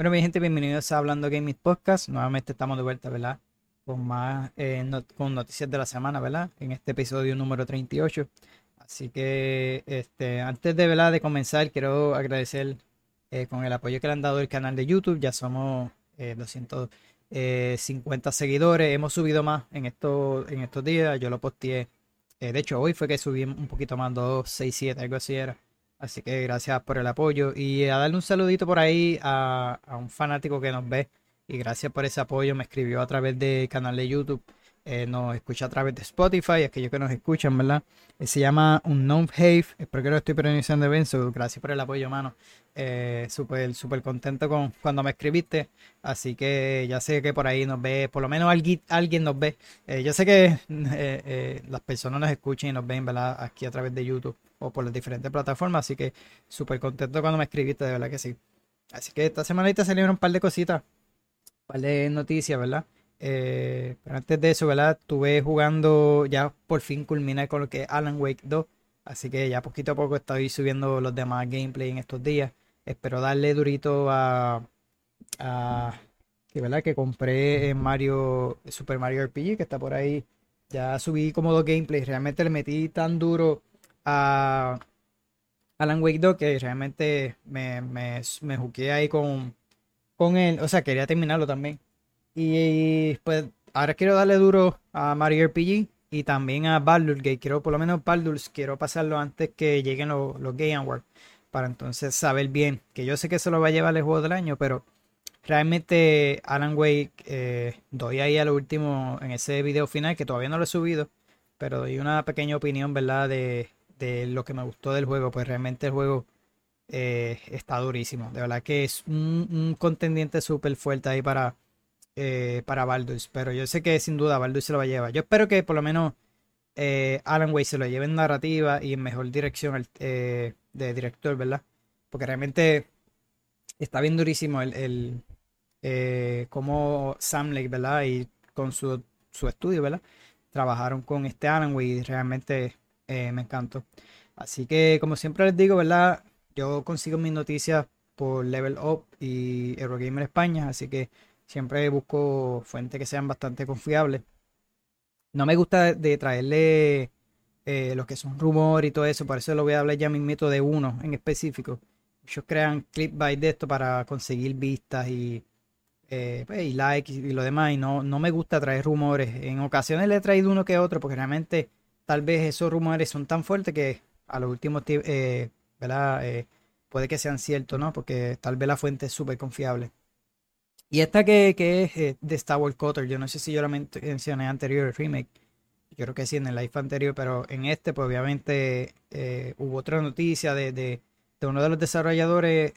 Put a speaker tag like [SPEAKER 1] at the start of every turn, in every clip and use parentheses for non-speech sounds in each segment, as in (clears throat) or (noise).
[SPEAKER 1] Bueno, mi gente, bienvenidos a Hablando Gaming Podcast. Nuevamente estamos de vuelta, ¿verdad? Con más eh, con noticias de la semana, ¿verdad? En este episodio número 38. Así que, este, antes de, ¿verdad? de comenzar, quiero agradecer eh, con el apoyo que le han dado el canal de YouTube. Ya somos eh, 250 seguidores. Hemos subido más en, esto, en estos días. Yo lo posteé. Eh, de hecho, hoy fue que subí un poquito más, 267, algo así era. Así que gracias por el apoyo y a darle un saludito por ahí a, un fanático que nos ve y gracias por ese apoyo. Me escribió a través del canal de YouTube, eh, nos escucha a través de Spotify, aquellos que nos escuchan, ¿verdad? Eh, se llama Unknown Have, espero que lo estoy pronunciando bien, gracias por el apoyo, mano. Eh, súper, súper contento con cuando me escribiste. Así que ya sé que por ahí nos ve, por lo menos alguien, alguien nos ve. yo sé que las personas nos escuchan y nos ven, ¿verdad? Aquí a través de YouTube o por las diferentes plataformas. Así que súper contento cuando me escribiste, de verdad que sí. Así que esta semanita salieron un par de cositas, un par de noticias, ¿verdad? Eh, pero antes de eso, ¿verdad? Estuve jugando, ya por fin culminé con lo que es Alan Wake 2. Así que ya poquito a poco estoy subiendo los demás gameplay en estos días. Espero darle durito a, a que, ¿verdad? que compré en Mario, Super Mario RPG, que está por ahí. Ya subí como dos gameplays. Realmente le metí tan duro a Alan Wake 2 que realmente me, me, me juqué ahí con, con él. O sea, quería terminarlo también. Y pues ahora quiero darle duro a Mario RPG y también a Baldur's Gate. Quiero, por lo menos Baldur's, quiero pasarlo antes que lleguen los, los Game Awards. Para entonces saber bien. Que yo sé que se lo va a llevar el juego del año, pero realmente Alan Wake eh, doy ahí a lo último en ese video final que todavía no lo he subido. Pero doy una pequeña opinión, ¿verdad? De, de lo que me gustó del juego, pues realmente el juego eh, está durísimo. De verdad que es un, contendiente súper fuerte ahí para, eh, para Baldur's. Pero yo sé que sin duda Baldur's se lo va a llevar. Yo espero que por lo menos eh, Alan Way se lo lleve en narrativa y en mejor dirección de director, ¿verdad? Porque realmente está bien durísimo el como Sam Lake, ¿verdad? Y con su, su estudio, ¿verdad? Trabajaron con este Alan Way y realmente eh, me encantó. Así que, como siempre les digo, ¿verdad? Yo consigo mis noticias por Level Up y Eurogamer España, así que siempre busco fuentes que sean bastante confiables. No me gusta de traerle eh, lo que son rumores y todo eso, por eso lo voy a hablar ya mismito de uno en específico. Ellos crean by de esto para conseguir vistas y, eh, pues, y likes y lo demás, y no, no me gusta traer rumores. En ocasiones le he traído uno que otro, porque realmente tal vez esos rumores son tan fuertes que a los últimos eh, ¿verdad? Eh, puede que sean ciertos, ¿no? Porque tal vez la fuente es súper confiable. Y esta que, es eh, de Star Wars Cutter, yo no sé si yo la mencioné anterior, el remake. Yo creo que sí, en el live anterior, pero en este, pues obviamente hubo otra noticia de, de, uno de los desarrolladores,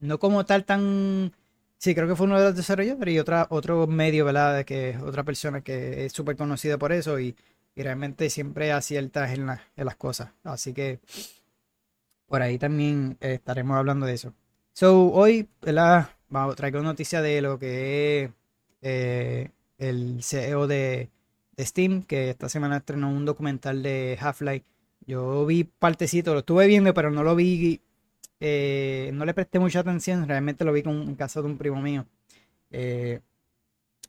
[SPEAKER 1] no como tal tan... Sí, creo que fue uno de los desarrolladores y otra, otro medio, ¿verdad? Que otra persona que es súper conocida por eso y y realmente siempre aciertas en, en las cosas. Así que por ahí también estaremos hablando de eso. So, hoy, ¿verdad? Traigo noticia de lo que es eh, el CEO de, Steam, que esta semana estrenó un documental de Half-Life. Yo vi partecito, lo estuve viendo, pero no lo vi, eh, no le presté mucha atención. Realmente lo vi con, en casa de un primo mío.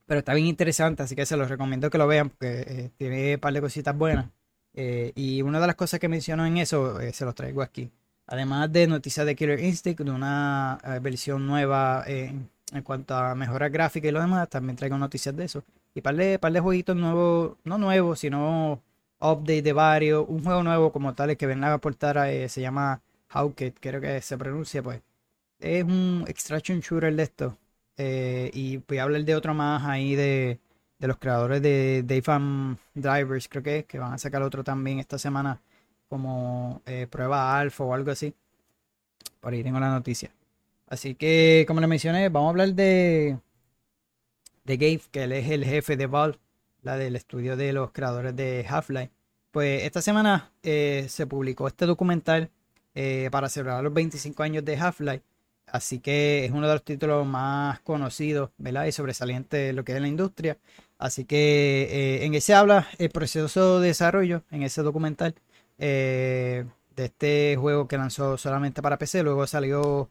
[SPEAKER 1] Eh, pero está bien interesante, así que se los recomiendo que lo vean porque eh, tiene un par de cositas buenas. Eh, y una de las cosas que menciono en eso eh, se los traigo aquí. Además de noticias de Killer Instinct, de una versión nueva en cuanto a mejoras gráficas y lo demás, también traigo noticias de eso. Y par de, par de jueguitos nuevos, no nuevos, sino update de varios. Un juego nuevo como tal que ven a aportar se llama Hawkett, creo que se pronuncia pues. Es un extraction shooter de esto eh, y voy a hablar de otro más ahí de, los creadores de Dayfam Drivers, creo que que van a sacar otro también esta semana como eh, prueba alfa o algo así. Por ahí tengo la noticia. Así que, como le mencioné, vamos a hablar de, de Gabe, que él es el jefe de Valve, la del estudio de los creadores de Half-Life. Pues esta semana eh, se publicó este documental para celebrar los 25 años de Half-Life. Así que es uno de los títulos más conocidos, ¿verdad? Y sobresalientes de lo que es la industria. Así que eh, en ese habla el proceso de desarrollo, en ese documental, eh, de este juego que lanzó solamente para PC. Luego salió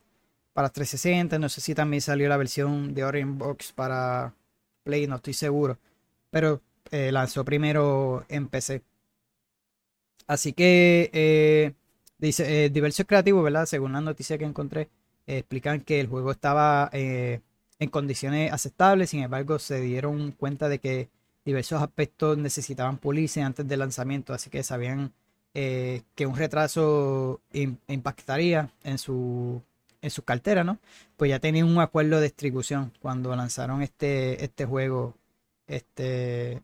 [SPEAKER 1] para 360. No sé si también salió la versión de Orange Box para Play, no estoy seguro. Pero eh, lanzó primero en PC. Así que eh, dice diversos creativos, ¿verdad? Según la noticia que encontré, explican que el juego estaba en condiciones aceptables. Sin embargo, se dieron cuenta de que diversos aspectos necesitaban pulirse antes del lanzamiento, así que sabían eh, que un retraso impactaría en su, en su cartera, ¿no? Pues ya tenían un acuerdo de distribución cuando lanzaron este, este juego, este,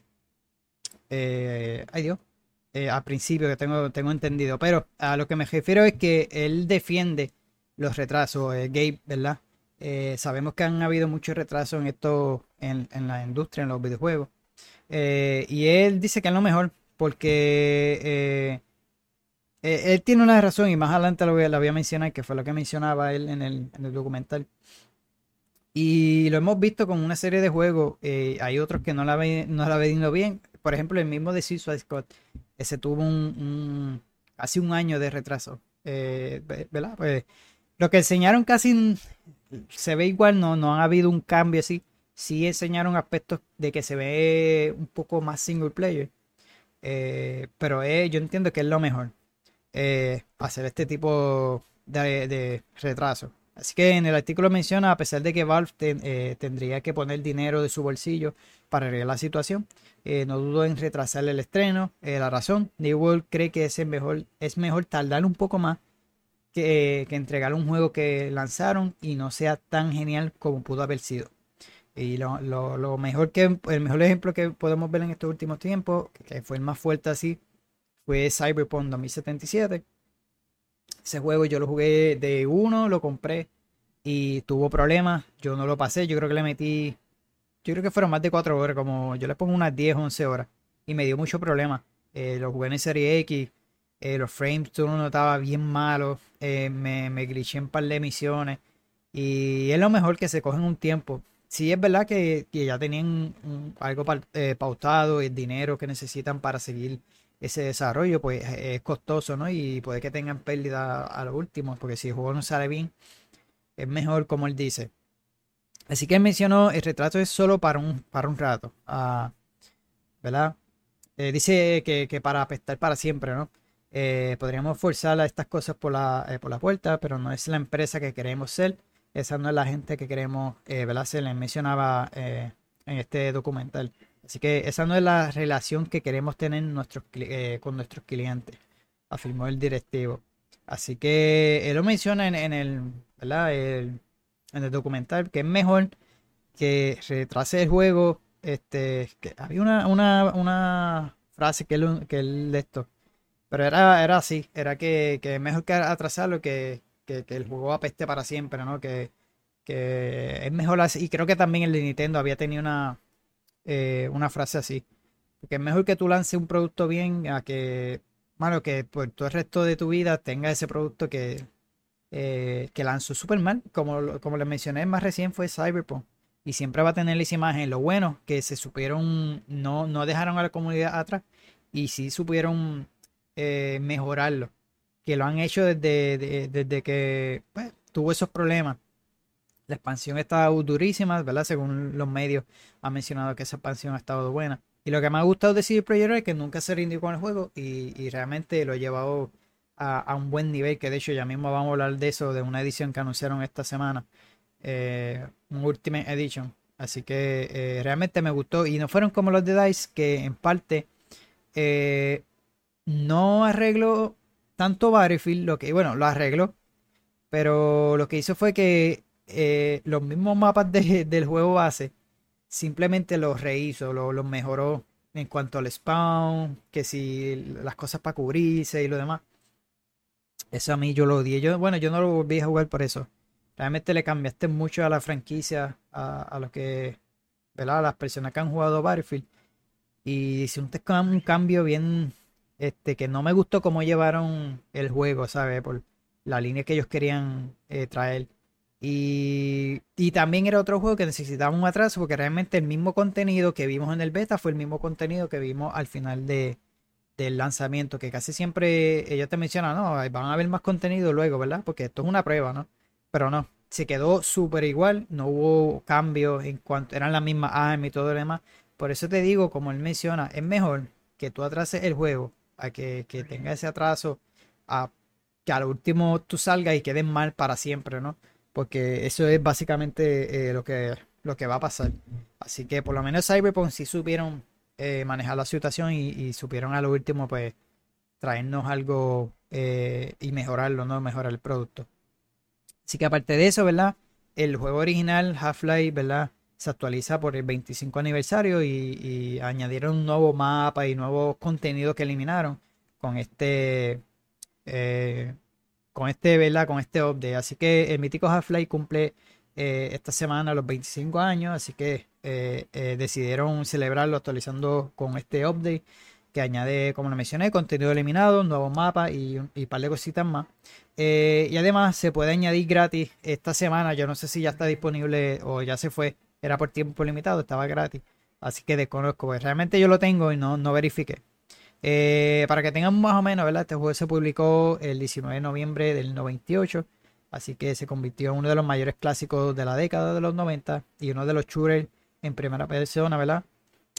[SPEAKER 1] eh, ay Dios, eh, al principio que tengo, tengo entendido, pero a lo que me refiero es que él defiende los retrasos, Gabe, ¿verdad? sabemos que han habido muchos retrasos en esto, en, la industria, en los videojuegos. y él dice que es lo mejor porque eh, él tiene una razón y más adelante lo voy, la voy a mencionar, que fue lo que mencionaba él en el, documental. Y lo hemos visto con una serie de juegos. Eh, hay otros que no la, no la venido bien. Por ejemplo, el mismo de Suicide Squad. Ese tuvo un, casi un año de retraso. Eh, ¿Verdad? Pues lo que enseñaron casi se ve igual. No, no ha habido un cambio así. Sí enseñaron aspectos de que se ve un poco más single player. pero yo entiendo que es lo mejor eh, hacer este tipo de, retraso. Así que en el artículo menciona, a pesar de que Valve eh, tendría que poner dinero de su bolsillo para arreglar la situación, eh, no dudo en retrasar el estreno. la razón, New cree que es mejor, es mejor tardar un poco más que, entregar un juego que lanzaron y no sea tan genial como pudo haber sido. Y lo, lo, mejor que el mejor ejemplo que podemos ver en estos últimos tiempos, que fue el más fuerte así, fue Cyberpunk 2077. Ese juego yo lo jugué de uno, lo compré y tuvo problemas. Yo no lo pasé, yo creo que le metí, yo creo que fueron más de 4 horas, como yo le pongo unas 10, 11 horas. Y me dio mucho problema. Eh, lo jugué en Serie X, eh, los frames tú lo notaba bien malos, eh, me, me glitché en par de misiones. Y es lo mejor que se cogen un tiempo. Sí, es verdad que, ya tenían algo pautado, el dinero que necesitan para seguir ese desarrollo, pues es costoso, ¿no? Y puede que tengan pérdida a lo último, porque si el juego no sale bien, es mejor como él dice. Así que él mencionó, el retrato es solo para un, para un rato, ah, ¿verdad? Eh, dice que, para apestar para siempre, ¿no? Eh, podríamos forzar a estas cosas por la, eh, por la puerta, pero no es la empresa que queremos ser, esa no es la gente que queremos, ¿verdad? Se le mencionaba en este documental. Así que esa no es la relación que queremos tener nuestros, eh, con nuestros clientes, afirmó el directivo. Así que él lo menciona en, el, en el documental que es mejor que retrase el juego. Este, que había una, una, frase que él, que él de esto, pero era, era así, era que, que mejor que atrasarlo que, que, que el juego apeste para siempre, ¿no? Que, que es mejor así. Y creo que también el de Nintendo había tenido una, eh, una frase así. Porque es mejor que tú lances un producto bien a que, bueno, que por todo el resto de tu vida tenga ese producto que, eh, que lanzó súper mal. Como, como les mencioné más recién fue Cyberpunk. Y siempre va a tener esa imagen. Lo bueno que se supieron, no, no dejaron a la comunidad atrás y sí supieron eh, mejorarlo. Que lo han hecho desde, desde que pues, tuvo esos problemas la expansión está durísima, ¿verdad? Según los medios han mencionado que esa expansión ha estado buena. Y lo que me ha gustado de CD Projekt es que nunca se rindió con el juego y, realmente lo ha llevado a, un buen nivel, que de hecho ya mismo vamos a hablar de eso, de una edición que anunciaron esta semana, eh, un Ultimate Edition. Así que eh, realmente me gustó y no fueron como los de DICE, que en parte no arregló tanto Battlefield, lo que, bueno, lo arregló, pero lo que hizo fue que eh, los mismos mapas (laughs) del juego base, simplemente los rehizo, los, mejoró en cuanto al spawn, que si las cosas para cubrirse y lo demás. Eso a mí yo lo odié. Yo, bueno, yo no lo volví a jugar por eso. Realmente le cambiaste mucho a la franquicia, a, a que, ¿verdad? A las personas que han jugado Battlefield. Y si un, un cambio bien, este, que no me gustó cómo llevaron el juego, ¿sabes? Por la línea que ellos querían eh, traer. Y, también era otro juego que necesitaba un atraso porque realmente el mismo contenido que vimos en el beta fue el mismo contenido que vimos al final de, del lanzamiento, que casi siempre ellos te mencionan, no, van a haber más contenido luego, ¿verdad? Porque esto es una prueba, ¿no? Pero no, se quedó súper igual, no hubo cambios en cuanto eran las mismas armas y todo lo demás. Por eso te digo, como él menciona, es mejor que tú atrases el juego a que, tenga ese atraso, a que al último tú salgas y quedes mal para siempre, ¿no? Porque eso es básicamente eh, lo, que, lo que va a pasar. Así que por lo menos Cyberpunk sí supieron eh, manejar la situación y, supieron a lo último, pues, traernos algo eh, y mejorarlo, ¿no? Mejorar el producto. Así que aparte de eso, ¿verdad? El juego original, Half-Life, ¿verdad? Se actualiza por el 25 aniversario y, añadieron un nuevo mapa y nuevos contenidos que eliminaron con este, eh, con este, ¿verdad? Con este update. Así que el mítico Half-Life cumple esta semana los 25 años, así que eh, eh, decidieron celebrarlo actualizando con este update que añade, como lo mencioné, contenido eliminado, nuevos mapas y, un par de cositas más. Eh, y además se puede añadir gratis esta semana. Yo no sé si ya está disponible o ya se fue. Era por tiempo limitado, estaba gratis. Así que desconozco. Pues realmente yo lo tengo y no, no verifiqué. para que tengan más o menos, ¿verdad? Este juego se publicó el 19 de noviembre del 98. Así que se convirtió en uno de los mayores clásicos de la década de los 90 y uno de los shooters en primera persona, ¿verdad?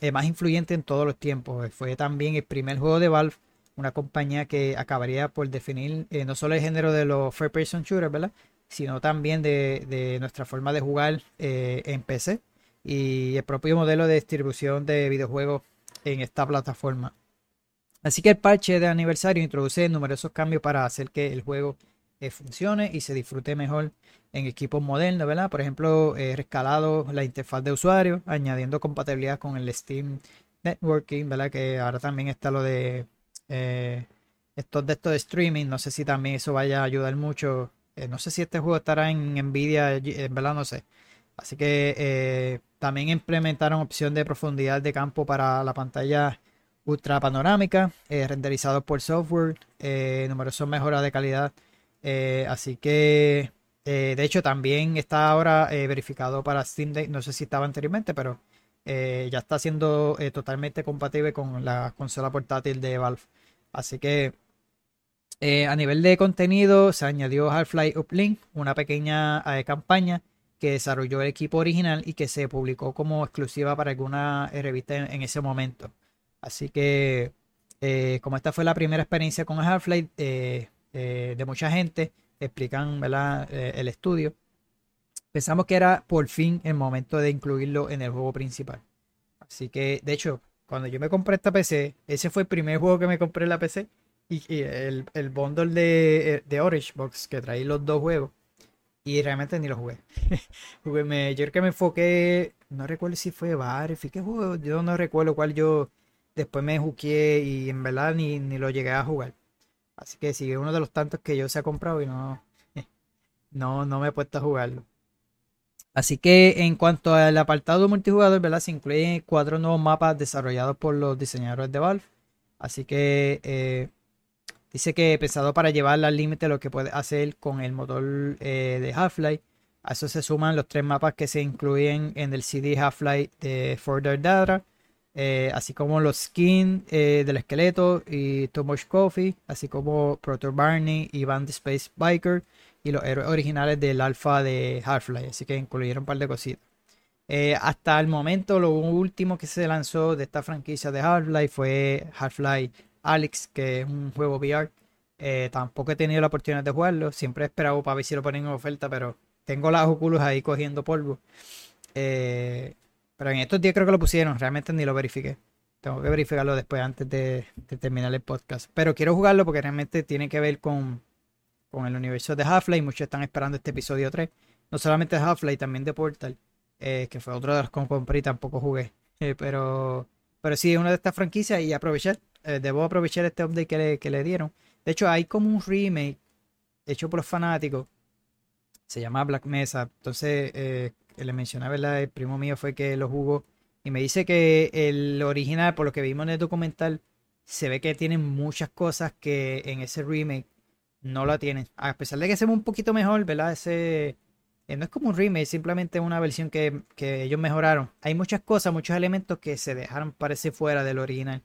[SPEAKER 1] Eh, más influyente en todos los tiempos. Fue también el primer juego de Valve, una compañía que acabaría por definir eh, no solo el género de los first person shooters, ¿verdad? Sino también de, nuestra forma de jugar eh, en PC y el propio modelo de distribución de videojuegos en esta plataforma. Así que el parche de aniversario introduce numerosos cambios para hacer que el juego funcione y se disfrute mejor en equipos modernos, ¿verdad? Por ejemplo, he rescalado la interfaz de usuario, añadiendo compatibilidad con el Steam Networking, ¿verdad? Que ahora también está lo de eh, de esto de streaming. No sé si también eso vaya a ayudar mucho. Eh, no sé si este juego estará en Nvidia, en verdad no sé. Así que eh, también implementaron opción de profundidad de campo para la pantalla ultra panorámica, renderizado por software, numerosas mejoras de calidad eh, así que, eh, de hecho, también está ahora eh, verificado para Steam Deck. No sé si estaba anteriormente, pero ya está siendo totalmente compatible con la consola portátil de Valve. Así que, a nivel de contenido, se añadió Half-Life Uplink, una pequeña campaña que desarrolló el equipo original y que se publicó como exclusiva para alguna revista en, ese momento. Así que, como esta fue la primera experiencia con Half-Life, eh, de mucha gente, explican eh, el estudio. Pensamos que era por fin el momento de incluirlo en el juego principal. Así que, de hecho, cuando yo me compré esta PC, ese fue el primer juego que me compré en la PC. Y, el, el, bundle de, eh, de Orange Box que traía los dos juegos. Y realmente ni lo jugué. (laughs) jugué me, yo creo que me enfoqué. No recuerdo si fue Battlefield. ¿Qué? Yo no recuerdo cuál yo después me juqué y en verdad ni, ni lo llegué a jugar. Así que sigue uno de los tantos que yo se ha comprado y no, (laughs) no, no me he puesto a jugarlo. Así que en cuanto al apartado multijugador, ¿verdad? Se incluyen cuatro nuevos mapas desarrollados por los diseñadores de Valve. Así que eh, dice que pensado para llevar al límite lo que puede hacer con el motor eh, de Half-Life. A eso se suman los tres mapas que se incluyen en el CD Half-Life de Further Data eh, así como los skins eh, del esqueleto y Too Much Coffee, así como Proto Barney y Band Space Biker y los héroes originales del alfa de Half-Life, así que incluyeron un par de cositas. Hasta el momento, lo último que se lanzó de esta franquicia de Half-Life fue Half-Life Alex, que es un juego VR. tampoco he tenido la oportunidad de jugarlo, siempre he esperado para ver si lo ponen en oferta, pero tengo las Oculus ahí cogiendo polvo. Eh, pero en estos días creo que lo pusieron, realmente ni lo verifiqué. Tengo que verificarlo después antes de, terminar el podcast. Pero quiero jugarlo porque realmente tiene que ver con, con el universo de Half-Life. Muchos están esperando este episodio 3. No solamente de Half-Life, también de Portal. Eh, que fue otro de los que compré y tampoco jugué. (laughs) Eh, pero, pero sí, es una de estas franquicias y aprovechar. Eh, debo aprovechar este update que le, que le dieron. De hecho, hay como un remake hecho por los fanáticos. Se llama Black Mesa. Entonces, le mencionaba, ¿verdad? El primo mío fue que lo jugó y me dice que el original, por lo que vimos en el documental, se ve que tiene muchas cosas que en ese remake no la tienen. A pesar de que se ve un poquito mejor, ¿verdad? Ese eh, no es como un remake, simplemente una versión que, ellos mejoraron. Hay muchas cosas, muchos elementos que se dejaron parecer fuera del original.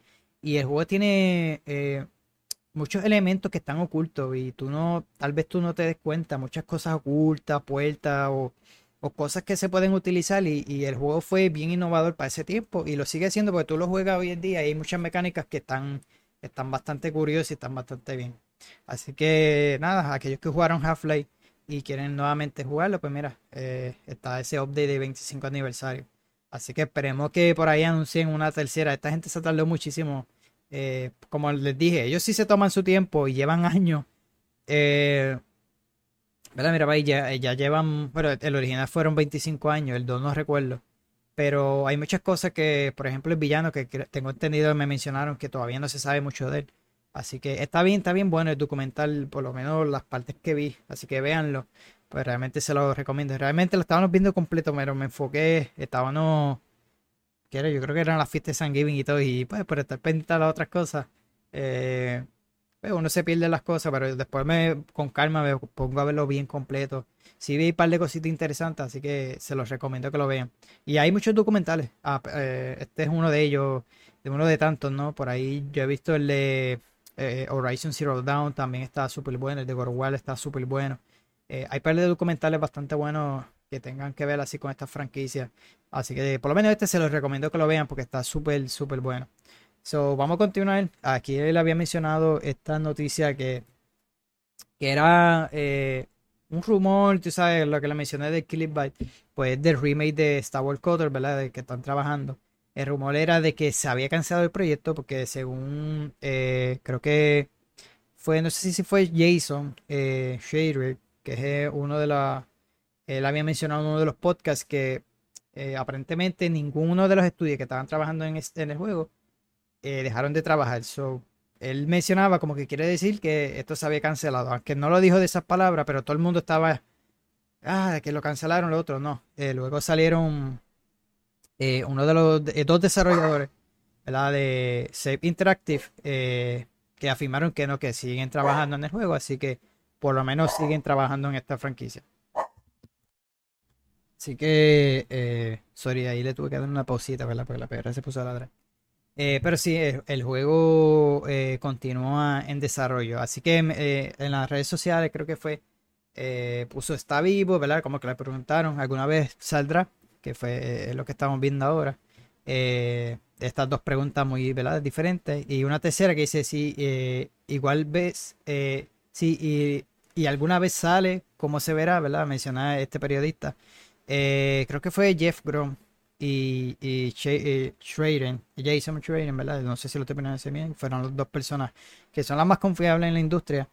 [SPEAKER 1] Y el juego tiene eh, muchos elementos que están ocultos y tú no, tal vez tú no te des cuenta, muchas cosas ocultas, puertas o, o cosas que se pueden utilizar y, el juego fue bien innovador para ese tiempo y lo sigue siendo porque tú lo juegas hoy en día y hay muchas mecánicas que están, están bastante curiosas y están bastante bien. Así que nada, aquellos que jugaron Half-Life y quieren nuevamente jugarlo, pues mira, eh, está ese update de 25 aniversario. Así que esperemos que por ahí anuncien una tercera. Esta gente se tardó muchísimo. Eh, como les dije, ellos sí se toman su tiempo y llevan años. Eh, ¿verdad? Mira, ya, ya llevan, bueno, el original fueron 25 años, el 2 no recuerdo. Pero hay muchas cosas que, por ejemplo, el villano que tengo entendido me mencionaron que todavía no se sabe mucho de él. Así que está bien, está bien bueno el documental, por lo menos las partes que vi. Así que véanlo. Pues realmente se lo recomiendo. Realmente lo estábamos viendo completo, pero me enfoqué. Estábamos. Yo creo que eran las fiestas de San Giving y todo. Y pues por estar pendiente a las otras cosas. Eh, pues uno se pierde las cosas, pero después me, con calma me pongo a verlo bien completo. Sí vi un par de cositas interesantes, así que se los recomiendo que lo vean. Y hay muchos documentales. Ah, eh, este es uno de ellos, de uno de tantos, ¿no? Por ahí yo he visto el de eh, Horizon Zero Dawn también está súper bueno. El de God está súper bueno. Hay par de documentales bastante buenos que tengan que ver así con esta franquicia. Así que por lo menos este se los recomiendo que lo vean porque está súper, súper bueno. So, vamos a continuar. Aquí él había mencionado esta noticia que, que era eh, un rumor, tú sabes, lo que le mencioné de Kill It Bite, pues del remake de Star Wars Coder, ¿verdad? De que están trabajando. El rumor era de que se había cancelado el proyecto porque según eh, creo que fue, no sé si fue Jason eh, Shader, que es uno de los, él había mencionado en uno de los podcasts que eh, aparentemente ninguno de los estudios que estaban trabajando en, este, en el juego dejaron de trabajar. So, él mencionaba como que quiere decir que esto se había cancelado, aunque no lo dijo de esas palabras, pero todo el mundo estaba, ah, que lo cancelaron, lo otro no. luego salieron eh, uno de los eh, dos desarrolladores de Save Interactive eh, que afirmaron que no, que siguen trabajando en el juego, así que por lo menos siguen trabajando en esta franquicia. Así que, sorry, ahí le tuve que dar una pausita, ¿verdad? Porque la perra se puso a ladrar. pero sí, el, juego continúa en desarrollo. Así que en las redes sociales creo que fue, puso está vivo, ¿verdad? Como que le preguntaron, ¿alguna vez saldrá? que fue eh, lo que estamos viendo ahora. Eh, estas dos preguntas muy ¿verdad? diferentes. Y una tercera que dice si eh, igual ves, si y, alguna vez sale, cómo se verá, ¿verdad? Mencionaba este periodista. Creo que fue Jeff Grom y, y Schraden, Jason Schraden, ¿verdad? No sé si lo estoy pronunciando bien. Fueron las dos personas que son las más confiables en la industria.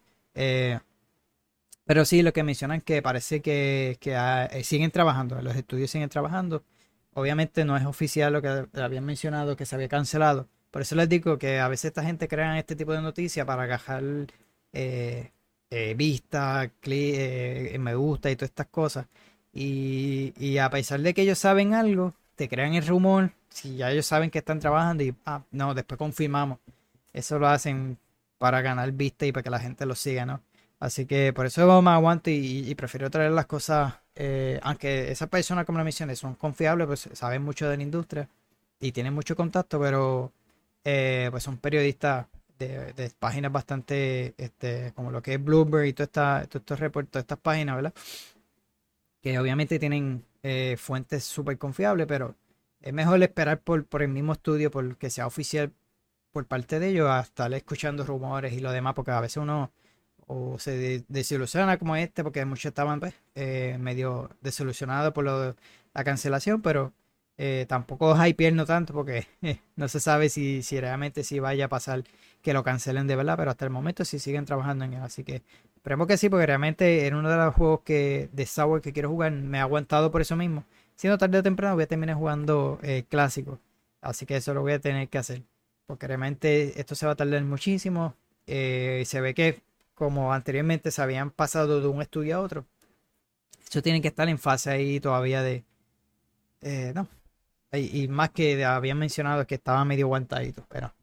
[SPEAKER 1] Pero sí, lo que mencionan que parece que, ah, eh, siguen trabajando, los estudios siguen trabajando. Obviamente no es oficial lo que habían mencionado que se había cancelado. Por eso les digo que a veces esta gente crea este tipo de noticias para agajar eh, eh vista, eh, me gusta y todas estas cosas. Y, y, a pesar de que ellos saben algo, te crean el rumor, si ya ellos saben que están trabajando y ah, no, después confirmamos. Eso lo hacen para ganar vista y para que la gente lo siga, ¿no? Así que por eso me aguanto y, prefiero traer las cosas, eh, aunque esas personas, como la mencioné, son confiables, pues saben mucho de la industria y tienen mucho contacto, pero eh, pues son periodistas de, páginas bastante, este, como lo que es Bloomberg y todo esta, todos estos reportes, todas estas páginas, ¿verdad? Que obviamente tienen eh, fuentes súper confiables, pero es mejor esperar por, por el mismo estudio, por que sea oficial por parte de ellos, a estar escuchando rumores y lo demás, porque a veces uno o se desilusiona como este, porque muchos estaban pues, eh, medio desilusionados por la cancelación, pero eh, tampoco no tanto porque eh, no se sabe si, si realmente si vaya a pasar que lo cancelen de verdad, pero hasta el momento sí siguen trabajando en él, así que esperemos que sí, porque realmente en uno de los juegos que de Sour que quiero jugar me ha aguantado por eso mismo. Siendo tarde o temprano voy a terminar jugando eh, clásico, así que eso lo voy a tener que hacer, porque realmente esto se va a tardar muchísimo. se ve que como anteriormente se habían pasado de un estudio a otro. Eso tiene que estar en fase ahí todavía de... Eh, no. Y, más que habían mencionado que estaba medio aguantadito, pero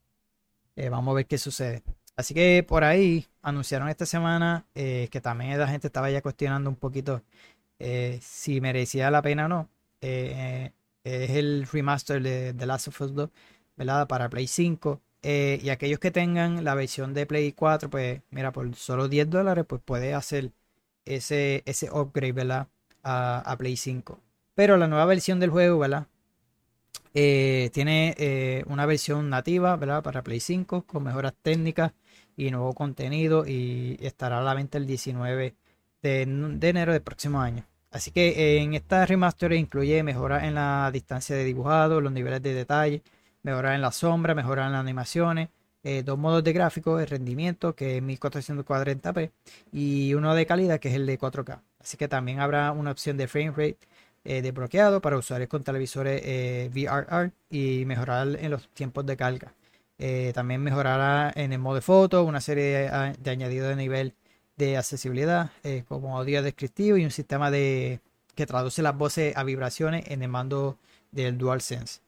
[SPEAKER 1] eh, vamos a ver qué sucede. Así que por ahí anunciaron esta semana eh, que también la gente estaba ya cuestionando un poquito si merecía la pena o no. es el remaster de The Last of Us 2, ¿verdad? Para Play 5. y aquellos que tengan la versión de Play 4, pues mira, por solo 10 dólares, pues puede hacer ese, ese upgrade, ¿verdad? A, Play 5. Pero la nueva versión del juego, ¿verdad? Eh, tiene eh, una versión nativa, ¿verdad? Para Play 5 con mejoras técnicas y nuevo contenido y estará a la venta el 19 de, enero del próximo año. Así que en esta remaster incluye mejoras en la distancia de dibujado, los niveles de detalle, mejoras en la sombra, mejoras en las animaciones, eh, dos modos de gráfico, el rendimiento que es 1440p y uno de calidad que es el de 4K. Así que también habrá una opción de frame rate eh, desbloqueado para usuarios con televisores eh, VRR y mejorar en los tiempos de carga. Eh, también mejorará en el modo de foto una serie de, añadidos de nivel de accesibilidad como audio descriptivo y un sistema de que traduce las voces a vibraciones en el mando del DualSense.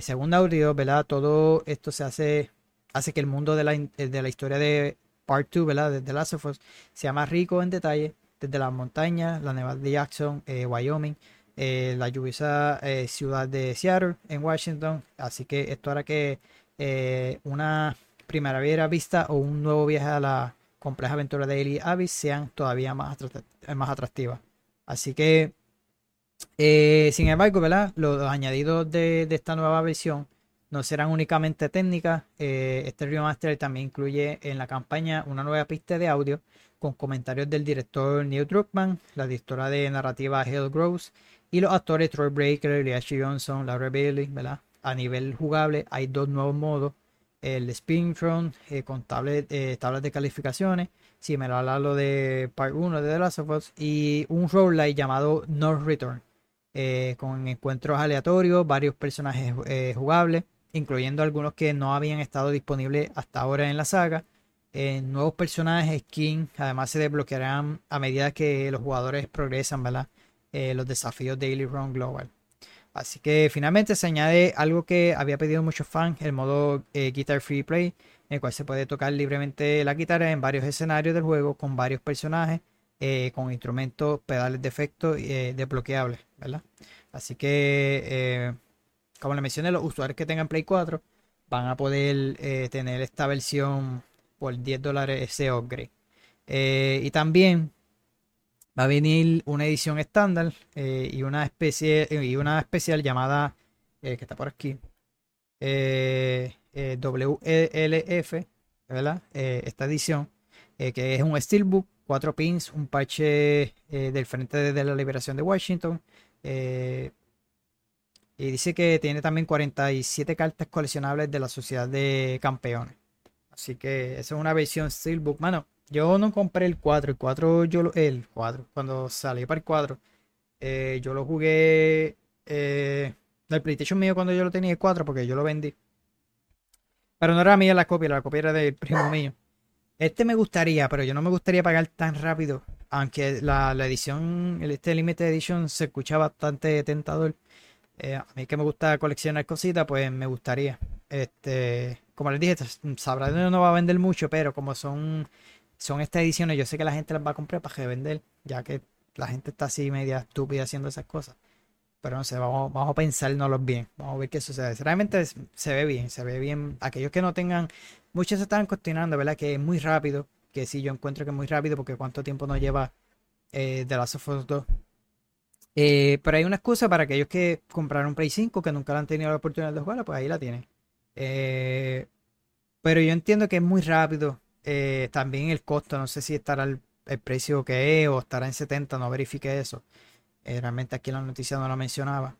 [SPEAKER 1] según audio, ¿verdad? Todo esto se hace, hace que el mundo de la, de la historia de Part 2, ¿verdad? De The Last of Us, sea más rico en detalle, desde las montañas, la Nevada de Jackson, Wyoming, eh, la lluviosa eh, ciudad de Seattle en Washington. Así que esto hará que eh, una primavera vista o un nuevo viaje a la compleja aventura de Ellie Abyss sean todavía más, más atractivas. Así que, sin embargo, ¿verdad? Los, añadidos de, esta nueva versión no serán únicamente técnicas. este remaster también incluye en la campaña una nueva pista de audio con comentarios del director Neil Druckmann, la directora de narrativa Hale Gross y los actores Troy Breaker, Ashley Johnson, Laura Bailey, ¿verdad? A nivel jugable hay dos nuevos modos. El Spin eh, con eh, tablas de calificaciones, similar a lo de Part 1 de The Last of Us, y un roguelike llamado North Return, eh, con encuentros aleatorios, varios personajes jugables, incluyendo algunos que no habían estado disponibles hasta ahora en la saga. nuevos personajes, skins, además se desbloquearán a medida que los jugadores progresan, ¿verdad? Los desafíos Daily Run Global. Así que finalmente se añade algo que había pedido muchos fans, el modo eh, Guitar Free Play, en el cual se puede tocar libremente la guitarra en varios escenarios del juego con varios personajes, eh, con instrumentos, pedales de efecto desbloqueables, ¿verdad? Así que, como le mencioné, los usuarios que tengan Play 4 van a poder tener esta versión por 10 dólares ese upgrade. y también va a venir una edición estándar eh, y una especie eh, y una especial llamada eh, que está por aquí WLF ¿verdad? esta edición que es un steelbook 4 pins un parche del frente de la liberación de Washington y dice que tiene también 47 cartas coleccionables de la sociedad de campeones así que esa es una versión steelbook mano yo no compré el 4, el 4 yo lo, el 4, cuando salí para el 4, eh, yo lo jugué eh, del PlayStation mío cuando yo lo tenía el 4 porque yo lo vendí. Pero no era mía la copia, la copia era del primo mío. Este me gustaría, pero yo no me gustaría pagar tan rápido. Aunque la, edición, este Limited Edition se escucha bastante tentador. Eh, a mí que me gusta coleccionar cositas, pues me gustaría. Este, como les dije, sabrá no va a vender mucho, pero como son son estas ediciones, yo sé que la gente las va a comprar para revender, ya que la gente está así media estúpida haciendo esas cosas. Pero no sé, vamos, vamos a pensárnoslos bien. Vamos a ver qué sucede. Realmente se ve bien, se ve bien. Aquellos que no tengan, muchos se están cuestionando, ¿verdad? Que es muy rápido. Que sí, yo encuentro que es muy rápido porque cuánto tiempo nos lleva eh, The Last of Us 2. Eh, pero hay una excusa para aquellos que compraron Play 5 que nunca han tenido la oportunidad de jugarla, pues ahí la tienen. Eh, pero yo entiendo que es muy rápido. Eh, también el costo, no sé si estará el, precio que es o estará en 70, no verifique eso. Eh, realmente aquí en la noticia no lo mencionaba.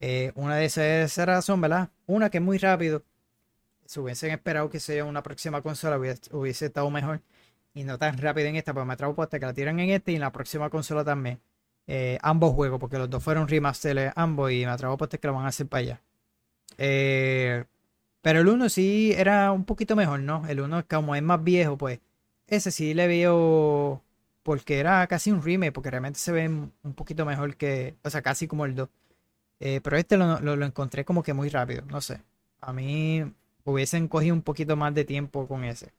[SPEAKER 1] Eh, una de esas, esa razón, ¿verdad? Una que es muy rápido. Si hubiesen esperado que sea una próxima consola, hubiese, estado mejor. Y no tan rápido en esta, pues me trago hasta que la tiran en este y en la próxima consola también. ambos juegos, porque los dos fueron remasteres ambos y me atrevo a que lo van a hacer para allá. Eh, pero el 1 sí era un poquito mejor, ¿no? El 1 como es más viejo, pues ese sí le veo porque era casi un remake, porque realmente se ve un poquito mejor que, o sea, casi como el 2. Eh, pero este lo, lo, encontré como que muy rápido, no sé. A mí hubiesen cogido un poquito más de tiempo con ese.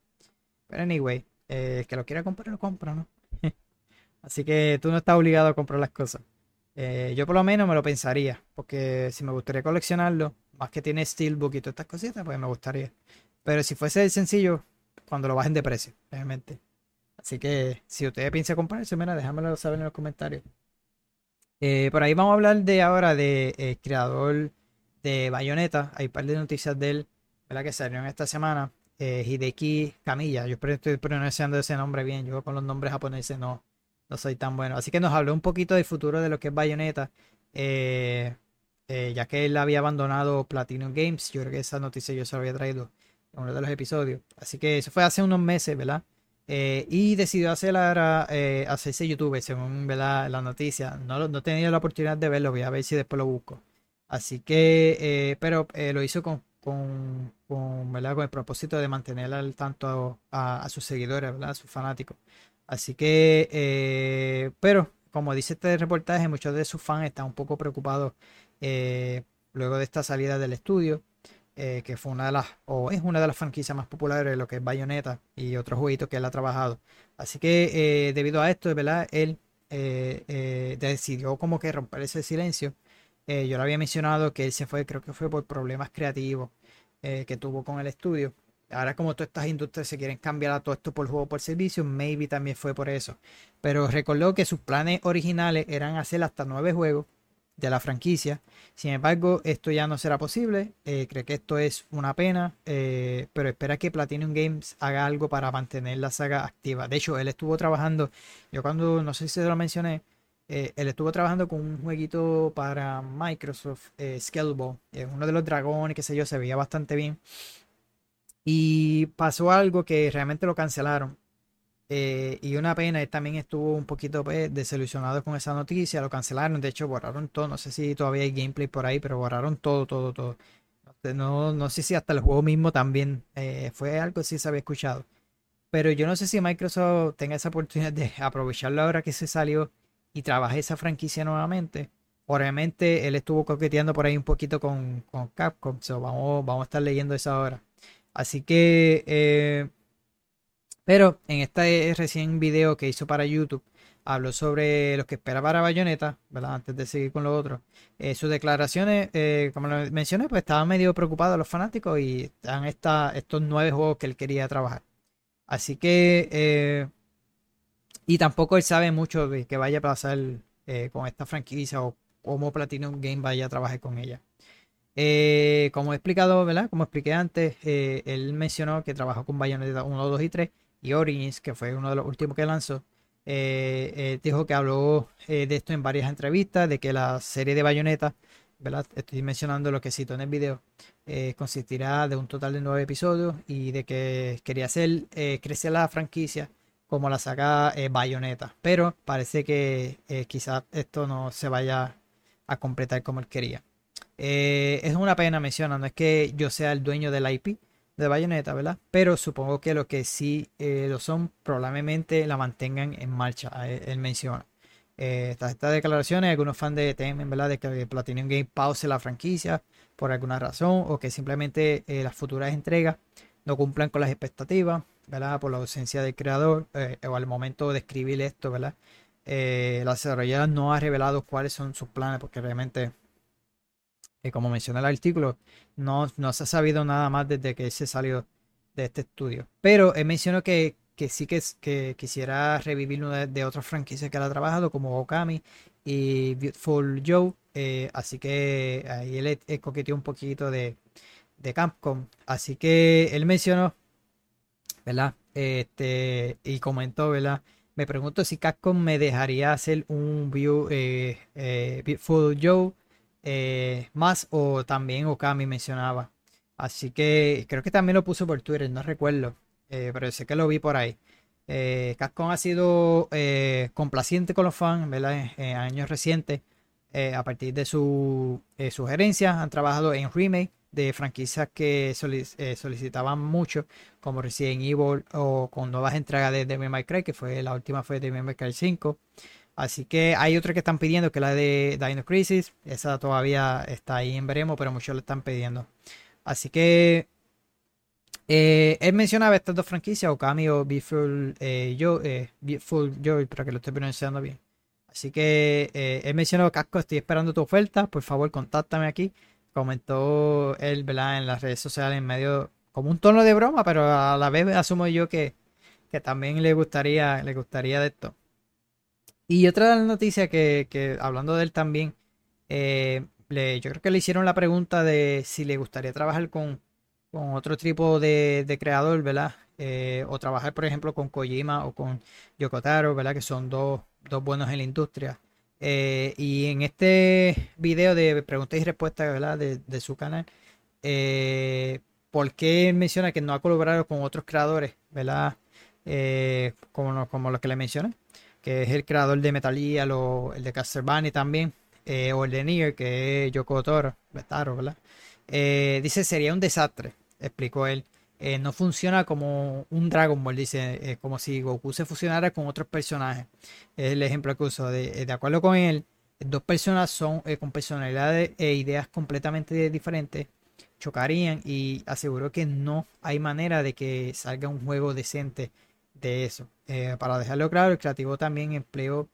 [SPEAKER 1] Pero anyway, eh, el que lo quiera comprar, lo compra, ¿no? (laughs) Así que tú no estás obligado a comprar las cosas. Eh, yo por lo menos me lo pensaría, porque si me gustaría coleccionarlo, más que tiene Steelbook y todas estas cositas, pues me gustaría. Pero si fuese sencillo, cuando lo bajen de precio, realmente. Así que si ustedes piensan comprarse, mira, déjamelo saber en los comentarios. Eh, por ahí vamos a hablar de ahora de eh, creador de Bayonetta. Hay un par de noticias de él. Que salieron esta semana. Eh, Hideki Kamiya. Yo estoy pronunciando ese nombre bien. Yo con los nombres japoneses no, no soy tan bueno. Así que nos habló un poquito del futuro de lo que es Bayonetta. Eh, eh, ya que él había abandonado Platinum Games. Yo creo que esa noticia yo se la había traído en uno de los episodios. Así que eso fue hace unos meses, ¿verdad? Eh, y decidió hacer eh, hacerse YouTube, según ¿verdad? la noticia. No, no he tenido la oportunidad de verlo, voy a ver si después lo busco. Así que, pero lo hizo con, con, con, ¿verdad? con el propósito de mantener al tanto a, sus seguidores, ¿verdad? a sus fanáticos. Así que, pero como dice este reportaje, muchos de sus fans están un poco preocupados eh, luego de esta salida del estudio, eh, que fue una de las, o es una de las franquicias más populares de lo que es Bayonetta y otros jueguitos que él ha trabajado. Así que eh, debido a esto, ¿verdad? Él decidió como que romper ese silencio. yo le había mencionado que él se fue, creo que fue por problemas creativos que tuvo con el estudio. Ahora como todas estas industrias se quieren cambiar a todo esto por juego por servicio, maybe también fue por eso. Pero recordó que sus planes originales eran hacer hasta nueve juegos de la franquicia. Sin embargo, esto ya no será posible. Eh, cree que esto es una pena, eh, pero espera que Platinum Games haga algo para mantener la saga activa. De hecho, él estuvo trabajando, yo cuando, no sé si se lo mencioné, eh, él estuvo trabajando con un jueguito para Microsoft, eh, es uno de los dragones, qué sé yo, se veía bastante bien. Y pasó algo que realmente lo cancelaron. Eh, y una pena, él también estuvo un poquito pues, desilusionado con esa noticia, lo cancelaron, de hecho borraron todo, no sé si todavía hay gameplay por ahí, pero borraron todo, todo, todo. No, no sé si hasta el juego mismo también eh, fue algo que sí se había escuchado. Pero yo no sé si Microsoft tenga esa oportunidad de aprovecharlo ahora que se salió y trabaje esa franquicia nuevamente. Obviamente él estuvo coqueteando por ahí un poquito con, con Capcom, vamos, vamos a estar leyendo eso ahora. Así que eh, pero en este recién video que hizo para YouTube, habló sobre lo que espera para Bayonetta, ¿verdad? Antes de seguir con lo otro. Eh, sus declaraciones, eh, como lo mencioné, pues estaban medio preocupados los fanáticos y están estos nueve juegos que él quería trabajar. Así que, eh, y tampoco él sabe mucho de qué vaya a pasar con esta franquicia o cómo Platinum Game vaya a trabajar con ella. como he explicado, ¿verdad? Como expliqué antes, él mencionó que trabajó con Bayonetta 1, 2 y 3 y Origins, que fue uno de los últimos que lanzó, eh, eh, dijo que habló eh, de esto en varias entrevistas, de que la serie de Bayonetta, ¿verdad? estoy mencionando lo que cito en el video, consistirá de un total de nueve episodios y de que quería hacer crecer la franquicia como la saga Bayonetta, pero parece que quizás esto no se vaya a completar como él quería. es una pena, menciona, no es que yo sea el dueño del IP, de Bayonetta, ¿verdad? Pero supongo que lo que sí eh, lo son, probablemente la mantengan en marcha, eh, él, menciona. Eh, estas, declaraciones, algunos fans de temen, ¿verdad? De que Platinum Game pause la franquicia por alguna razón o que simplemente las futuras entregas no cumplan con las expectativas, ¿verdad? Por la ausencia del creador o al momento de escribir esto, ¿verdad? la desarrolladora no ha revelado cuáles son sus planes porque realmente como menciona el artículo, no, no se ha sabido nada más desde que se salió de este estudio. Pero él mencionó que, que sí que, que quisiera revivir una de, otras franquicias que él ha trabajado, como Okami y Beautiful Joe. Eh, así que ahí él, coqueteó un poquito de, de Capcom. Así que él mencionó, ¿verdad? Este, y comentó, ¿verdad? Me pregunto si Capcom me dejaría hacer un View, eh, eh, Beautiful Joe eh, más o también Okami mencionaba. Así que creo que también lo puso por Twitter, no recuerdo, eh, pero sé que lo vi por ahí. Eh, ha sido eh, complaciente con los fans. En, años recientes, a partir de su sugerencias, han trabajado en remake de franquicias que solicitaban mucho, como Resident Evil o con nuevas entregas de Devil May Cry, que fue la última fue Devil May Cry 5. Así que hay otra que están pidiendo, que es la de Dino Crisis. Esa todavía está ahí en veremos, pero muchos la están pidiendo. Así que eh, él mencionaba estas dos franquicias, Okami o Beautiful, eh, eh, Joy, para que lo esté pronunciando bien. Así que eh, él mencionó, Casco, estoy esperando tu oferta, por favor contáctame aquí. Comentó él. En las redes sociales en medio como un tono de broma, pero a la vez asumo yo que, que también le gustaría, le gustaría de esto. Y otra noticia que, hablando de él también, eh, le, yo creo que le hicieron la pregunta de si le gustaría trabajar con, con otro tipo de, creador, ¿verdad? Eh, o trabajar, por ejemplo, con Kojima o con Yokotaro, ¿verdad? Que son dos, dos buenos en la industria. Eh, y en este video de preguntas y respuestas, ¿verdad? De, de su canal, eh, ¿por qué menciona que no ha colaborado con otros creadores, ¿verdad? como, como los que le mencioné, que es el creador de Metal Gear, el de Castlevania también, o el de Nier, que es Yoko Taro, ¿verdad? dice, sería un desastre, explicó él. Eh, no funciona como un Dragon Ball, dice, eh, como si Goku se fusionara con otros personajes. Es el ejemplo que uso. De, eh, de acuerdo con él, dos personas son con personalidades e ideas completamente diferentes chocarían y aseguró que no hay manera de que salga un juego decente de eso. para dejarlo claro, el creativo también empleó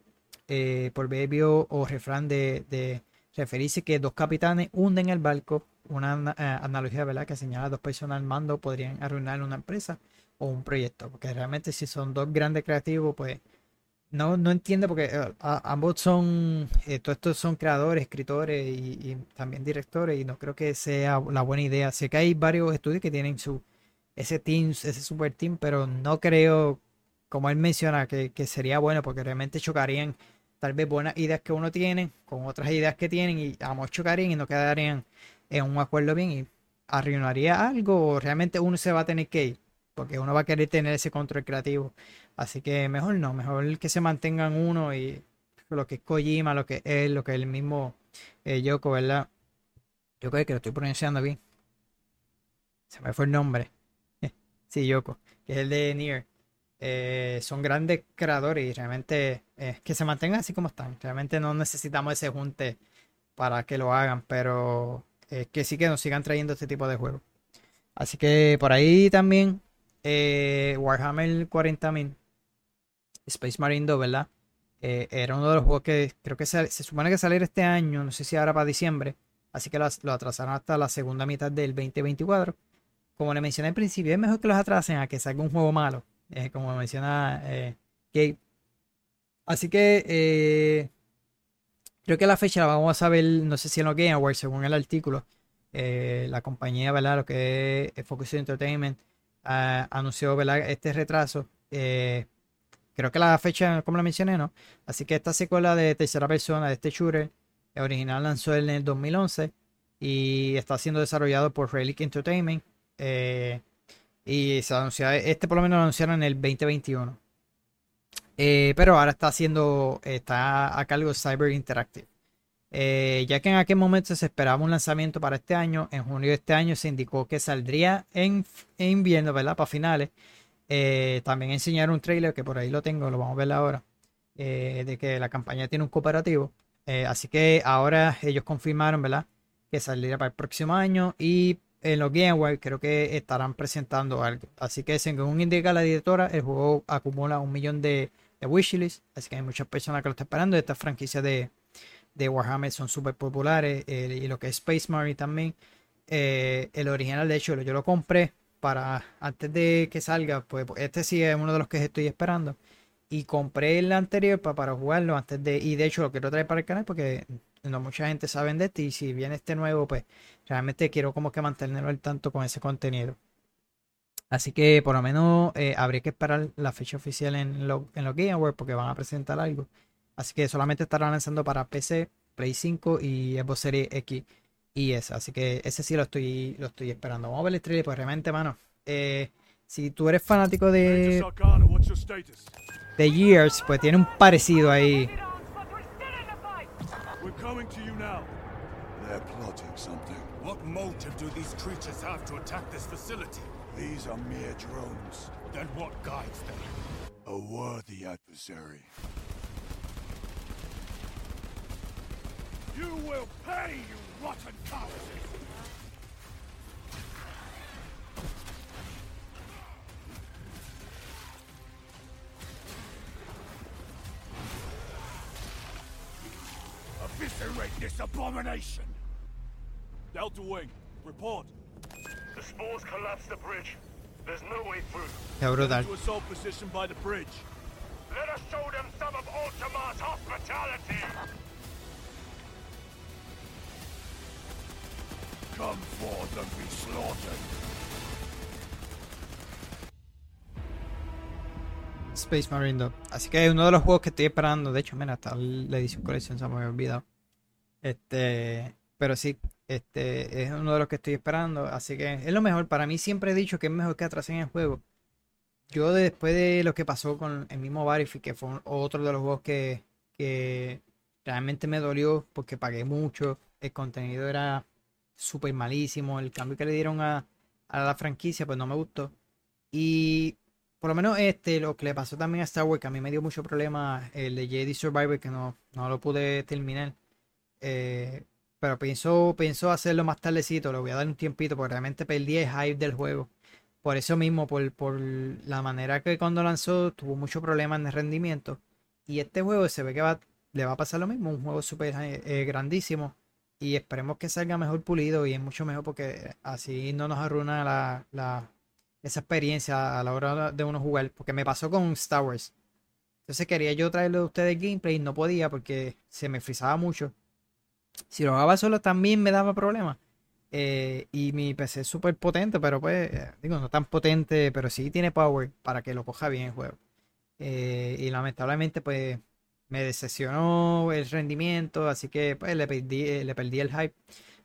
[SPEAKER 1] por bebio o refrán de, de referirse que dos capitanes hunden el barco una eh, analogía, ¿verdad? Que señala dos personas al mando podrían arruinar una empresa o un proyecto. Porque realmente si son dos grandes creativos, pues no, no entiendo porque eh, ambos son, eh, todos estos son creadores, escritores y, también directores y no creo que sea la buena idea. Sé que hay varios estudios que tienen su, ese team, ese super team, pero no creo, como él menciona, que, que sería bueno porque realmente chocarían tal vez buenas ideas que uno tiene con otras ideas que tienen y ambos chocarían y no quedarían en un acuerdo bien y arruinaría algo o realmente uno se va a tener que ir porque uno va a querer tener ese control creativo. Así que mejor no, mejor que se mantengan uno y lo que es Kojima, lo que es lo que es el mismo eh, Yoko, ¿verdad? Yo creo que lo estoy pronunciando bien. Se me fue el nombre. Sí, Yoko, que es el de Nier. Eh, son grandes creadores y realmente eh, que se mantengan así como están. Realmente no necesitamos ese junte para que lo hagan, pero eh, que sí que nos sigan trayendo este tipo de juegos. Así que por ahí también eh, Warhammer 40.000 Space Marine 2, ¿verdad? Era uno de los juegos que creo que se, supone que salir este año, no sé si ahora para diciembre, así que lo, atrasaron hasta la segunda mitad del 2024. Como le mencioné al principio, es mejor que los atrasen a que salga un juego malo, como menciona Gabe. Así que Creo que la fecha la vamos a saber, no sé si en lo Game Awards, según el artículo. Eh, la compañía, ¿verdad? Lo que es Focus Entertainment ah, anunció. Este retraso. Eh, creo que la fecha, como la mencioné, ¿no? Así que esta secuela de tercera persona de este shooter original lanzó en el 2011 y está siendo desarrollado por Relic Entertainment. Eh, y se anunció, este por lo menos lo anunciaron en el 2021. Eh, pero ahora está haciendo, está a cargo de Cyber Interactive. Eh, ya que en aquel momento se esperaba un lanzamiento para este año, en junio de este año se indicó que saldría en, invierno, ¿verdad? Para finales. También enseñaron un trailer que por ahí lo tengo, lo vamos a ver ahora, de que la campaña tiene un cooperativo. así que ahora ellos confirmaron, ¿verdad? Que saldría para el próximo año y en los Game creo que estarán presentando algo. Así que según indica la directora, el juego acumula un millón de de wishlist. Así que hay muchas personas que lo están esperando. Estas franquicias de, de Warhammer son súper populares. y lo que es Space Marine también. Eh, el original, de hecho, yo lo compré para antes de que salga. Pues, pues este sí es uno de los que estoy esperando. Y compré el anterior para, para jugarlo antes de. Y de hecho lo quiero traer para el canal porque no mucha gente sabe de este. Y si viene este nuevo, pues realmente quiero como que mantenerlo al tanto con ese contenido. Así que por lo menos eh, habría que esperar la fecha oficial en, lo, en los Game Awards porque van a presentar algo. Así que solamente estarán lanzando para PC, Play 5 y Xbox Series X y S. Así que ese sí lo estoy, lo estoy esperando. Vamos a ver el trailer, pues realmente, mano. Eh, si tú eres fanático de, de Years, pues tiene un parecido ahí. Coming to you now? They're plotting something. What motive do these creatures have to attack this facility? These are mere drones. Then what guides them? A worthy adversary. You will pay, you rotten cowards! Eviscerate this abomination! Delta Wing, report. The spores collapsed the bridge. There's no way through. Yeah, brutal. To
[SPEAKER 2] assault position by the bridge.
[SPEAKER 3] Let us show them some of Ultima's hospitality!
[SPEAKER 2] Come forth and be slaughtered!
[SPEAKER 1] Space Marine 2. Así que es uno de los juegos que estoy esperando. De hecho, mira, está la edición colección, se me había olvidado. Este, pero sí, este es uno de los que estoy esperando. Así que es lo mejor. Para mí siempre he dicho que es mejor que atrasen el juego. Yo después de lo que pasó con el mismo Battlefield, que fue otro de los juegos que, que realmente me dolió porque pagué mucho. El contenido era súper malísimo. El cambio que le dieron a, a la franquicia, pues no me gustó. Y por lo menos este, lo que le pasó también a Star Wars, que a mí me dio mucho problema, el de Jedi Survivor, que no, no lo pude terminar. Eh, pero pienso, pienso hacerlo más tardecito, le voy a dar un tiempito, porque realmente perdí el hype del juego. Por eso mismo, por, por la manera que cuando lanzó tuvo mucho problema en el rendimiento. Y este juego se ve que va, le va a pasar lo mismo, un juego súper eh, eh, grandísimo. Y esperemos que salga mejor pulido y es mucho mejor porque así no nos arruina la, la esa experiencia a la hora de uno jugar. Porque me pasó con Star Wars. Entonces quería yo traerle a ustedes gameplay y no podía porque se me frizaba mucho. Si lo jugaba solo también me daba problemas. Eh, y mi PC es súper potente, pero pues, eh, digo, no tan potente, pero sí tiene power para que lo coja bien el juego. Eh, y lamentablemente, pues, me decepcionó el rendimiento, así que pues le perdí, le perdí el hype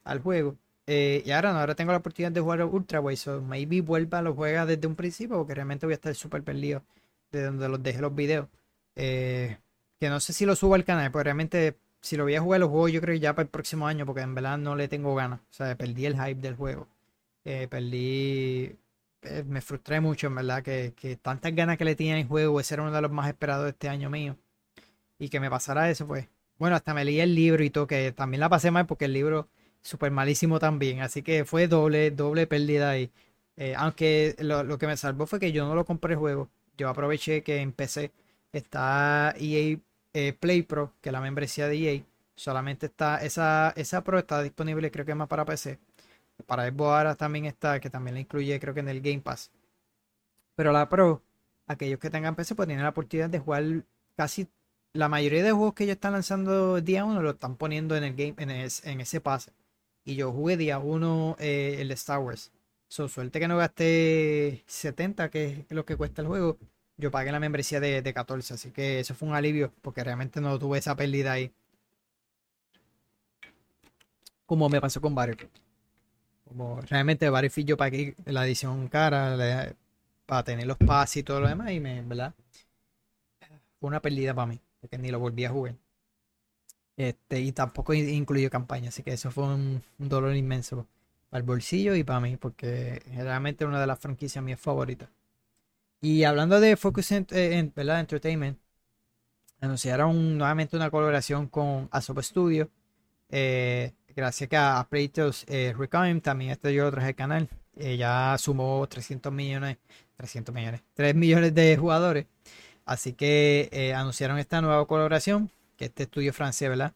[SPEAKER 1] al juego. Y ahora no, ahora tengo la oportunidad de jugar Ultra Way, so maybe vuelva a lo juega desde un principio, porque realmente voy a estar súper perdido de donde los dejé los videos. que no sé si lo subo al canal, porque realmente si lo voy a jugar, los juegos yo creo ya para el próximo año, porque en verdad no le tengo ganas. O sea, perdí el hype del juego. Eh, perdí. Eh, me frustré mucho, en verdad, que, que, tantas ganas que le tenía el juego, ese era uno de los más esperados de este año mío. Y que me pasara eso, pues. Bueno, hasta me leí el libro y todo, que también la pasé mal porque el libro súper malísimo también. Así que fue doble, doble pérdida ahí. Eh, aunque lo, lo, que me salvó fue que yo no lo compré juego. Yo aproveché que en PC está EA eh, Play Pro, que la membresía de EA, solamente está, esa, esa Pro está disponible creo que más para PC. Para Xbox ahora también está, que también la incluye creo que en el Game Pass. Pero la Pro, aquellos que tengan PC, pues tienen la oportunidad de jugar casi la mayoría de juegos que ellos están lanzando día 1 lo están poniendo en el game, en, en ese pase. Y yo jugué día 1 eh, el Star Wars. So, suerte que no gasté 70, que es lo que cuesta el juego yo pagué la membresía de, de 14, así que eso fue un alivio porque realmente no tuve esa pérdida ahí. Como me pasó con Battlefield. Como realmente Battlefield yo pagué la edición cara para tener los pases y todo lo demás y me, ¿verdad? Fue una pérdida para mí, porque ni lo volví a jugar. Este, y tampoco incluyó campaña, así que eso fue un, dolor inmenso para el bolsillo y para mí, porque realmente una de las franquicias mías favoritas. Y hablando de Focus eh, Entertainment, anunciaron nuevamente una colaboración con Asobo Studio. Eh, gracias a, a Playtos eh, también este yo lo traje al canal. Eh, ya sumó 300 millones, 300 millones, 3 millones de jugadores. Así que anunciaron esta nueva colaboración, que este estudio francés, ¿verdad?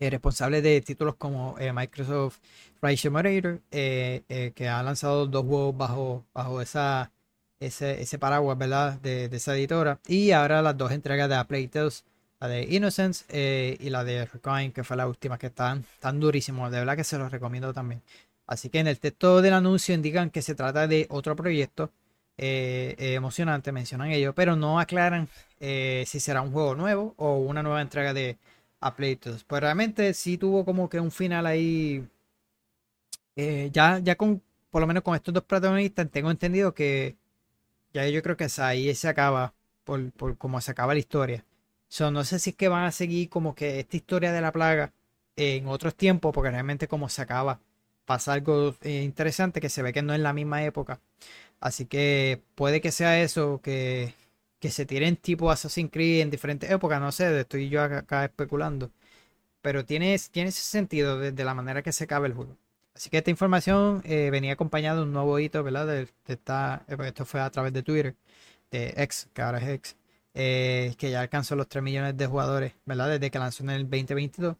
[SPEAKER 1] responsable de títulos como Microsoft Flight Simulator, que ha lanzado dos juegos bajo, bajo esa ese, paraguas, ¿verdad? De, esa editora. Y ahora las dos entregas de A Tales, la de Innocence eh, y la de Recoin, que fue la última, que están tan durísimos. De verdad que se los recomiendo también. Así que en el texto del anuncio indican que se trata de otro proyecto eh, eh, emocionante, mencionan ellos, pero no aclaran si será un juego nuevo o una nueva entrega de A Tales. Pues realmente sí tuvo como que un final ahí. ya, ya con, por lo menos con estos dos protagonistas, tengo entendido que ya yo creo que ahí se acaba por, por cómo se acaba la historia. So, no sé si es que van a seguir como que esta historia de la plaga en otros tiempos, porque realmente como se acaba, pasa algo eh, interesante que se ve que no es la misma época. Así que puede que sea eso, que, que se tiren tipo Assassin's Creed en diferentes épocas, no sé, estoy yo acá, especulando. Pero tiene, tiene ese sentido desde la manera que se acaba el juego. Así que esta información eh, venía acompañada de un nuevo hito, ¿verdad? De, esta, eh, esto fue a través de Twitter, de X, que ahora es X, eh, que ya alcanzó los 3 millones de jugadores, ¿verdad? Desde que lanzó en el 2022.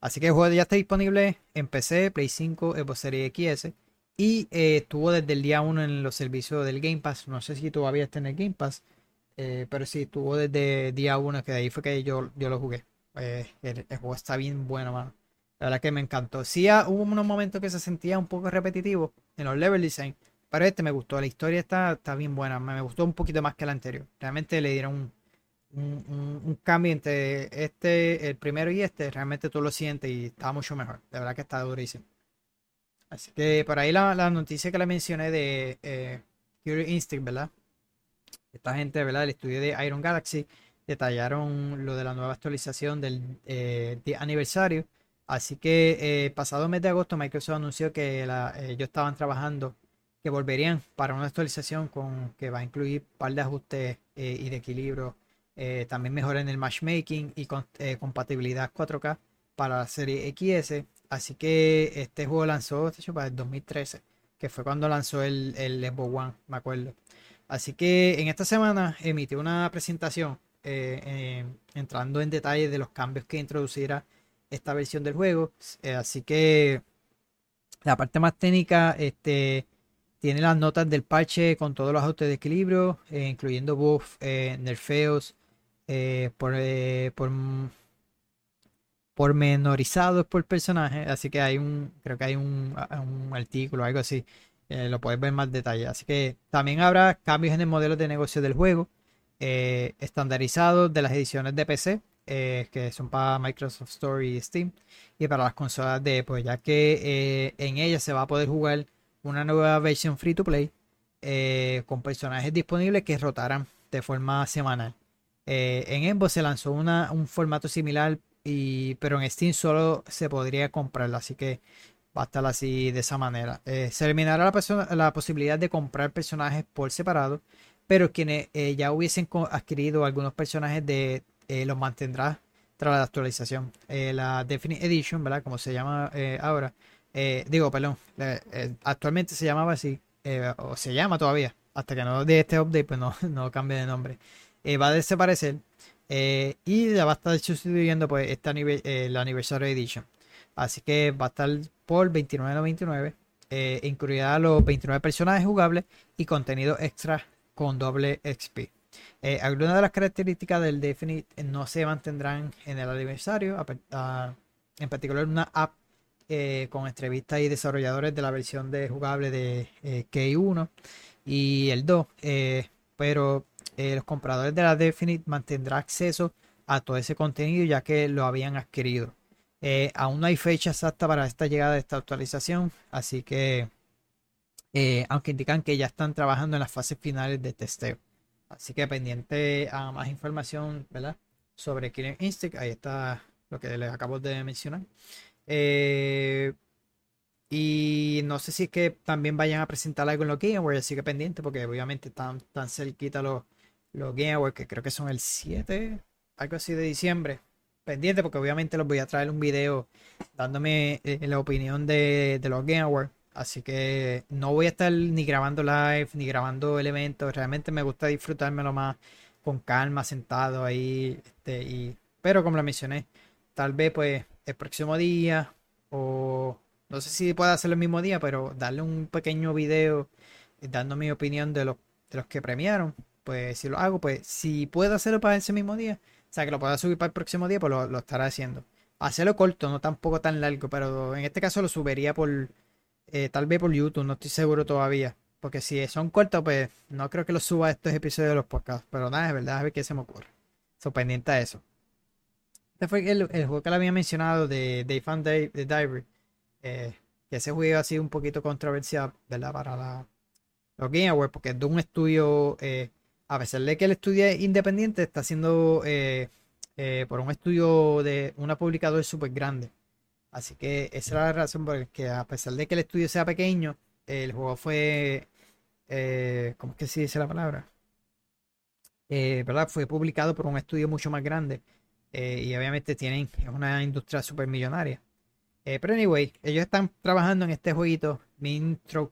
[SPEAKER 1] Así que el juego ya está disponible en PC, Play 5, Xbox Series XS Y eh, estuvo desde el día 1 en los servicios del Game Pass. No sé si todavía está en el Game Pass. eh, pero sí, estuvo desde día 1, que de ahí fue que yo, yo lo jugué. Eh, el, juego está bien bueno, mano. La verdad que me encantó. Sí, ah, hubo unos momentos que se sentía un poco repetitivo en los level design. Pero este me gustó. La historia está, está bien buena. Me, gustó un poquito más que la anterior. Realmente le dieron un, un, un- un cambio entre este, el primero y este. Realmente tú lo sientes y está mucho mejor. De verdad que está durísimo. Así que por ahí la, la noticia que le mencioné de eh, Killer Instinct, ¿verdad? Esta gente, ¿verdad? El estudio de Iron Galaxy detallaron lo de la nueva actualización del eh, día aniversario. Así que eh, pasado mes de agosto Microsoft anunció que la- ellos estaban trabajando, que volverían para una actualización con que va a incluir un par de ajustes eh, y de equilibrio. eh, también mejora en el matchmaking y con- eh, compatibilidad 4K para la serie XS. Así que este juego lanzó, de hecho, para el 2013, que fue cuando lanzó el, el Xbox One, me acuerdo. Así que en esta semana emitió una presentación eh, eh, entrando en detalle de los cambios que introducirá esta versión del juego. Eh, así que la parte más técnica este, tiene las notas del parche con todos los ajustes de equilibrio, incluyendo buff, nerfeos, por, por pormenorizados por personaje. Así que hay un, creo que hay un, un artículo, algo así. eh, lo puedes ver más detalle. Así que también habrá cambios en el modelo de negocio del juego, eh, estandarizados de las ediciones de PC, eh, que son para Microsoft Store y Steam, y para las consolas de Apple, ya que eh, en ellas se va a poder jugar una nueva versión free to play con personajes disponibles que rotarán de forma semanal. En Xbox se lanzó una, un formato similar, y, pero en Steam solo se podría comprarlo, así que va a estar así de esa manera. Eh, se eliminará la, posibilidad de comprar personajes por separado, pero quienes eh, ya hubiesen adquirido algunos personajes de, eh, los mantendrá tras la actualización. La Definite Edition, ¿verdad? Como se llama ahora. Digo, perdón, actualmente se llamaba así, o se llama todavía, hasta que no de este update, pues no, (laughs) no cambie de nombre. Va a desaparecer eh, y la va a estar sustituyendo pues este anive- eh, la Anniversary Edition. Así que va a estar por $29.99. Eh, incluirá los 29 personajes jugables y contenido extra con doble XP. Eh, algunas de las características del Definite no se mantendrán en el aniversario. en particular, una app con entrevistas y desarrolladores de la versión de jugable de eh, K1 y el 2. eh, pero eh, los compradores de la Definite mantendrán acceso a todo ese contenido ya que lo habían adquirido. Eh, aún no hay fecha exacta para esta llegada de esta actualización, así que eh, aunque indican que ya están trabajando en las fases finales de testeo. Así que pendiente a más información, ¿verdad? Sobre Killer Instinct, ahí está lo que les acabo de mencionar. Y no sé si es que también vayan a presentar algo en los Game Awards, así que pendiente, porque obviamente están tan cerquita los, los Game Awards, que creo que son el 7, algo así de diciembre. Pendiente, porque obviamente los voy a traer un video dándome eh, la opinión de, de los Game Awards. Así que no voy a estar ni grabando live, ni grabando el evento. Realmente me gusta disfrutármelo más con calma, sentado ahí. Este, y, pero como lo mencioné, tal vez pues el próximo día o no sé si pueda hacerlo el mismo día, pero darle un pequeño video eh, dando mi opinión de los, de los que premiaron. Pues si lo hago, pues si puedo hacerlo para ese mismo día, o sea que lo pueda subir para el próximo día, pues lo, lo estaré haciendo. Hacerlo corto, no tampoco tan largo, pero en este caso lo subiría por eh, tal vez por YouTube, no estoy seguro todavía. Porque si son cortos, pues no creo que los suba a estos episodios de los podcasts. Pero nada, es verdad, a ver qué se me ocurre. So, pendiente a eso. Este fue el, el juego que le había mencionado de Day Fan Day, de Diary. Eh, que ese juego ha sido un poquito controversial, ¿verdad? Para los Game Awards, porque es de un estudio, eh, a pesar de que el estudio es independiente, está siendo eh, eh, por un estudio de una publicadora súper grande. Así que esa era la razón por la que a pesar de que el estudio sea pequeño, el juego fue, eh, ¿cómo es que se dice la palabra? ¿verdad? Fue publicado por un estudio mucho más grande y obviamente tienen es una industria súper millonaria. Pero anyway, ellos están trabajando en este jueguito, Mind Tro-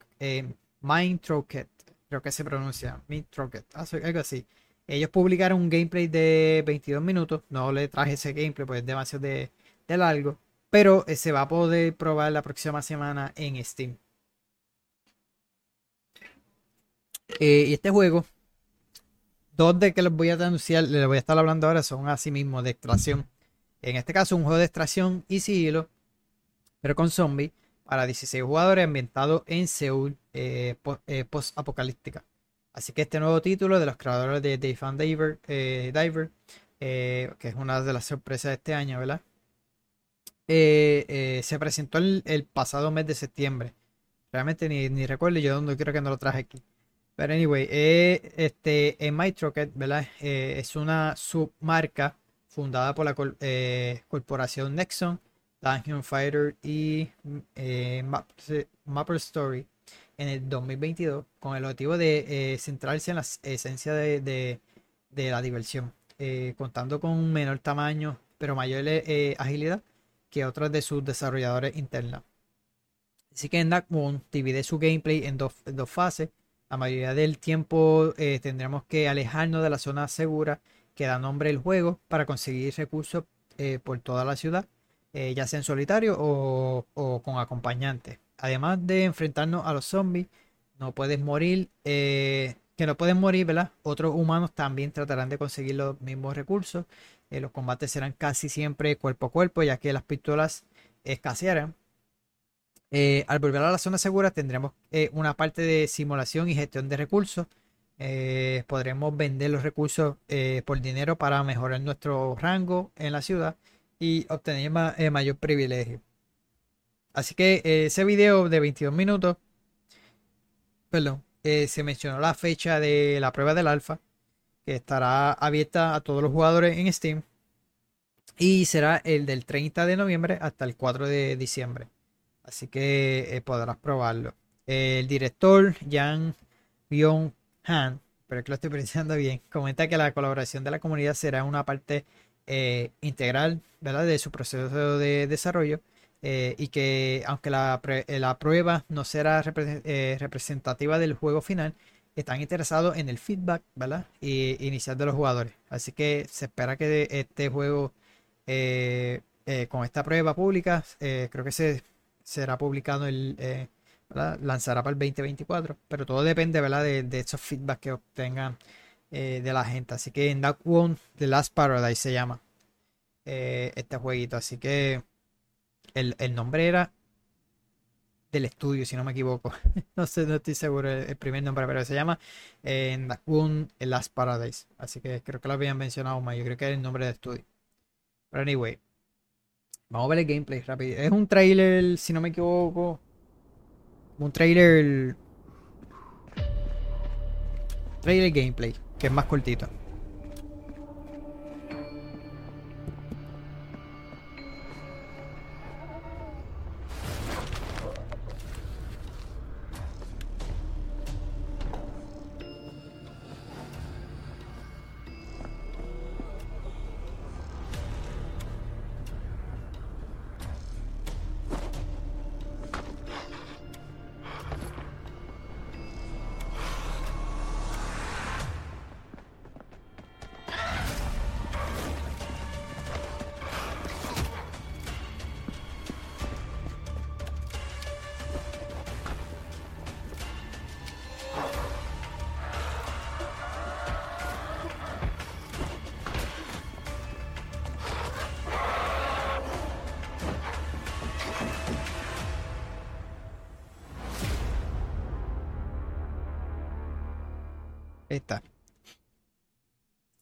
[SPEAKER 1] Mind Trocket, creo que se pronuncia, Mind Trocket, algo así. Ellos publicaron un gameplay de 22 minutos, no le traje ese gameplay, pues es demasiado de, de largo, pero se va a poder probar la próxima semana en Steam. Eh, y este juego, dos de que les voy a anunciar, les voy a estar hablando ahora, son así mismo de extracción. En este caso, un juego de extracción y sigilo, pero con zombies, para 16 jugadores, ambientado en Seúl eh, eh, post-apocalíptica. Así que este nuevo título de los creadores de Dave and Diver, Diver que es una de las sorpresas de este año, ¿verdad? se presentó el, el, pasado mes de septiembre. Realmente ni, recuerdo yo dónde creo que no lo traje aquí. Pero anyway, eh, este, MyTrocket, ¿verdad? Eh, es una submarca fundada por la eh, corporación Nexon, Dungeon Fighter y eh, Mapper Story en el 2022 con el objetivo de centrarse en la esencia de, la diversión, contando con un menor tamaño pero mayor agilidad que otras de sus desarrolladores internas. Así que en Dark Moon divide su gameplay en dos, en dos fases la mayoría del tiempo eh, tendremos que alejarnos de la zona segura que da nombre al juego para conseguir recursos eh, por toda la ciudad, eh, ya sea en solitario o, con acompañantes. Además de enfrentarnos a los zombies, no puedes morir, que no pueden morir, ¿verdad? Otros humanos también tratarán de conseguir los mismos recursos. los combates serán casi siempre cuerpo a cuerpo, ya que las pistolas escasearán eh, al volver a la zona segura tendremos eh, una parte de simulación y gestión de recursos. Eh, podremos vender los recursos por dinero para mejorar nuestro rango en la ciudad y obtener mayor privilegio. Así que ese video de 22 minutos, perdón, se mencionó la fecha de la prueba del alfa, que estará abierta a todos los jugadores en Steam. Y será el del 30 de noviembre hasta el 4 de diciembre. Así que eh, podrás probarlo. el director Jan Byung Han, pero que lo estoy (laughs) pronunciando bien, comenta que la colaboración de la comunidad será una parte eh, integral ¿verdad? de su proceso de desarrollo eh, y que aunque la, prueba no será representativa del juego final, están interesados en el feedback ¿verdad? Y, inicial de los jugadores. Así que se espera que este juego con esta prueba pública, creo que se será publicado el eh, lanzará para el 2024 pero todo depende ¿verdad? De, de esos feedback que obtengan eh, de la gente así que en Dark One The Last Paradise se llama eh, este jueguito así que el, nombre era del estudio si no me equivoco (laughs) no sé no estoy seguro el, primer nombre pero se llama The Last Paradise así que creo que lo habían mencionado más yo creo que era el nombre del estudio pero anyway Vamos a ver el gameplay rápido. Es un trailer, si no me equivoco. Un trailer. Trailer gameplay, que es más cortito.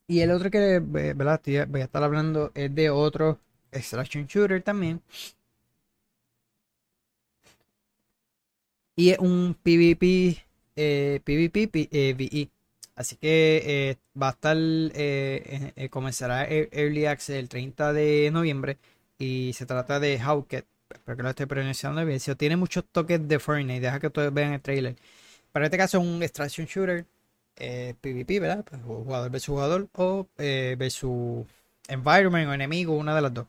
[SPEAKER 1] Y el otro que ¿verdad? voy a estar hablando es de otro extraction shooter también. Y es un PvP, eh, PvP eh, VE. Así que eh, va a estar, comenzará el Early Access el 30 de noviembre. Y se trata de Hawket. Espero que lo esté pronunciando bien. Si tiene muchos toques de Fortnite, deja que todos vean el trailer. Para este caso es un extraction shooter eh, PvP, ¿verdad? Pues, jugador versus jugador o eh, versus environment o enemigo, una de las dos.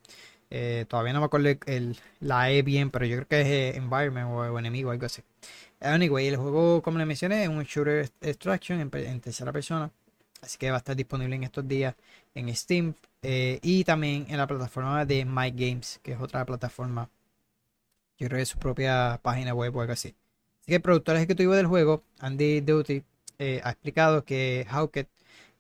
[SPEAKER 1] Eh, todavía no me acuerdo el, la E bien, pero yo creo que es eh, environment o, enemigo, algo así. Anyway, el juego, como le mencioné, es un shooter extraction en, tercera persona. Así que va a estar disponible en estos días en Steam y también en la plataforma de My Games, que es otra plataforma. Yo creo que es su propia página web o algo así. Así que el productor ejecutivo del juego, Andy Duty, eh, ha explicado que Hawkett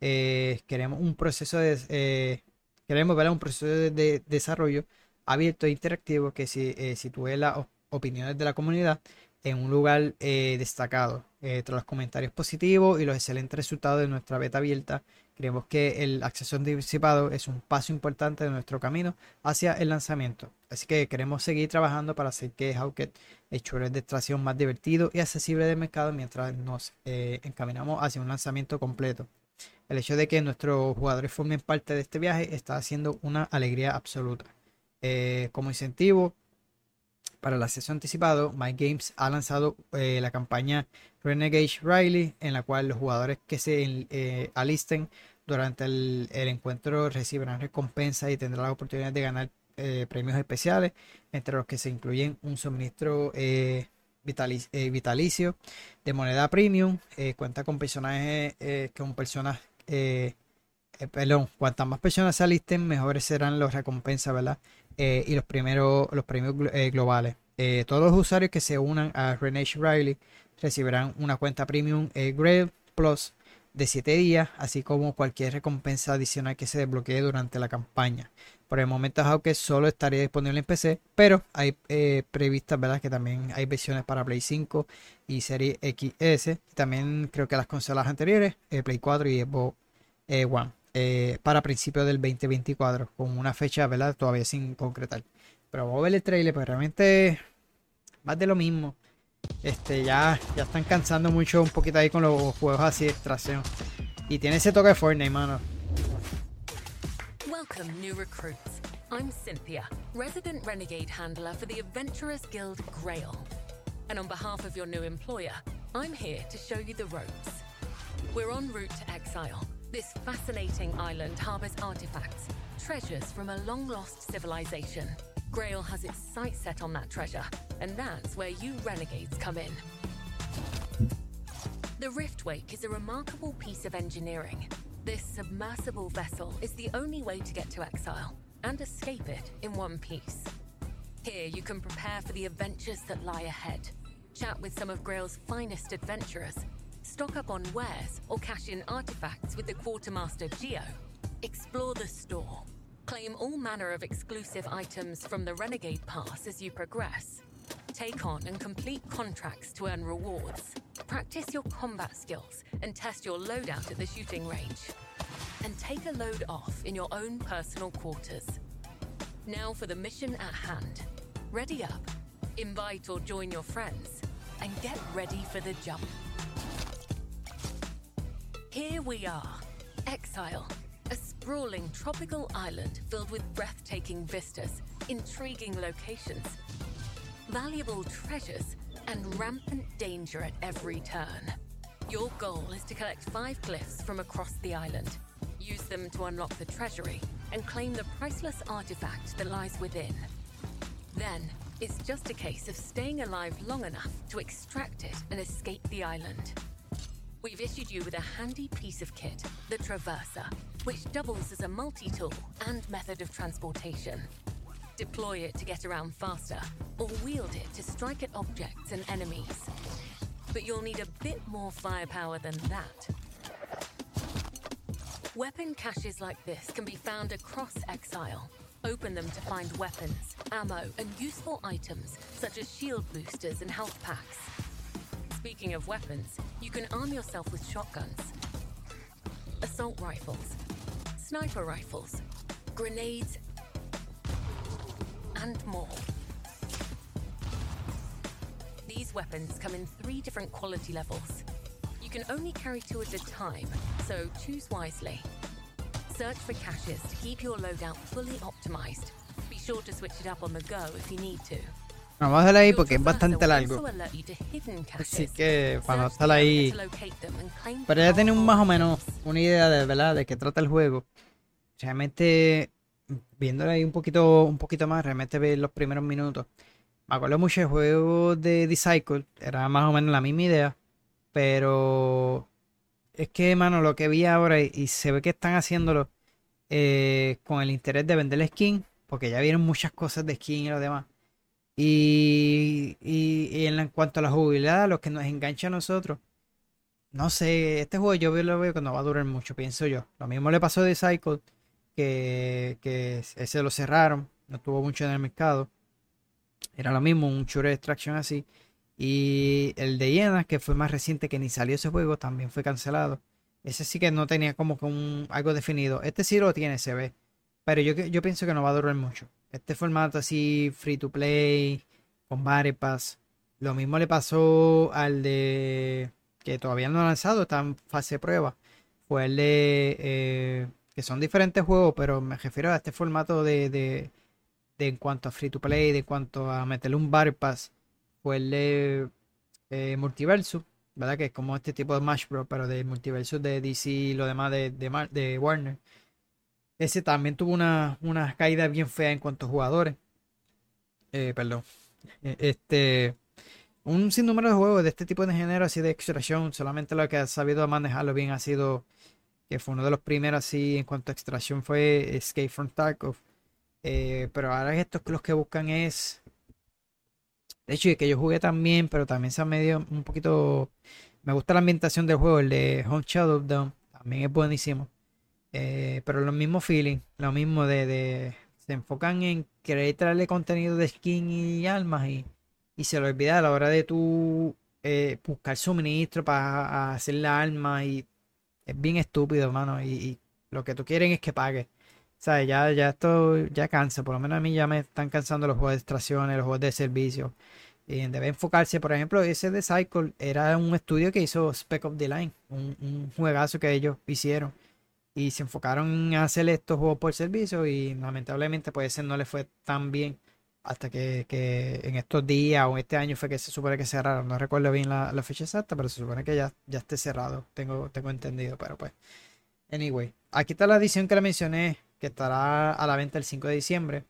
[SPEAKER 1] eh, queremos un proceso de eh, queremos ver un proceso de, de desarrollo abierto e interactivo que si, eh, sitúe las opiniones de la comunidad en un lugar destacado. Tras los comentarios positivos y los excelentes resultados de nuestra beta abierta, creemos que el acceso anticipado es un paso importante de nuestro camino hacia el lanzamiento. Así que queremos seguir trabajando para hacer que Hawkett el de extracción más divertido y accesible del mercado mientras nos eh, encaminamos hacia un lanzamiento completo. El hecho de que nuestros jugadores formen parte de este viaje está haciendo una alegría absoluta. Eh, como incentivo para el acceso anticipado, My Games ha lanzado eh, la campaña Renegade Riley, en la cual los jugadores que se eh, alisten durante el, encuentro recibirán recompensas y tendrán la oportunidad de ganar eh, premios especiales, entre los que se incluyen un suministro vitalic- vitalicio de moneda premium, cuenta con personajes eh, con personas perdón, cuantas más personas se alisten, mejores serán las recompensas, ¿verdad? Eh, y los primeros, los premios eh, globales. Eh, todos los usuarios que se unan a Renage Riley recibirán una cuenta premium Grade Plus de 7 días, así como cualquier recompensa adicional que se desbloquee durante la campaña. Por el momento, Hawkeye solo estaría disponible en PC, pero hay previstas, ¿verdad? Que también hay versiones para Play 5 y Serie XS. También creo que las consolas anteriores, eh, Play 4 y Xbox One, eh, para principios del 2024, con una fecha, ¿verdad? Todavía sin concretar. Pero vamos a ver el trailer, pues realmente más de lo mismo. Este, ya, ya están cansando mucho un poquito ahí con los juegos así de extracción. Y tiene ese toque de Fortnite, mano.
[SPEAKER 4] Welcome, new recruits. I'm Cynthia, resident renegade handler for the Adventurers Guild Grail. And on behalf of your new employer, I'm here to show you the ropes. We're en route to exile. This fascinating island harbors artifacts, treasures from a long lost civilization. Grail has its sights set on that treasure, and that's where you renegades come in. The Riftwake is a remarkable piece of engineering. This submersible vessel is the only way to get to exile and escape it in one piece. Here you can prepare for the adventures that lie ahead, chat with some of Grail's finest adventurers, stock up on wares, or cash in artifacts with the Quartermaster Geo. Explore the store. Claim all manner of exclusive items from the Renegade Pass as you progress. Take on and complete contracts to earn rewards. Practice your combat skills and test your loadout at the shooting range. And take a load off in your own personal quarters. Now for the mission at hand. Ready up, invite or join your friends, and get ready for the jump. Here we are, Exile, a sprawling tropical island filled with breathtaking vistas, intriguing locations, valuable treasures, and rampant danger at every turn. Your goal is to collect five glyphs from across the island, use them to unlock the treasury, and claim the priceless artifact that lies within. Then, it's just a case of staying alive long enough to extract it and escape the island. We've issued you with a handy piece of kit, the Traverser, which doubles as a multi tool and method of transportation. Deploy it to get around faster, or wield it to strike at objects and enemies. But you'll need a bit more firepower than that. Weapon caches like this can be found across Exile. Open them to find weapons, ammo, and useful items such as shield boosters and health packs. Speaking of weapons, you can arm yourself with shotguns, assault rifles, sniper rifles, grenades, and more. These weapons come in three different quality levels. You can only carry two at a time, so choose wisely. Search for caches to keep your loadout fully optimized. Be sure to switch it up on the go if you need to.
[SPEAKER 1] Vamos a dejarlo ahí porque es bastante largo. Así que para no estar ahí. Pero ya tiene un más o menos una idea de verdad de qué trata el juego. Realmente, viéndolo ahí un poquito, un poquito más, realmente ver los primeros minutos. Me acuerdo mucho del juego de Disciple, era más o menos la misma idea. Pero es que, mano, lo que vi ahora y, y se ve que están haciéndolo eh, con el interés de vender skin, porque ya vieron muchas cosas de skin y lo demás. Y, y, en, cuanto a la jugabilidad, lo que nos engancha a nosotros, no sé, este juego yo lo veo que no va a durar mucho, pienso yo. Lo mismo le pasó de Cycle, que, que ese lo cerraron, no tuvo mucho en el mercado. Era lo mismo, un shooter de extraction así. Y el de Iena, que fue más reciente que ni salió ese juego, también fue cancelado. Ese sí que no tenía como que un, algo definido. Este sí lo tiene, se ve. Pero yo, yo pienso que no va a durar mucho. Este formato así, free to play, con Battle Pass. Lo mismo le pasó al de que todavía no ha lanzado, está en fase de prueba. Fue el de eh, que son diferentes juegos, pero me refiero a este formato de, de, de en cuanto a free to play, de cuanto a meterle un Battle Pass. Fue el de eh, Multiverso, ¿verdad? Que es como este tipo de Smash Bros. pero de Multiverso de DC y lo demás de, de, de Warner. Ese también tuvo una, una, caída bien fea en cuanto a jugadores. Eh, perdón. E, este. Un sinnúmero de juegos de este tipo de género así de extracción. Solamente lo que ha sabido manejarlo bien ha sido. Que fue uno de los primeros así en cuanto a extracción fue Escape from Tarkov. Eh, pero ahora estos los que buscan es. De hecho, que yo jugué también, pero también se ha medio un poquito. Me gusta la ambientación del juego, el de Home Shadow Down. También es buenísimo. Eh, pero lo mismo feeling, lo mismo de, se enfocan en querer traerle contenido de skin y almas y, y se lo olvida a la hora de tú eh, buscar suministro para hacer la alma y es bien estúpido, hermano. Y, lo que tú quieren es que pague. ¿Sabes? Ya, ya esto ya cansa, por lo menos a mí ya me están cansando los juegos de extracciones, los juegos de servicio. Y debe enfocarse, por ejemplo, ese de Cycle era un estudio que hizo Spec of the Line, un, un juegazo que ellos hicieron y se enfocaron en hacer estos juegos por servicio y lamentablemente pues ese no le fue tan bien hasta que, en estos días o este año fue que se supone que cerraron. No recuerdo bien la, fecha exacta, pero se supone que ya, ya esté cerrado. Tengo, tengo entendido, pero pues. Anyway, aquí está la edición que le mencioné, que estará a la venta el 5 de diciembre.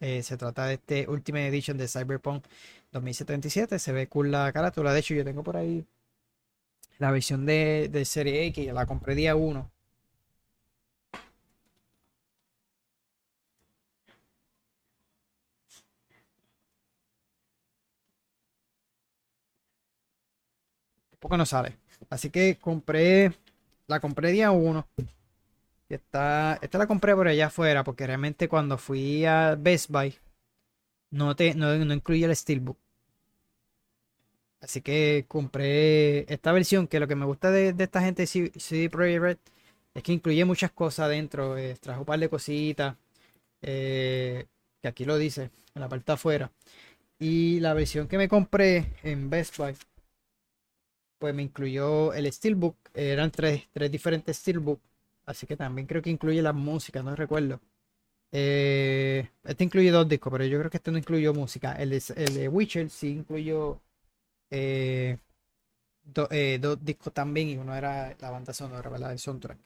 [SPEAKER 1] Eh, se trata de este Ultimate Edition de Cyberpunk 2077. Se ve cool la carátula. De hecho, yo tengo por ahí la versión de, de Serie X. La compré día 1 poco no sale. Así que compré, la compré día 1. Esta, esta la compré por allá afuera porque realmente cuando fui a Best Buy no, te, no, incluye el Steelbook. Así que compré esta versión que lo que me gusta de, esta gente de CD Projekt es que incluye muchas cosas dentro. Eh, trajo un par de cositas. Eh, que aquí lo dice en la parte de afuera. Y la versión que me compré en Best Buy pues me incluyó el Steelbook. Eran tres, tres diferentes Steelbook. Así que también creo que incluye la música, no recuerdo. Eh, este incluye dos discos, pero yo creo que este no incluyó música. El de, el Witcher sí incluyó eh, eh, dos discos también y uno era la banda sonora, ¿verdad? El soundtrack.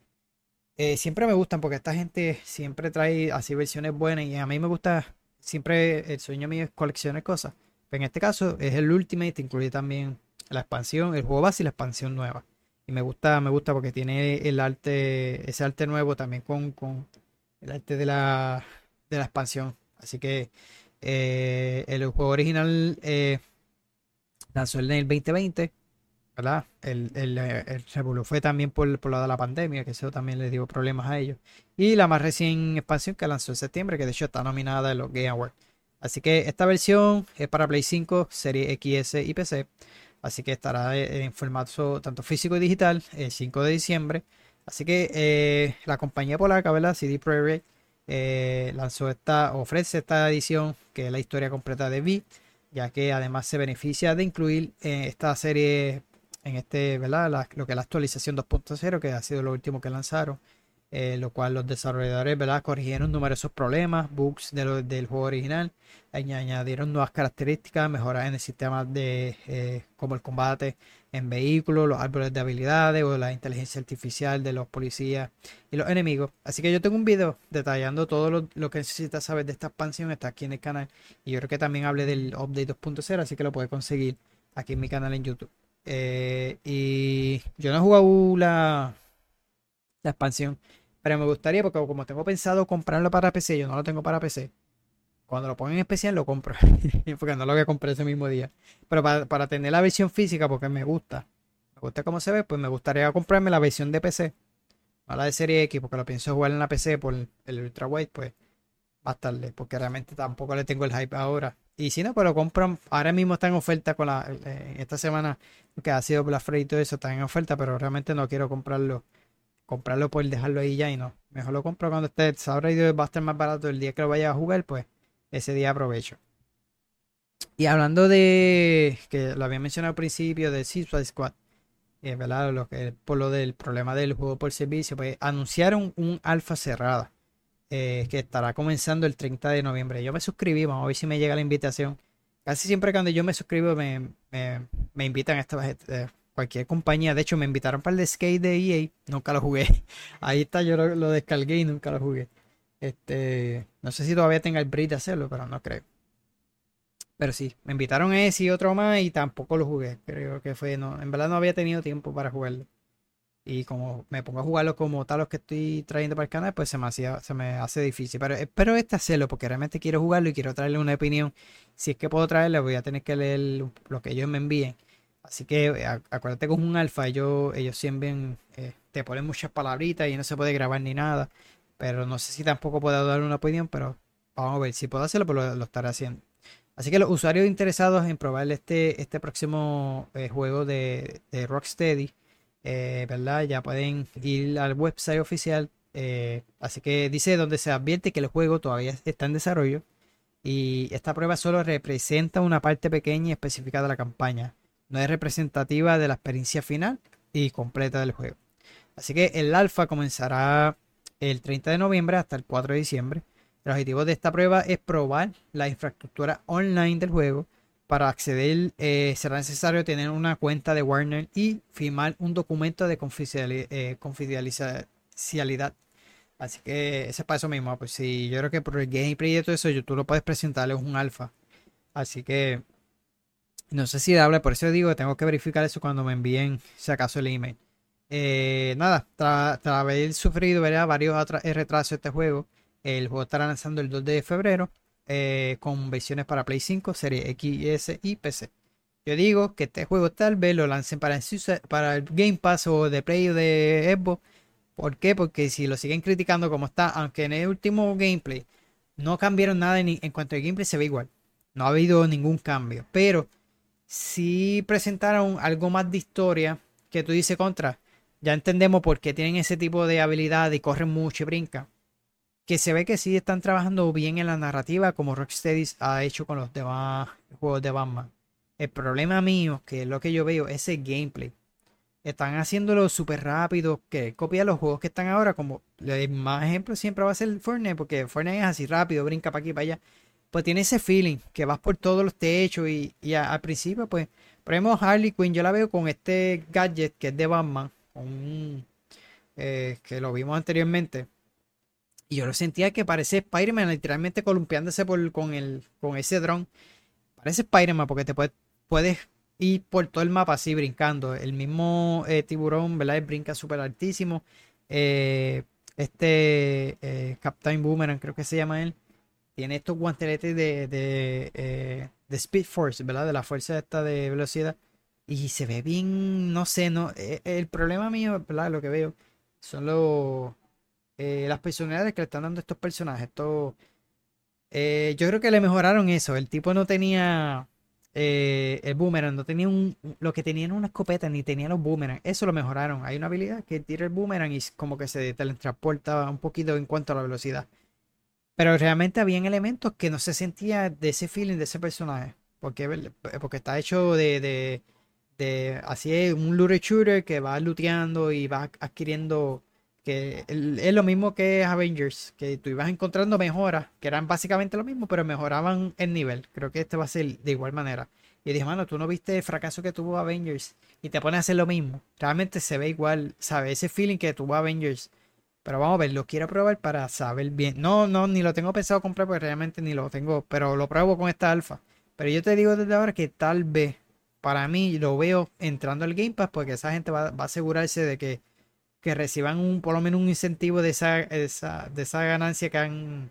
[SPEAKER 1] siempre me gustan porque esta gente siempre trae así versiones buenas y a mí me gusta, siempre el sueño mío es coleccionar cosas. Pero en este caso es el Ultimate, incluye también la expansión, el juego base y la expansión nueva. Y me gusta, me gusta porque tiene el arte, ese arte nuevo también con, con el arte de la, de la expansión. Así que eh, el juego original eh, lanzó en el 2020, ¿verdad? El, el, el fue también por, por la de la pandemia, que eso también le dio problemas a ellos. Y la más recién expansión que lanzó en septiembre, que de hecho está nominada en los Game Awards. Así que esta versión es para Play 5, Serie XS y PC. Así que estará eh, en formato tanto físico y digital el 5 de diciembre. Así que eh, la compañía polaca, ¿verdad? CD Projekt eh, lanzó esta, ofrece esta edición que es la historia completa de V, ya que además se beneficia de incluir esta serie en este, lo que es la actualización 2.0, que ha sido lo último que lanzaron. Eh, lo cual los desarrolladores ¿verdad? corrigieron numerosos problemas, bugs del juego original, añadieron nuevas características, mejoras en el sistema de eh, como el combate en vehículos, los árboles de habilidades o la inteligencia artificial de los policías y los enemigos. Así que yo tengo un video detallando todo lo, que necesitas saber de esta expansión, está aquí en el canal y yo creo que también hablé del update 2.0, así que lo puedes conseguir aquí en mi canal en YouTube. Eh, y yo no he jugado la, la expansión. Pero me gustaría, porque como tengo pensado comprarlo para PC, yo no lo tengo para PC. Cuando lo pongan en especial lo compro. (laughs) porque no lo voy a comprar ese mismo día. Pero para, tener la versión física, porque me gusta. me gusta cómo se ve, pues me gustaría comprarme la versión de PC. No la de serie X, porque lo pienso jugar en la PC por el Ultra Wide, pues va a estarle, porque realmente tampoco le tengo el hype ahora. Y si no, pues lo compran. Ahora mismo está en oferta con la. Eh, esta semana, que ha sido Black Friday y todo eso, está en oferta, pero realmente no quiero comprarlo. Comprarlo por dejarlo ahí ya y no. Mejor lo compro cuando esté. Sabrá y va a estar más barato el día que lo vaya a jugar, pues ese día aprovecho. Y hablando de. que lo había mencionado al principio, de Suicide Squad. Eh, ¿verdad? Lo que, por lo del problema del juego por servicio, pues anunciaron un alfa cerrada eh, que estará comenzando el 30 de noviembre. Yo me suscribí, vamos a ver si me llega la invitación. Casi siempre cuando yo me suscribo me, me, invitan a esta, eh, cualquier compañía. De hecho, me invitaron para el skate de EA, nunca lo jugué. (laughs) Ahí está, yo lo, descargué y nunca lo jugué. Este, no sé si todavía tenga el break de hacerlo, pero no creo. Pero sí, me invitaron ese y otro más y tampoco lo jugué. Creo que fue, no, en verdad no había tenido tiempo para jugarlo. Y como me pongo a jugarlo como tal los que estoy trayendo para el canal, pues se me, hacía, se me hace difícil. Pero espero este hacerlo porque realmente quiero jugarlo y quiero traerle una opinión. Si es que puedo traerle, voy a tener que leer lo que ellos me envíen. Así que eh, acuérdate es un alfa, ellos, ellos siempre eh, te ponen muchas palabritas y no se puede grabar ni nada. Pero no sé si tampoco puedo dar una opinión, pero vamos a ver. Si puedo hacerlo, pues lo, estaré haciendo. Así que los usuarios interesados en probar este, este próximo eh, juego de, Rocksteady ¿verdad? Ya pueden ir al website oficial. Así que dice donde se advierte que el juego todavía está en desarrollo y esta prueba solo representa una parte pequeña y específica de la campaña. No es representativa de la experiencia final y completa del juego. Así que el alfa comenzará el 30 de noviembre hasta el 4 de diciembre. El objetivo de esta prueba es probar la infraestructura online del juego para acceder eh, será necesario tener una cuenta de Warner y firmar un documento de eh, confidencialidad. Así que ese es para eso mismo. Pues sí, yo creo que por el gameplay y todo eso, tú lo puedes presentarle un alfa. Así que no sé si hable, por eso digo tengo que verificar eso cuando me envíen, si acaso, el email. Eh, nada, tras haber sufrido varios retrasos de este juego, el juego estará lanzando el 2 de febrero eh, con versiones para Play 5, Serie X, y PC. Yo digo que este juego tal vez lo lancen para el, Game Pass o de Play de Xbox. ¿Por qué? Porque si lo siguen criticando como está, aunque en el último gameplay no cambiaron nada en, cuanto al gameplay, se ve igual. No ha habido ningún cambio. Pero si presentaron algo más de historia que tú dices contra, ya entendemos por qué tienen ese tipo de habilidad y corren mucho y brincan que se ve que sí están trabajando bien en la narrativa como Rocksteady ha hecho con los demás juegos de Batman. El problema mío, que es lo que yo veo, es el gameplay. Están haciéndolo súper rápido, que copia los juegos que están ahora, como el más ejemplo siempre va a ser Fortnite, porque Fortnite es así rápido, brinca para aquí para allá. Pues tiene ese feeling, que vas por todos los techos y, al principio, pues, por ejemplo, Harley Quinn, yo la veo con este gadget que es de Batman, eh, que lo vimos anteriormente y yo lo sentía que parece Spider-Man literalmente columpiándose con, el, con ese dron. Parece Spider-Man porque te puedes, puedes ir por todo el mapa así brincando. El mismo eh, tiburón, ¿verdad? Brinca súper altísimo. Eh, este eh, Captain Boomerang, creo que se llama él. Tiene estos guanteletes de, de, de Speed Force, ¿verdad? De la fuerza esta de velocidad. Y se ve bien, no sé, no. el problema mío, ¿verdad? Lo que veo son los eh, las personalidades que le están dando estos personajes. Eh, yo creo que le mejoraron eso. El tipo no tenía eh, el boomerang, no tenía un, lo que tenía una escopeta, ni tenía los boomerang. Eso lo mejoraron. Hay una habilidad que tira el boomerang y como que se teletransporta un poquito en cuanto a la velocidad. Pero realmente habían elementos que no se sentía de ese feeling de ese personaje. Porque, porque está hecho de, de, de así es un looter shooter que va looteando y va adquiriendo que es lo mismo que Avengers, que tú ibas encontrando mejoras, que eran básicamente lo mismo, pero mejoraban el nivel. Creo que este va a ser de igual manera. Y dije, mano, tú no viste el fracaso que tuvo Avengers y te pones a hacer lo mismo. Realmente se ve igual, ¿sabes? Ese feeling que tuvo Avengers. Pero vamos a ver, lo quiero probar para saber bien. No, no, ni lo tengo pensado comprar porque realmente ni lo tengo, pero lo pruebo con esta alfa. Pero yo te digo desde ahora que tal vez, para mí, lo veo entrando al Game Pass porque esa gente va a asegurarse de que que reciban un, por lo menos un incentivo de esa, esa, de esa ganancia que han,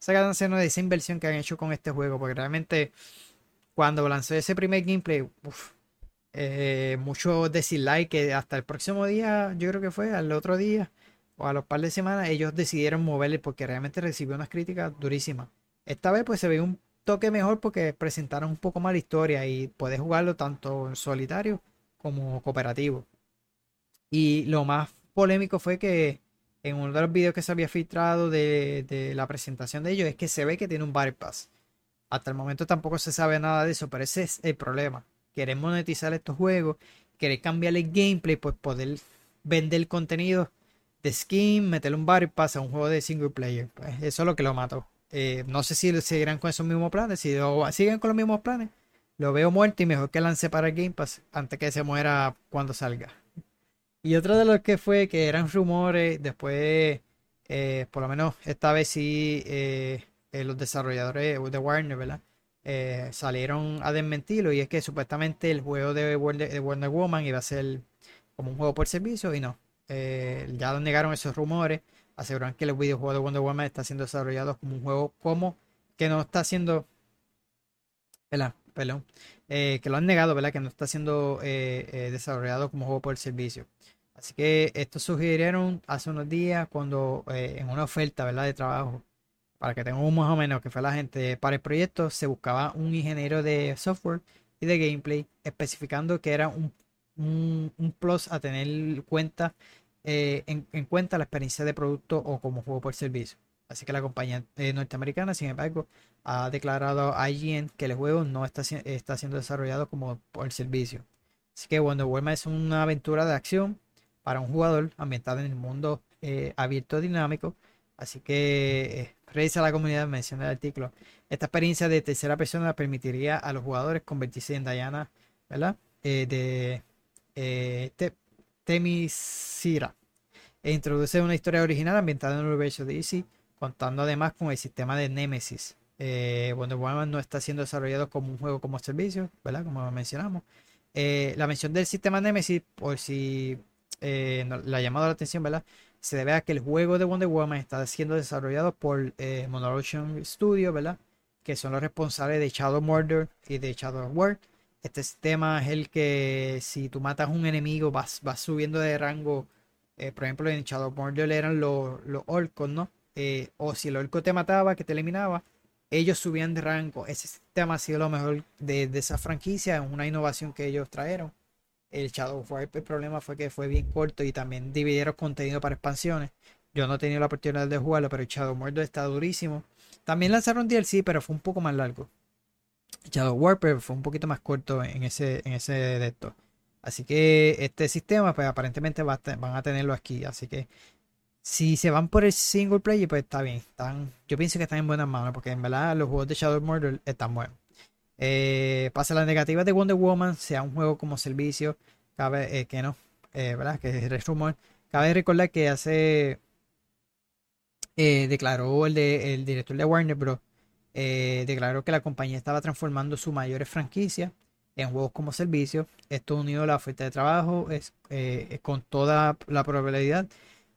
[SPEAKER 1] esa ganancia no de esa inversión que han hecho con este juego, porque realmente cuando lanzó ese primer gameplay, eh, mucho dislike que hasta el próximo día, yo creo que fue al otro día o a los par de semanas, ellos decidieron moverle porque realmente recibió unas críticas durísimas. Esta vez pues se ve un toque mejor porque presentaron un poco más la historia y puedes jugarlo tanto en solitario como cooperativo. Y lo más polémico fue que en uno de los videos que se había filtrado de, la presentación de ellos es que se ve que tiene un bypass. Hasta el momento tampoco se sabe nada de eso, pero ese es el problema. Querer monetizar estos juegos, querer cambiar el gameplay, pues poder vender contenido de skin, meterle un bypass a un juego de single player. Pues eso es lo que lo mató. Eh, no sé si seguirán con esos mismos planes. Si siguen con los mismos planes, lo veo muerto y mejor que lance para el Game Pass antes que se muera cuando salga. Y otro de los que fue que eran rumores, después, eh, por lo menos esta vez sí, eh, los desarrolladores de Warner, ¿verdad? salieron a desmentirlo y es que supuestamente el juego de Wonder, Woman iba a ser como un juego por servicio y no. Ya lo negaron esos rumores aseguran que el videojuego de Wonder Woman está siendo desarrollado como un juego como que no está siendo perdón, eh, que lo han negado, ¿verdad? Que no está siendo eh, eh, desarrollado como juego por servicio. Así que esto sugirieron hace unos días cuando en una oferta, ¿verdad? De trabajo, para que tengamos más o menos que fue la gente para el proyecto, se buscaba un ingeniero de software y de gameplay, especificando que era un, un, plus a tener cuenta eh, en, cuenta la experiencia de producto o como juego por servicio. Así que la compañía eh, norteamericana, sin embargo, ha declarado a IGN que el juego no está, está siendo desarrollado como por servicio. Así que Wonder Woman es una aventura de acción para un jugador ambientada en el mundo eh, abierto dinámico. Así que revisa la comunidad, menciona el artículo. Esta experiencia de tercera persona permitiría a los jugadores convertirse en Diana, ¿verdad? de Temisira e introduce una historia original ambientada en el universo de DC, contando además con el sistema de Nemesis. Eh, Wonder Woman no está siendo desarrollado como un juego como servicio, ¿verdad? Como mencionamos. Eh, la mención del sistema Nemesis, por si eh, la ha llamado la atención, ¿verdad? Se debe a que el juego de Wonder Woman está siendo desarrollado por eh, Monotion Studio, ¿verdad? Que son los responsables de Shadow Murder y de Shadow War. Este sistema es el que si tú matas un enemigo vas, vas subiendo de rango eh, por ejemplo, en Shadow Mordor eran los, los orcos, ¿no? Eh, o si el orco te mataba, que te eliminaba, ellos subían de rango. Ese sistema ha sido lo mejor de, esa franquicia, una innovación que ellos trajeron. El Shadow of War, el problema fue que fue bien corto y también dividieron contenido para expansiones. Yo no he tenido la oportunidad de jugarlo, pero el Shadow Mordor está durísimo. También lanzaron DLC, pero fue un poco más largo. Shadow Warper fue un poquito más corto en ese, en ese de esto. Así que este sistema, pues aparentemente van a tenerlo aquí. Así que si se van por el single player, pues está bien. Están, yo pienso que están en buenas manos, porque en verdad los juegos de Shadow Murder están buenos. Eh, pasa las negativas de Wonder Woman, sea un juego como servicio, cabe eh, que no, eh, ¿verdad? Que es rumor. Cabe recordar que hace declaró el, de, el director de Warner Bros. Declaró que la compañía estaba transformando sus mayores franquicias en juegos como servicio. Esto unido a la oferta de trabajo es, eh, con toda la probabilidad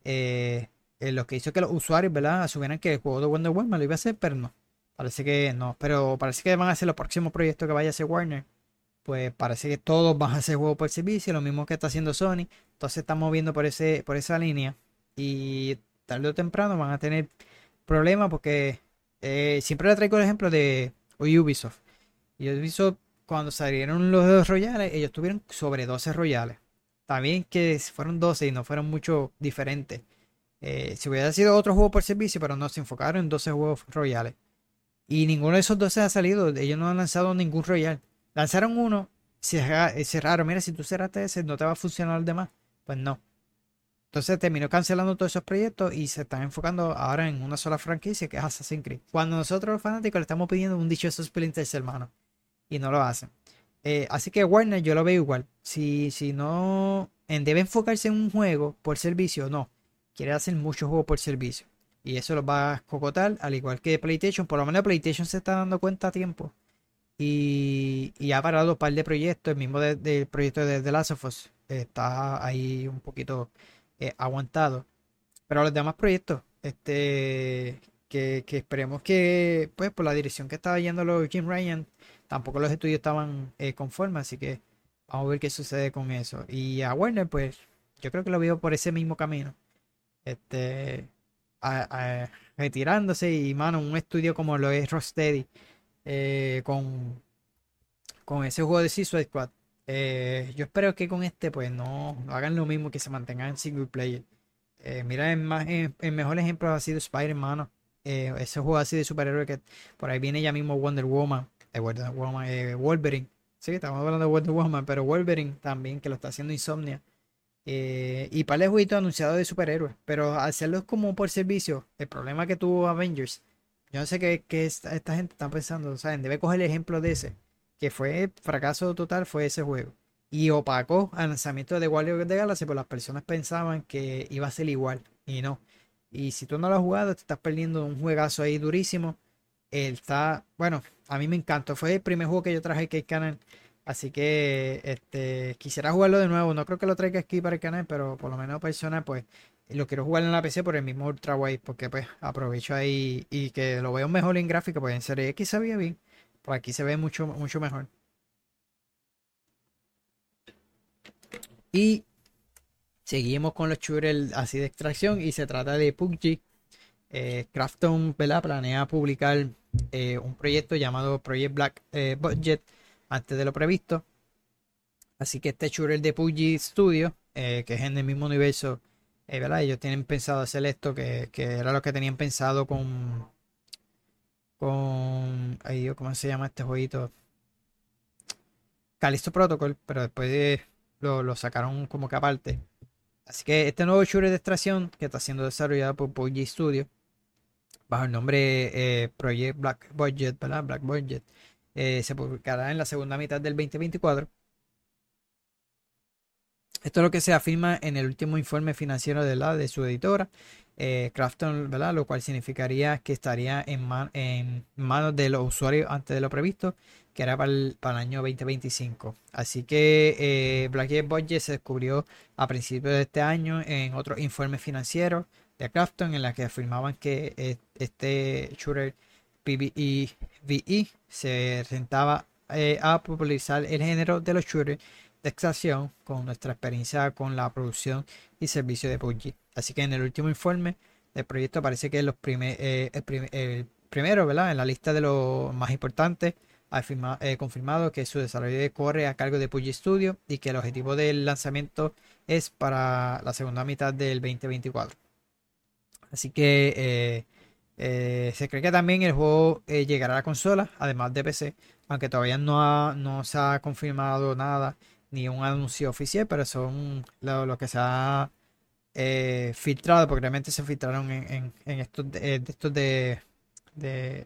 [SPEAKER 1] eh, lo que hizo que los usuarios ¿verdad? asumieran que el juego de Wonder Woman lo iba a hacer, pero no. Parece que no, pero parece que van a ser los próximos proyectos que vaya a hacer Warner. Pues parece que todos van a hacer juegos por servicio, lo mismo que está haciendo Sony. Entonces estamos viendo por, ese, por esa línea. Y tarde o temprano van a tener problemas porque eh, siempre le traigo el ejemplo de Ubisoft. Ubisoft cuando salieron los dos royales, ellos tuvieron sobre 12 royales. También que fueron 12 y no fueron mucho diferentes. Eh, si hubiera sido otro juego por servicio, pero no se enfocaron en 12 juegos royales. Y ninguno de esos 12 ha salido. Ellos no han lanzado ningún royal. Lanzaron uno, cerraron. Mira, si tú cerraste ese, no te va a funcionar el demás. Pues no. Entonces terminó cancelando todos esos proyectos y se están enfocando ahora en una sola franquicia que es Assassin's Creed. Cuando nosotros los fanáticos le estamos pidiendo un dichoso Splinter hermano y no lo hacen. Eh, así que Warner yo lo veo igual. Si, si no debe enfocarse en un juego por servicio, no. Quiere hacer muchos juegos por servicio. Y eso lo va a cocotar, al igual que PlayStation. Por lo menos PlayStation se está dando cuenta a tiempo. Y, y ha parado un par de proyectos. El mismo del proyecto de The Last of Us está ahí un poquito eh, aguantado. Pero los demás proyectos, este, que, esperemos que, pues, por la dirección que estaba yendo los Jim Ryan, tampoco los estudios estaban eh, conformes, así que Vamos a ver qué sucede con eso. Y a Warner, pues, yo creo que lo veo por ese mismo camino. Este, retirándose y, mano, un estudio como lo es Rocksteady, eh, con, con ese juego de Suicide Squad. Eh, yo espero que con este, pues, no, hagan lo mismo, que se mantengan en single player. Eh, mira, el, más, el, mejor ejemplo ha sido Spider-Man, ese juego así de superhéroe que por ahí viene ya mismo Wonder Woman, Wonder Woman Wolverine Sí, estamos hablando de Wonder Woman, pero Wolverine también, que lo está haciendo Insomnia. Eh, y para el jueguito anunciado de superhéroes. Pero hacerlo como por servicio, el problema que tuvo Avengers, yo no sé qué, esta, gente está pensando, ¿saben? Debe coger el ejemplo de ese, que fue fracaso total, fue ese juego. Y opacó al lanzamiento de Guardians de Galaxy, pues las personas pensaban que iba a ser igual, y no. Y si tú no lo has jugado, te estás perdiendo un juegazo ahí durísimo. Él está, bueno, a mí me encantó. Fue el primer juego que yo traje aquí al canal. Así que este, quisiera jugarlo de nuevo. No creo que lo traiga aquí para el canal, pero por lo menos personal, pues lo quiero jugar en la PC por el mismo Ultra. Porque pues aprovecho ahí y que lo veo mejor en gráfica. Pues en Serie X se veía bien. Pues aquí se ve mucho, mucho mejor. Y seguimos con los shooters así de extracción. Y se trata de PUBG. Eh, Crafton planea publicar eh, un proyecto llamado Project Black eh, Budget antes de lo previsto. Así que este shooter de PUBG Studio, que es en el mismo universo, ¿verdad? ellos tienen pensado hacer esto, que, era lo que tenían pensado con. Con. Ay, ¿cómo se llama este jueguito? Callisto Protocol, pero después lo, lo sacaron como que aparte. Así que este nuevo shooter de extracción que está siendo desarrollado por PUBG Studio bajo el nombre eh, Project Black Budget, ¿verdad? Black Budget, eh, se publicará en la segunda mitad del 2024. Esto es lo que se afirma en el último informe financiero de la de su editora, eh, Crafton, ¿verdad? Lo cual significaría que estaría en, manos de los usuarios antes de lo previsto, que era para el, para el año 2025. Así que Black Budget se descubrió a principios de este año en otro informe financiero de Crafton en la que afirmaban que eh, este shooter PvE se rentaba eh, a popularizar el género de los shooters de con nuestra experiencia con la producción y servicio de PUBG. Así que en el último informe del proyecto parece que los eh, el, primero ¿verdad? en la lista de los más importantes ha confirmado que su desarrollo corre a cargo de PUBG Studio y que el objetivo del lanzamiento es para la segunda mitad del 2024. Así que eh, eh, se cree que también el juego eh, llegará a la consola, además de PC, aunque todavía no se ha confirmado nada, ni un anuncio oficial, pero son lo, que se ha filtrado, porque realmente se filtraron en, estos de, estos de, de,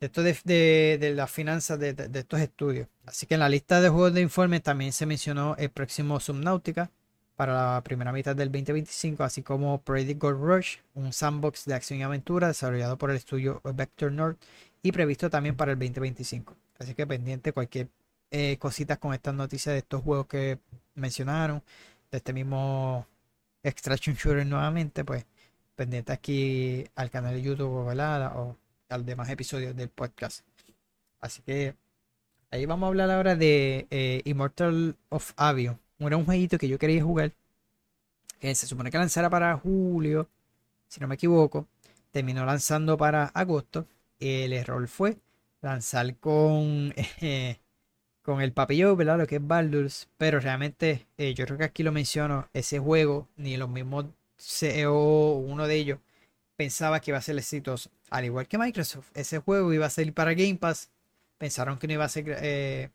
[SPEAKER 1] esto de, de, las finanzas de, estos estudios. Así que en la lista de juegos de informe también se mencionó el próximo Subnautica, para la primera mitad del 2025, así como Project Gold Rush, un sandbox de acción y aventura desarrollado por el estudio Vector North y previsto también para el 2025. Así que pendiente cualquier eh, cositas con estas noticias de estos juegos que mencionaron, de este mismo Extraction Shooter nuevamente, pues pendiente aquí al canal de YouTube o al demás episodios del podcast. Así que ahí vamos a hablar ahora de eh, Immortal of Avion era un jueguito que yo quería jugar. Que se supone que lanzara para julio, si no me equivoco. Terminó lanzando para agosto. El error fue lanzar con, (laughs) con el papillo, ¿verdad? Lo que es Baldur's. Pero realmente, eh, yo creo que aquí lo menciono, ese juego, ni los mismos CEO, uno de ellos, pensaba que iba a ser exitoso. Al igual que Microsoft, ese juego iba a salir para Game Pass. Pensaron que no iba a ser eh,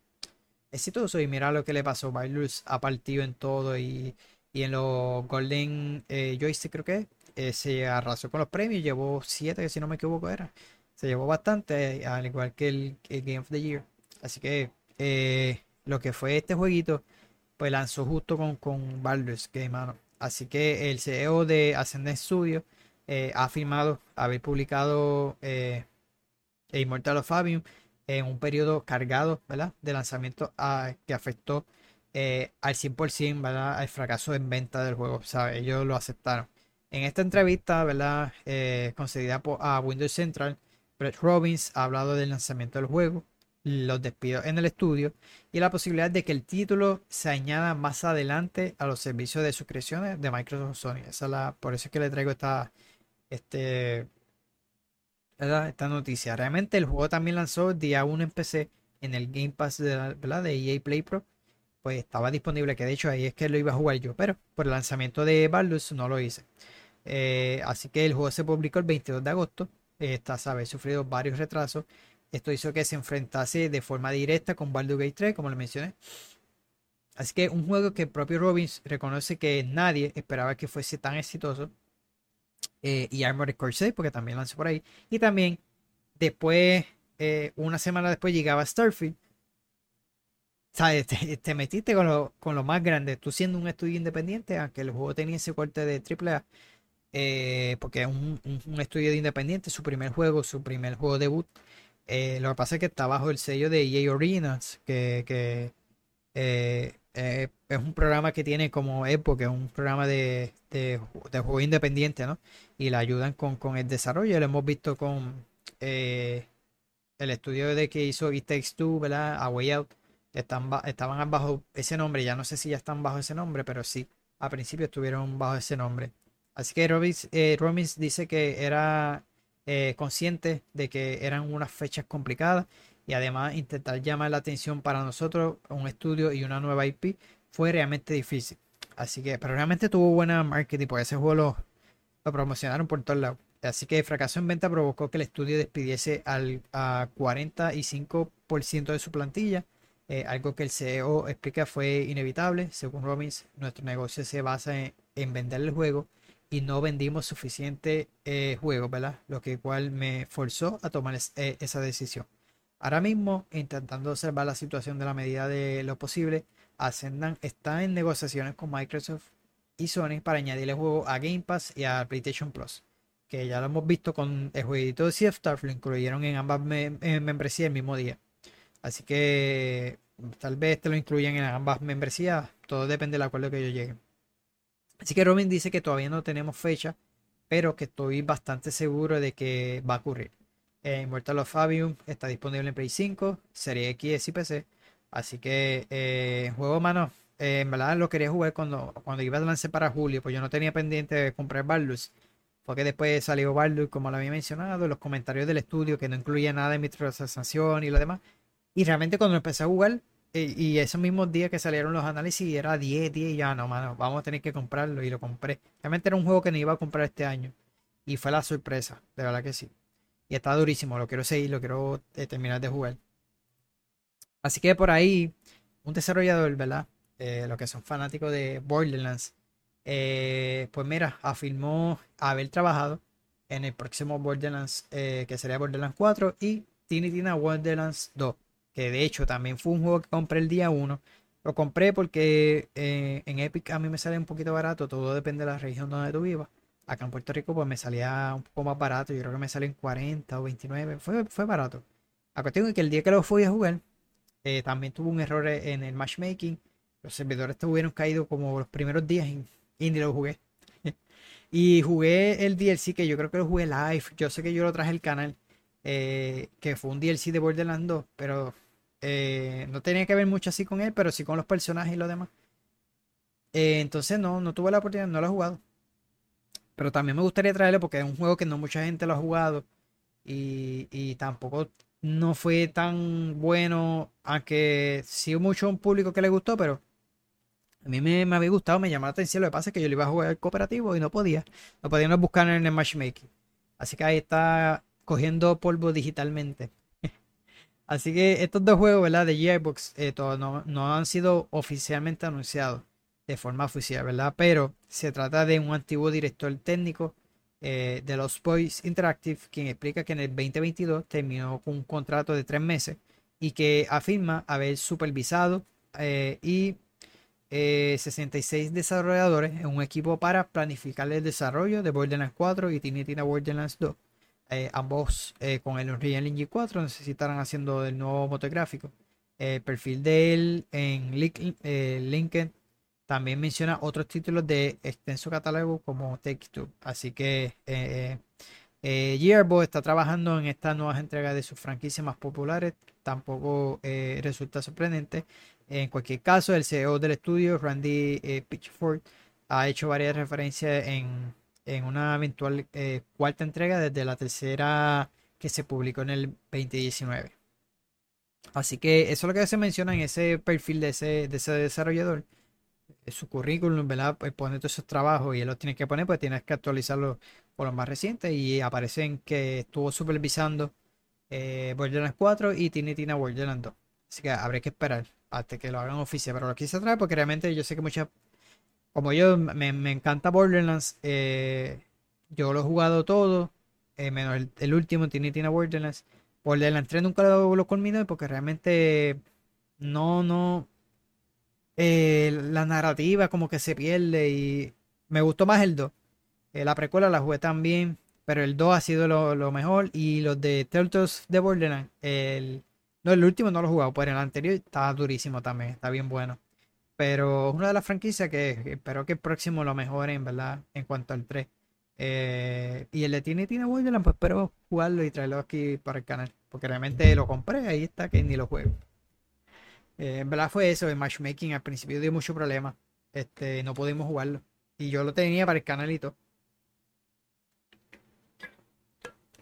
[SPEAKER 1] exitoso. Y mira lo que le pasó. Baldur's ha partido en todo y, en los Golden eh, Joystick, creo que eh, se arrasó con los premios. Llevó 7, si no me equivoco, era. Se llevó bastante, al igual que el, Game of the Year. Así que eh, lo que fue este jueguito, pues lanzó justo con, con Baldur's Game, mano. Así que el CEO de Ascendent Studio ha afirmado haber publicado Immortal of Fabium en un periodo cargado ¿verdad? de lanzamiento ah, que afectó eh, al 100% ¿verdad? al fracaso en venta del juego. ¿sabe? Ellos lo aceptaron. En esta entrevista ¿verdad? Eh, concedida a Windows Central, Brett Robbins ha hablado del lanzamiento del juego los despidos en el estudio y la posibilidad de que el título se añada más adelante a los servicios de suscripciones de Microsoft Sony. Esa la, por eso es que le traigo esta, este, esta noticia. Realmente el juego también lanzó día 1 en PC en el Game Pass de, de EA Play Pro. Pues estaba disponible, que de hecho ahí es que lo iba a jugar yo, pero por el lanzamiento de Baldur's no lo hice. Eh, así que el juego se publicó el 22 de agosto. Esta sabe, sufrido varios retrasos. Esto hizo que se enfrentase de forma directa con Baldur's Gate 3, como le mencioné. Así que un juego que el propio Robbins reconoce que nadie esperaba que fuese tan exitoso. Eh, y Armored Core 6, porque también lanzó por ahí. Y también después, eh, una semana después llegaba Starfield. ¿Sabes? Te, metiste con lo, con lo más grande. Tú siendo un estudio independiente, aunque el juego tenía ese corte de AAA, eh, porque es un, estudio de independiente, su primer juego, su primer juego debut. Eh, lo que pasa es que está bajo el sello de EA Originals, que, eh, es un programa que tiene como época, un programa de, de, juego independiente, ¿no? Y le ayudan con, el desarrollo. Lo hemos visto con el estudio de que hizo It Takes Two, ¿verdad? A Way Out. Están, estaban bajo ese nombre, ya no sé si ya están bajo ese nombre, pero sí, a principio estuvieron bajo ese nombre. Así que Robbins, eh, dice que era eh, consciente de que eran unas fechas complicadas y además intentar llamar la atención para nosotros, un estudio y una nueva IP, fue realmente difícil. Así que, pero realmente tuvo buena marketing, porque ese juego lo, promocionaron por todos lados. Así que el fracaso en venta provocó que el estudio despidiese al a 45% de su plantilla. Eh, algo que el CEO explica fue inevitable. Según Robbins, nuestro negocio se basa en vender el juego y no vendimos suficiente eh, juego, ¿verdad? Lo que igual me forzó a tomar eh, esa decisión. Ahora mismo, intentando observar la situación de la medida de lo posible, Ascendan está en negociaciones con Microsoft y Sony para añadir el juego a Game Pass y a PlayStation Plus. Que ya lo hemos visto con el jueguito de Sea lo incluyeron en ambas membresías el mismo día. Así que tal vez te lo incluyan en ambas membresías. Todo depende del acuerdo que ellos lleguen. Así que Robin dice que todavía no tenemos fecha, pero que estoy bastante seguro de que va a ocurrir. Eh, Immortal of Fabium está disponible en Play 5, Serie X y PC. Así que eh, juego mano. Eh, en verdad lo quería jugar cuando, cuando iba a lanzar para julio, pues yo no tenía pendiente de comprar Baldur's. Porque después salió Baldur's, como lo había mencionado, los comentarios del estudio que no incluía nada de microtransacción y lo demás. Y realmente cuando empecé a jugar, y, esos mismos días que salieron los análisis era 10, 10 y ya no, mano, vamos a tener que comprarlo y lo compré. Realmente era un juego que no iba a comprar este año y fue la sorpresa, de verdad que sí. Y está durísimo, lo quiero seguir, lo quiero eh, terminar de jugar. Así que por ahí, un desarrollador, ¿verdad? Eh, los que son fanáticos de Borderlands, eh, pues mira, afirmó haber trabajado en el próximo Borderlands, que sería Borderlands 4 y Tiny Tina Borderlands 2 que de hecho también fue un juego que compré el día 1. Lo compré porque eh, en Epic a mí me sale un poquito barato, todo depende de la región donde tú vivas. Acá en Puerto Rico pues me salía un poco más barato, yo creo que me sale en 40 o 29, fue, fue barato. A cuestión es que el día que lo fui a jugar, eh, también tuvo un error en el matchmaking. Los servidores estuvieron caídos como los primeros días y, ni lo jugué. (laughs) y jugué el DLC que yo creo que lo jugué live. Yo sé que yo lo traje al canal. Eh, que fue un DLC de Borderlands 2, pero eh, no tenía que ver mucho así con él, pero sí con los personajes y lo demás. Eh, entonces no, no tuve la oportunidad, no lo he jugado. Pero también me gustaría traerlo porque es un juego que no mucha gente lo ha jugado. Y, tampoco no fue tan bueno. Aunque sí mucho un público que le gustó, pero a mí me, había gustado, me llamó la atención. Lo que pasa es que yo le iba a jugar cooperativo y no podía. No podía buscar en el matchmaking. Así que ahí está cogiendo polvo digitalmente. Así que estos dos juegos, ¿verdad? De Gearbox eh, no, han sido oficialmente anunciados de forma oficial, ¿verdad? Pero se trata de un antiguo director técnico eh, de los Boys Interactive, quien explica que en el 2022 terminó con un contrato de tres meses y que afirma haber supervisado eh, y 66 desarrolladores en un equipo para planificar el desarrollo de Borderlands 4 y Tiny Tina Borderlands 2. Eh, ambos eh, con el Unreal Engine 4 necesitarán haciendo el nuevo motográfico. El perfil de él en eh, LinkedIn también menciona otros títulos de extenso catálogo como Take Two. Así que eh, está trabajando en estas nuevas entregas de sus franquicias más populares tampoco eh, resulta sorprendente. En cualquier caso, el CEO del estudio, Randy eh, Pitchford, ha hecho varias referencias en, en una eventual eh, cuarta entrega desde la tercera que se publicó en el 2019. Así que eso es lo que se menciona en ese perfil de ese, de ese desarrollador. Su currículum, ¿verdad? Pues pone todos esos trabajos y él los tiene que poner, pues tienes que actualizarlo por los más recientes. Y aparecen que estuvo supervisando eh, Borderlands 4 y Tiny Tina Borderlands 2. Así que habrá que esperar hasta que lo hagan oficial. Pero lo quise traer porque realmente yo sé que muchas. Como yo me, encanta Borderlands, eh, yo lo he jugado todo, eh, menos el, último, Tiny Tina Borderlands. Borderlands 3 nunca lo, lo culminé porque realmente no, no. Eh, la narrativa como que se pierde y me gustó más el 2. la precuela la jugué también, pero el 2 ha sido lo, mejor. Y los de Turtles de Borderlands, el, no, el último no lo he jugado, pero el anterior estaba durísimo también, está bien bueno. Pero una de las franquicias que espero que el próximo lo mejoren, ¿verdad? En cuanto al 3. Eh, y el de Tiny Tina Borderlands, pues espero jugarlo y traerlo aquí para el canal. Porque realmente lo compré, ahí está, que ni lo juego. Eh, en verdad fue eso, el matchmaking al principio dio mucho problema. Este, no pudimos jugarlo. Y yo lo tenía para el canalito.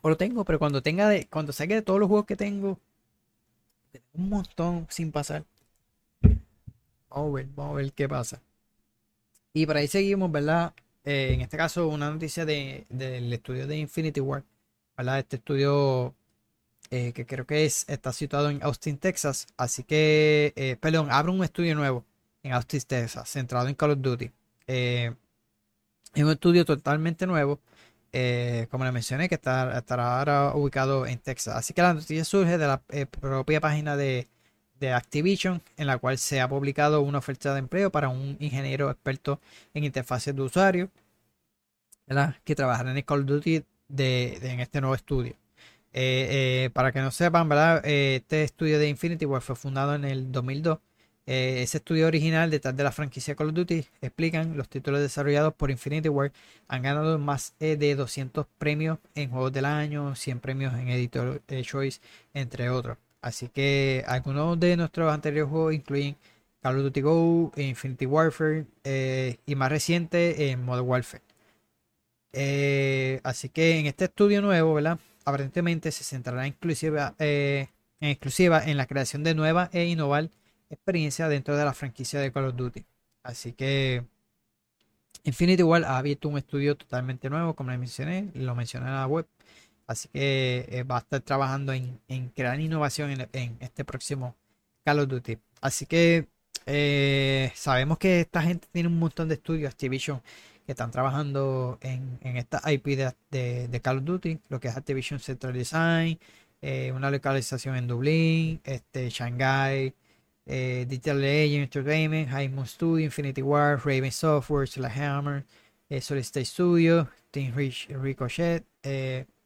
[SPEAKER 1] O lo tengo, pero cuando tenga de, cuando saque de todos los juegos que tengo, un montón sin pasar. Vamos a ver, qué pasa. Y por ahí seguimos, ¿verdad? Eh, en este caso, una noticia de, del estudio de Infinity War, ¿verdad? Este estudio eh, que creo que es, está situado en Austin, Texas. Así que, eh, perdón, abre un estudio nuevo en Austin, Texas, centrado en Call of Duty. es un estudio totalmente nuevo, como le mencioné, que está, estará ahora ubicado en Texas. Así que la noticia surge de la propia página de, de Activision, en la cual se ha publicado una oferta de empleo para un ingeniero experto en interfaces de usuario, que trabajará en Call of Duty de, en este nuevo estudio. Eh, eh, para que no sepan, ¿verdad? Eh, este estudio de Infinity War fue fundado en el 2002. ese estudio original detrás de la franquicia Call of Duty explican los títulos desarrollados por Infinity War han ganado más de 200 premios en juegos del año, 100 premios en Editor Choice, entre otros. Así que algunos de nuestros anteriores juegos incluyen Call of Duty Go, Infinity Warfare eh, y más reciente en Modern Warfare. Eh, así que en este estudio nuevo, ¿verdad? Aparentemente se centrará exclusiva, eh, en exclusiva en la creación de nuevas e innovar experiencias dentro de la franquicia de Call of Duty. Así que Infinity War ha abierto un estudio totalmente nuevo, como les mencioné, lo mencioné en la web. Así que eh, va a estar trabajando en, crear innovación en, este próximo Call of Duty. Así que eh, sabemos que esta gente tiene un montón de estudios, Activision, que están trabajando en, esta IP de, Call of Duty, lo que es Activision Central Design, eh, una localización en Dublín, este, Shanghai, Digital Legend Entertainment, High Moon Studio, Infinity War, Raven Software, Hammer, Solid State Studio, Team Ricochet,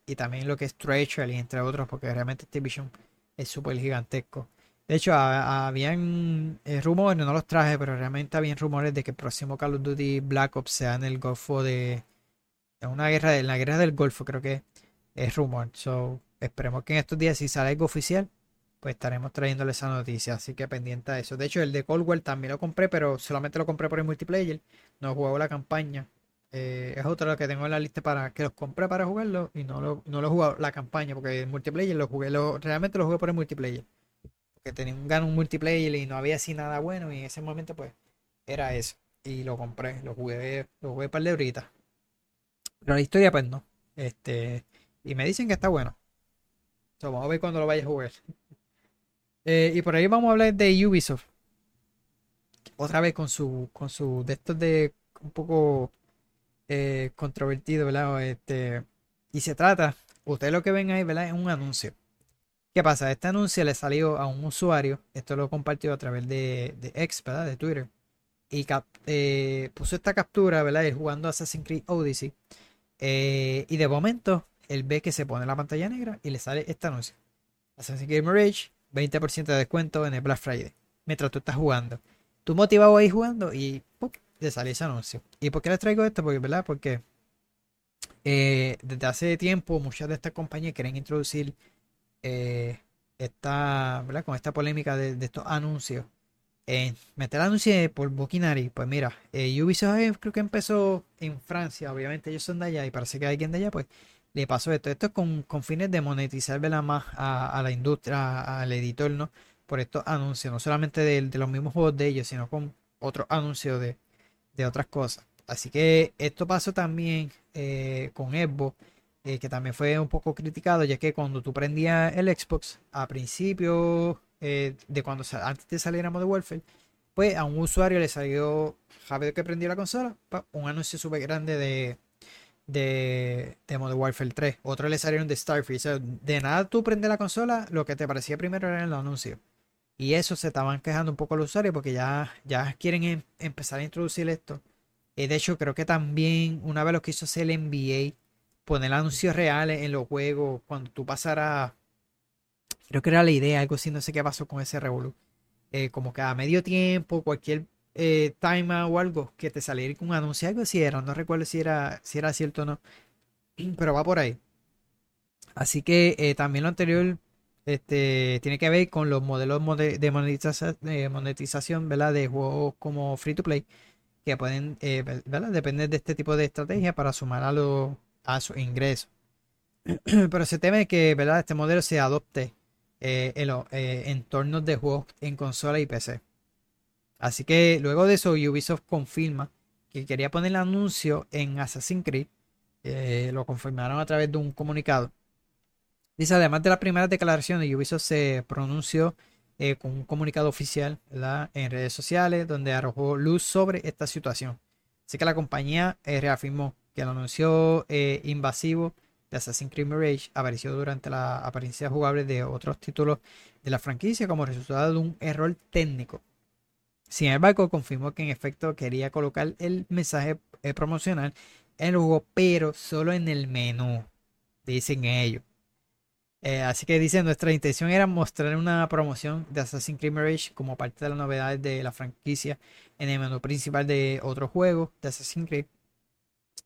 [SPEAKER 1] y también lo que es Treachery, entre otros, porque realmente este Vision es súper gigantesco. De hecho, habían eh, rumores, no los traje, pero realmente habían rumores de que el próximo Call of Duty Black Ops sea en el Golfo de. En una guerra, en la guerra del Golfo, creo que es rumor. So, esperemos que en estos días, si sale algo oficial, pues estaremos trayéndole esa noticia. Así que pendiente a eso. De hecho, el de Cold War también lo compré, pero solamente lo compré por el multiplayer. No juego la campaña. Eh, es otro que tengo en la lista para que los compré para jugarlo y no lo, no lo he jugado la campaña porque el multiplayer lo jugué, lo, realmente lo jugué por el multiplayer. Porque tenía un gano un multiplayer y no había así nada bueno y en ese momento pues era eso. Y lo compré, lo jugué, lo jugué par de horitas. Pero la historia pues no. Este, y me dicen que está bueno. vamos a ver cuando lo vaya a jugar. (laughs) Eh, y por ahí vamos a hablar de Ubisoft. Otra vez con su, con su de estos de un poco eh, controvertido, ¿verdad? Este, y se trata, ustedes lo que ven ahí, ¿verdad? Es un anuncio. ¿Qué pasa? Este anuncio le salió a un usuario, esto lo compartió a través de, de X, ¿verdad? De Twitter. Y eh, puso esta captura, ¿verdad? Él jugando Assassin's Creed Odyssey. Eh, y de momento, él ve que se pone la pantalla negra y le sale este anuncio. Assassin's Creed Mirage, 20% de descuento en el Black Friday. Mientras tú estás jugando. Tú motivado ahí jugando y de salir ese anuncio. ¿Y por qué les traigo esto? Porque, ¿verdad? Porque eh, desde hace tiempo muchas de estas compañías quieren introducir eh, esta, ¿verdad? Con esta polémica de, estos anuncios. Eh, meter anuncios por Boquinari, pues mira, eh, Ubisoft creo que empezó en Francia, obviamente ellos son de allá y parece que alguien de allá, pues le pasó esto. Esto es con, con fines de monetizar más a, la industria, al editor, ¿no? Por estos anuncios, no solamente de los mismos juegos de ellos, sino con otros anuncios de, de otras cosas. Así que esto pasó también eh, con Xbox, eh, que también fue un poco criticado, ya que cuando tú prendías el Xbox a principio eh, de cuando antes de salir a Modern Warfare, pues a un usuario le salió, rápido que prendió la consola, un anuncio súper grande de, de, de Modern Warfare 3. Otro le salieron de Starfield. De nada tú prendes la consola, lo que te parecía primero era el anuncio. Y eso se estaban quejando un poco los usuarios porque ya, ya quieren em- empezar a introducir esto. Eh, de hecho, creo que también una vez lo que hizo hacer el NBA, poner anuncios reales en los juegos, cuando tú pasaras, creo que era la idea, algo así, no sé qué pasó con ese Revolu. Eh, como que a medio tiempo, cualquier eh, timeout o algo, que te saliera con un anuncio, algo así era, no recuerdo si era, si era cierto o no, (clears throat) pero va por ahí. Así que eh, también lo anterior este, tiene que ver con los modelos mode- de monetiza- de monetización, ¿verdad? De juegos como free to play, que pueden, eh. Depender de este tipo de estrategia para sumar a, los a sus ingresos. (clears throat) Pero se teme que. Este modelo se adopte eh, en los eh, entornos de juegos en consola y PC. Así que luego de eso, Ubisoft confirma que quería poner el anuncio en Assassin's Creed. lo confirmaron a través de un comunicado. Dice, además de las primeras declaraciones, Ubisoft se pronunció eh, con un comunicado oficial en redes sociales donde arrojó luz sobre esta situación. Así que la compañía eh, reafirmó que el anuncio eh, invasivo de Assassin's Creed Mirage apareció durante la apariencia jugable de otros títulos de la franquicia como resultado de un error técnico. Sin embargo, confirmó que en efecto quería colocar el mensaje promocional en el juego, pero solo en el menú, dicen ellos. Eh, así que dicen, nuestra intención era mostrar una promoción de Assassin's Creed Mirage como parte de las novedades de la franquicia en el menú principal de otro juego de Assassin's Creed.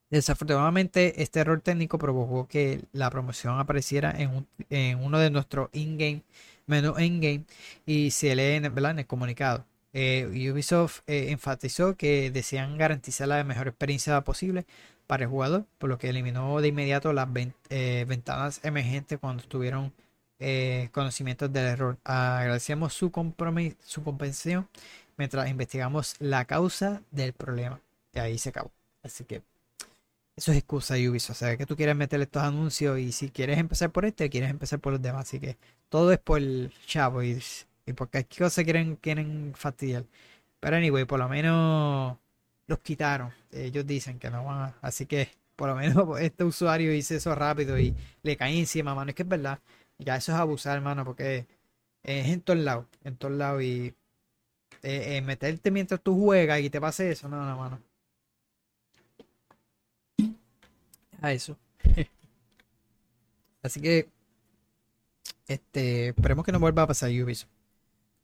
[SPEAKER 1] Desafortunadamente, este error técnico provocó que la promoción apareciera en, un- en uno de nuestros in-game, menú in-game, y se lee en el comunicado. Eh, Ubisoft eh, enfatizó que desean garantizar la mejor experiencia posible para el jugador, por lo que eliminó de inmediato las eh, ventanas emergentes cuando tuvieron eh, conocimientos del error. Agradecemos su, su comprensión mientras investigamos la causa del problema. Y ahí se acabó. Así que eso es excusa de Ubisoft. O sea, que tú quieres meter estos anuncios y si quieres empezar por este, quieres empezar por los demás. Así que todo es por el chavo y, y por cualquier cosa quieren, quieren fastidiar. Pero anyway, por lo menos los quitaron. Ellos dicen que no van a. Así que por lo menos (laughs) este usuario hizo eso rápido y le caí encima, mano. Es que es verdad. Ya eso es abusar, hermano, porque es en todos lados. En todos lados. Y eh, eh, meterte mientras tú juegas y te pase eso, no, no, mano. A eso. (laughs) Así que, este, esperemos que no vuelva a pasar Ubisoft.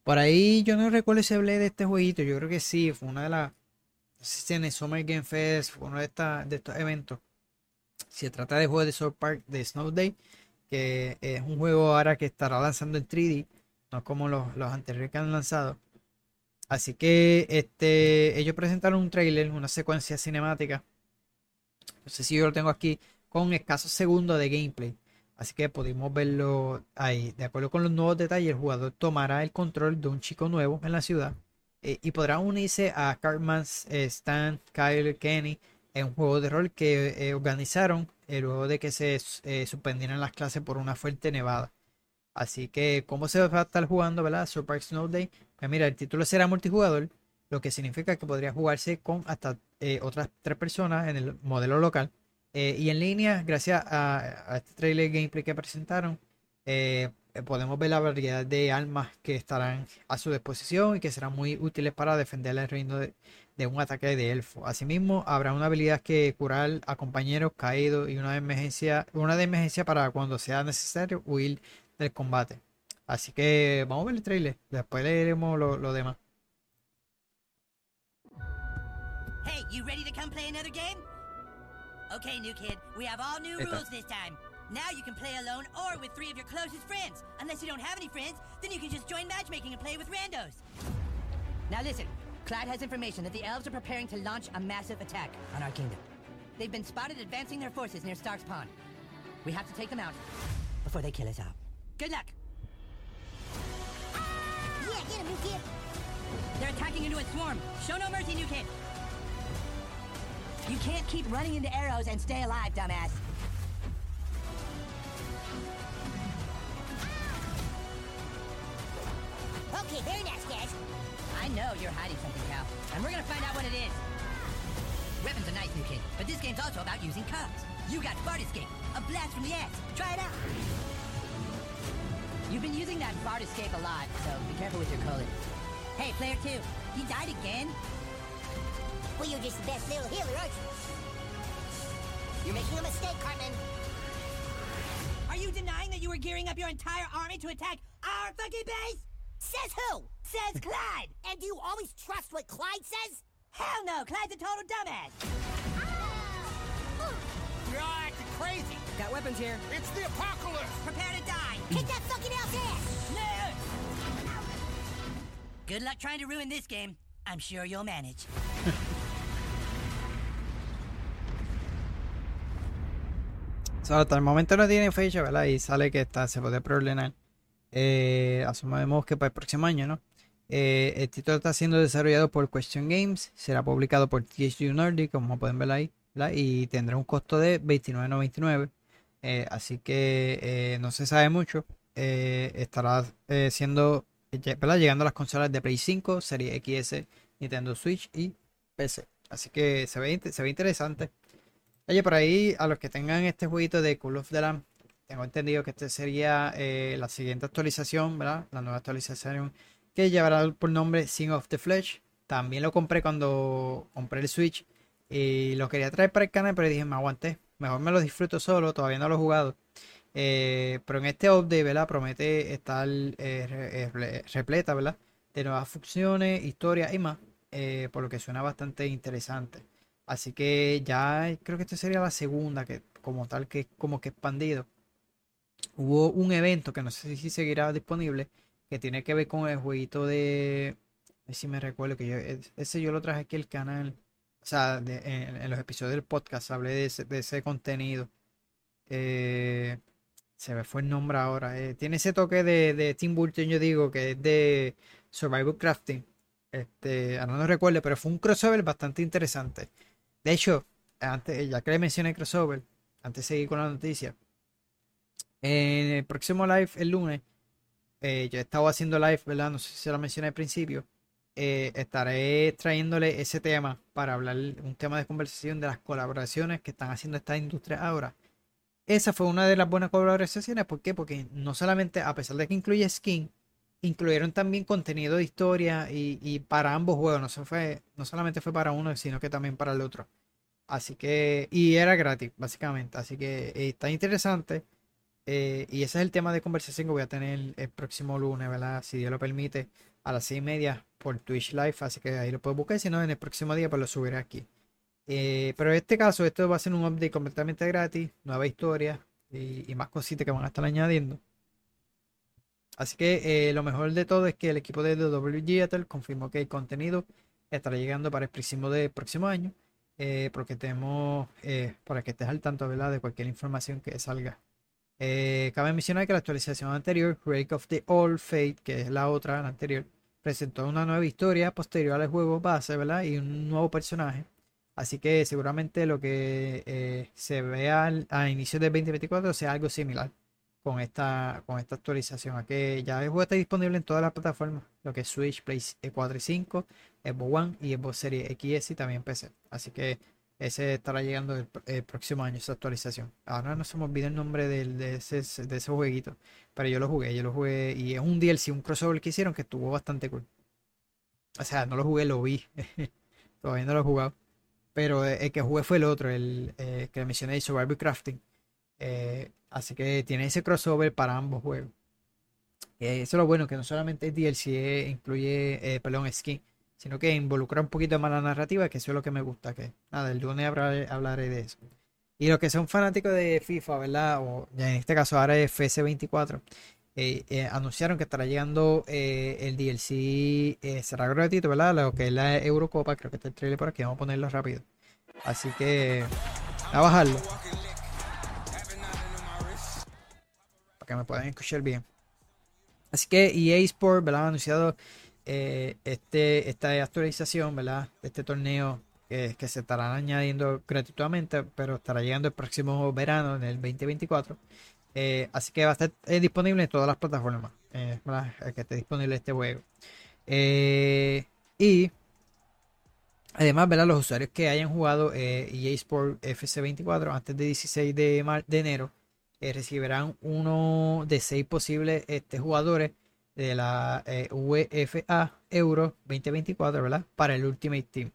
[SPEAKER 1] Por ahí yo no recuerdo si hablé de este jueguito. Yo creo que sí, fue una de las. Si en Summer Game Fest, uno de estos eventos. Se trata de juego de South Park de Snow Day, que es un juego ahora que estará lanzando en 3D, no como los, los anteriores que han lanzado. Así que este, ellos presentaron un trailer, una secuencia cinemática. No sé si yo lo tengo aquí, con escasos segundos de gameplay. Así que pudimos verlo ahí. De acuerdo con los nuevos detalles, el jugador tomará el control de un chico nuevo en la ciudad eh, y podrá unirse a Cartman, eh, Stan, Kyle, Kenny en un juego de rol que eh, organizaron luego de que se eh, suspendieran las clases por una fuerte nevada. Así que, ¿cómo se va a estar jugando, verdad? Park Snow Day. Pues mira, el título será multijugador, lo que significa que podría jugarse con hasta otras tres personas en el modelo local. Y en línea, gracias a, este trailer gameplay que presentaron, podemos ver la variedad de armas que estarán a su disposición y que serán muy útiles para defender el reino de, de un ataque de elfo. Asimismo, habrá una habilidad que curar a compañeros caídos y una de emergencia, una de emergencia para cuando sea necesario huir del combate. Así que vamos a ver el trailer, después leeremos lo, lo demás.
[SPEAKER 5] Hey, you ready to come play another game? Okay, new kid, we have all new
[SPEAKER 1] Esta.
[SPEAKER 5] rules this time. Now you can play alone or with three of your closest friends. Unless you don't have any friends, then you can just join matchmaking and play with randos. Now listen, Clyde has information that the elves are preparing to launch a massive attack on our kingdom. They've been spotted advancing their forces near Stark's Pond. We have to take them out before they kill us all. Good luck.
[SPEAKER 6] Yeah, get him, new kid.
[SPEAKER 5] They're attacking into a swarm. Show no mercy, new kid. You can't keep running into arrows and stay alive, dumbass.
[SPEAKER 6] Okay, very nice, guys.
[SPEAKER 5] I know you're hiding something, Cal, and we're gonna find out what it is. Weapons are nice, new kid, but this game's also about using cards. You got Fart Escape, a blast from the ass. Try it out. You've been using that Fart Escape a lot, so be careful with your colon. Hey, player two, you died again?
[SPEAKER 6] Well, you're just the best little healer, aren't you? You're making a mistake, Cartman.
[SPEAKER 5] Are you denying that you were gearing up your entire army to attack our fucking base?
[SPEAKER 6] Says who?
[SPEAKER 5] Says Clyde!
[SPEAKER 6] And do you always trust what Clyde says?
[SPEAKER 5] Hell no, Clyde's a total dumbass! Ah!
[SPEAKER 2] You're all acting crazy.
[SPEAKER 5] Got weapons here.
[SPEAKER 2] It's the apocalypse.
[SPEAKER 5] Prepare to die!
[SPEAKER 6] Kick that fucking elf's ass!
[SPEAKER 5] No! Good luck trying to ruin this game. I'm sure you'll manage. (laughs)
[SPEAKER 1] O sea, hasta el momento no tiene fecha, ¿verdad? Y sale que está, se puede preordenar. Eh, que para el próximo año, ¿no? Eh, el título está siendo desarrollado por Question Games, será publicado por THQ Nordic, como pueden ver ahí, y tendrá un costo de $29.99. Eh, así que eh, no se sabe mucho. Estará siendo, llegando a las consolas de Play 5, Serie XS, Nintendo Switch y PC. Así que se ve, interesante. Oye, por ahí, a los que tengan este jueguito de Call of the Lamb, tengo entendido que este sería eh, la siguiente actualización, ¿verdad? La nueva actualización que llevará por nombre Sing of the Flesh. También lo compré cuando compré el Switch y lo quería traer para el canal, pero dije, me aguanté. Mejor me lo disfruto solo, todavía no lo he jugado. Eh, pero en este update, ¿verdad? Promete estar eh, re- re- repleta, ¿verdad? De nuevas funciones, historias y más. por lo que suena bastante interesante. Así que ya creo que esta sería la segunda que como tal que como que expandido. Hubo un evento que no sé si seguirá disponible que tiene que ver con el jueguito de a ver si me recuerdo que yo ese yo lo traje aquí al canal. O sea, en, los episodios del podcast hablé de ese, contenido. Eh, se me fue el nombre ahora. eh, tiene ese toque de, de Tim Burton, yo digo, que es de Survival Crafting. Este, ahora no recuerdo, pero fue un crossover bastante interesante. De hecho, antes, ya que le mencioné crossover, antes de seguir con la noticia, en el próximo live, el lunes, eh, yo he estado haciendo live, ¿verdad? No sé si se lo mencioné al principio. eh, estaré trayéndole ese tema para hablar un tema de conversación de las colaboraciones que están haciendo esta industria ahora. Esa fue una de las buenas colaboraciones. ¿Por qué? Porque no solamente, a pesar de que incluye skin, incluyeron también contenido de historia y, y para ambos juegos. No, se fue, no solamente fue para uno, sino que también para el otro. Así que, y era gratis, básicamente. Así que eh, está interesante. Eh, y ese es el tema de conversación que voy a tener el próximo lunes, ¿verdad? Si Dios lo permite, a las seis y media por Twitch Live. Así que ahí lo puedes buscar. Si no, en el próximo día, pues lo subiré aquí. Eh, pero en este caso, esto va a ser un update completamente gratis, nueva historia y, más cositas que van a estar añadiendo. Así que eh, lo mejor de todo es que el equipo de WGATL confirmó que el contenido estará llegando para el próximo, de, próximo año. porque tenemos, para que estés al tanto ¿verdad? de cualquier información que salga. Eh, cabe mencionar que la actualización anterior, Break of the Old Fate, que es la otra, la anterior, presentó una nueva historia posterior al juego base, ¿verdad? Y un nuevo personaje. Así que seguramente lo que eh, se vea a inicios del 2024 sea algo similar con esta, con esta actualización. A que ya el juego está disponible en todas las plataformas, lo que es Switch, Play 4 y 5, Xbox One y Xbox Series X y también PC. Así que ese estará llegando el, pr- el próximo año, esa actualización. Ahora no se me olvida el nombre de, ese, de ese jueguito, pero yo lo jugué, yo lo jugué y es un DLC, un crossover que hicieron que estuvo bastante cool. O sea, no lo jugué, lo vi. (laughs) Todavía no lo he jugado. Pero eh, el que jugué fue el otro, el eh, que mencioné, Survival Crafting. Eh, así que tiene ese crossover para ambos juegos. Eso es lo bueno, que no solamente es DLC, incluye, perdón, skin, sino que involucra un poquito más la narrativa, que eso es lo que me gusta. Que nada, el lunes hablaré, hablaré de eso. Y los que son fanáticos de FIFA, ¿verdad? O ya en este caso ahora es FC24, eh, eh, anunciaron que estará llegando eh, el DLC, será gratuito, ¿verdad? Lo que es la Eurocopa, creo que está el trailer por aquí, vamos a ponerlo rápido. Así que a bajarlo. Para que me puedan escuchar bien. Así que EA Sport, ¿verdad? Anunciado eh, este, esta actualización, ¿verdad? Este torneo que, que se estará añadiendo gratuitamente, pero estará llegando el próximo verano, en el 2024. Eh, así que va a estar eh, disponible en todas las plataformas eh, ¿verdad? Eh, que esté disponible este juego. Eh, y además, ¿verdad? Los usuarios que hayan jugado eh, EA Sport FC24 antes del 16 de, de enero eh, recibirán uno de seis posibles este, jugadores de la eh, UEFA Euro 2024, ¿verdad? Para el Ultimate Team,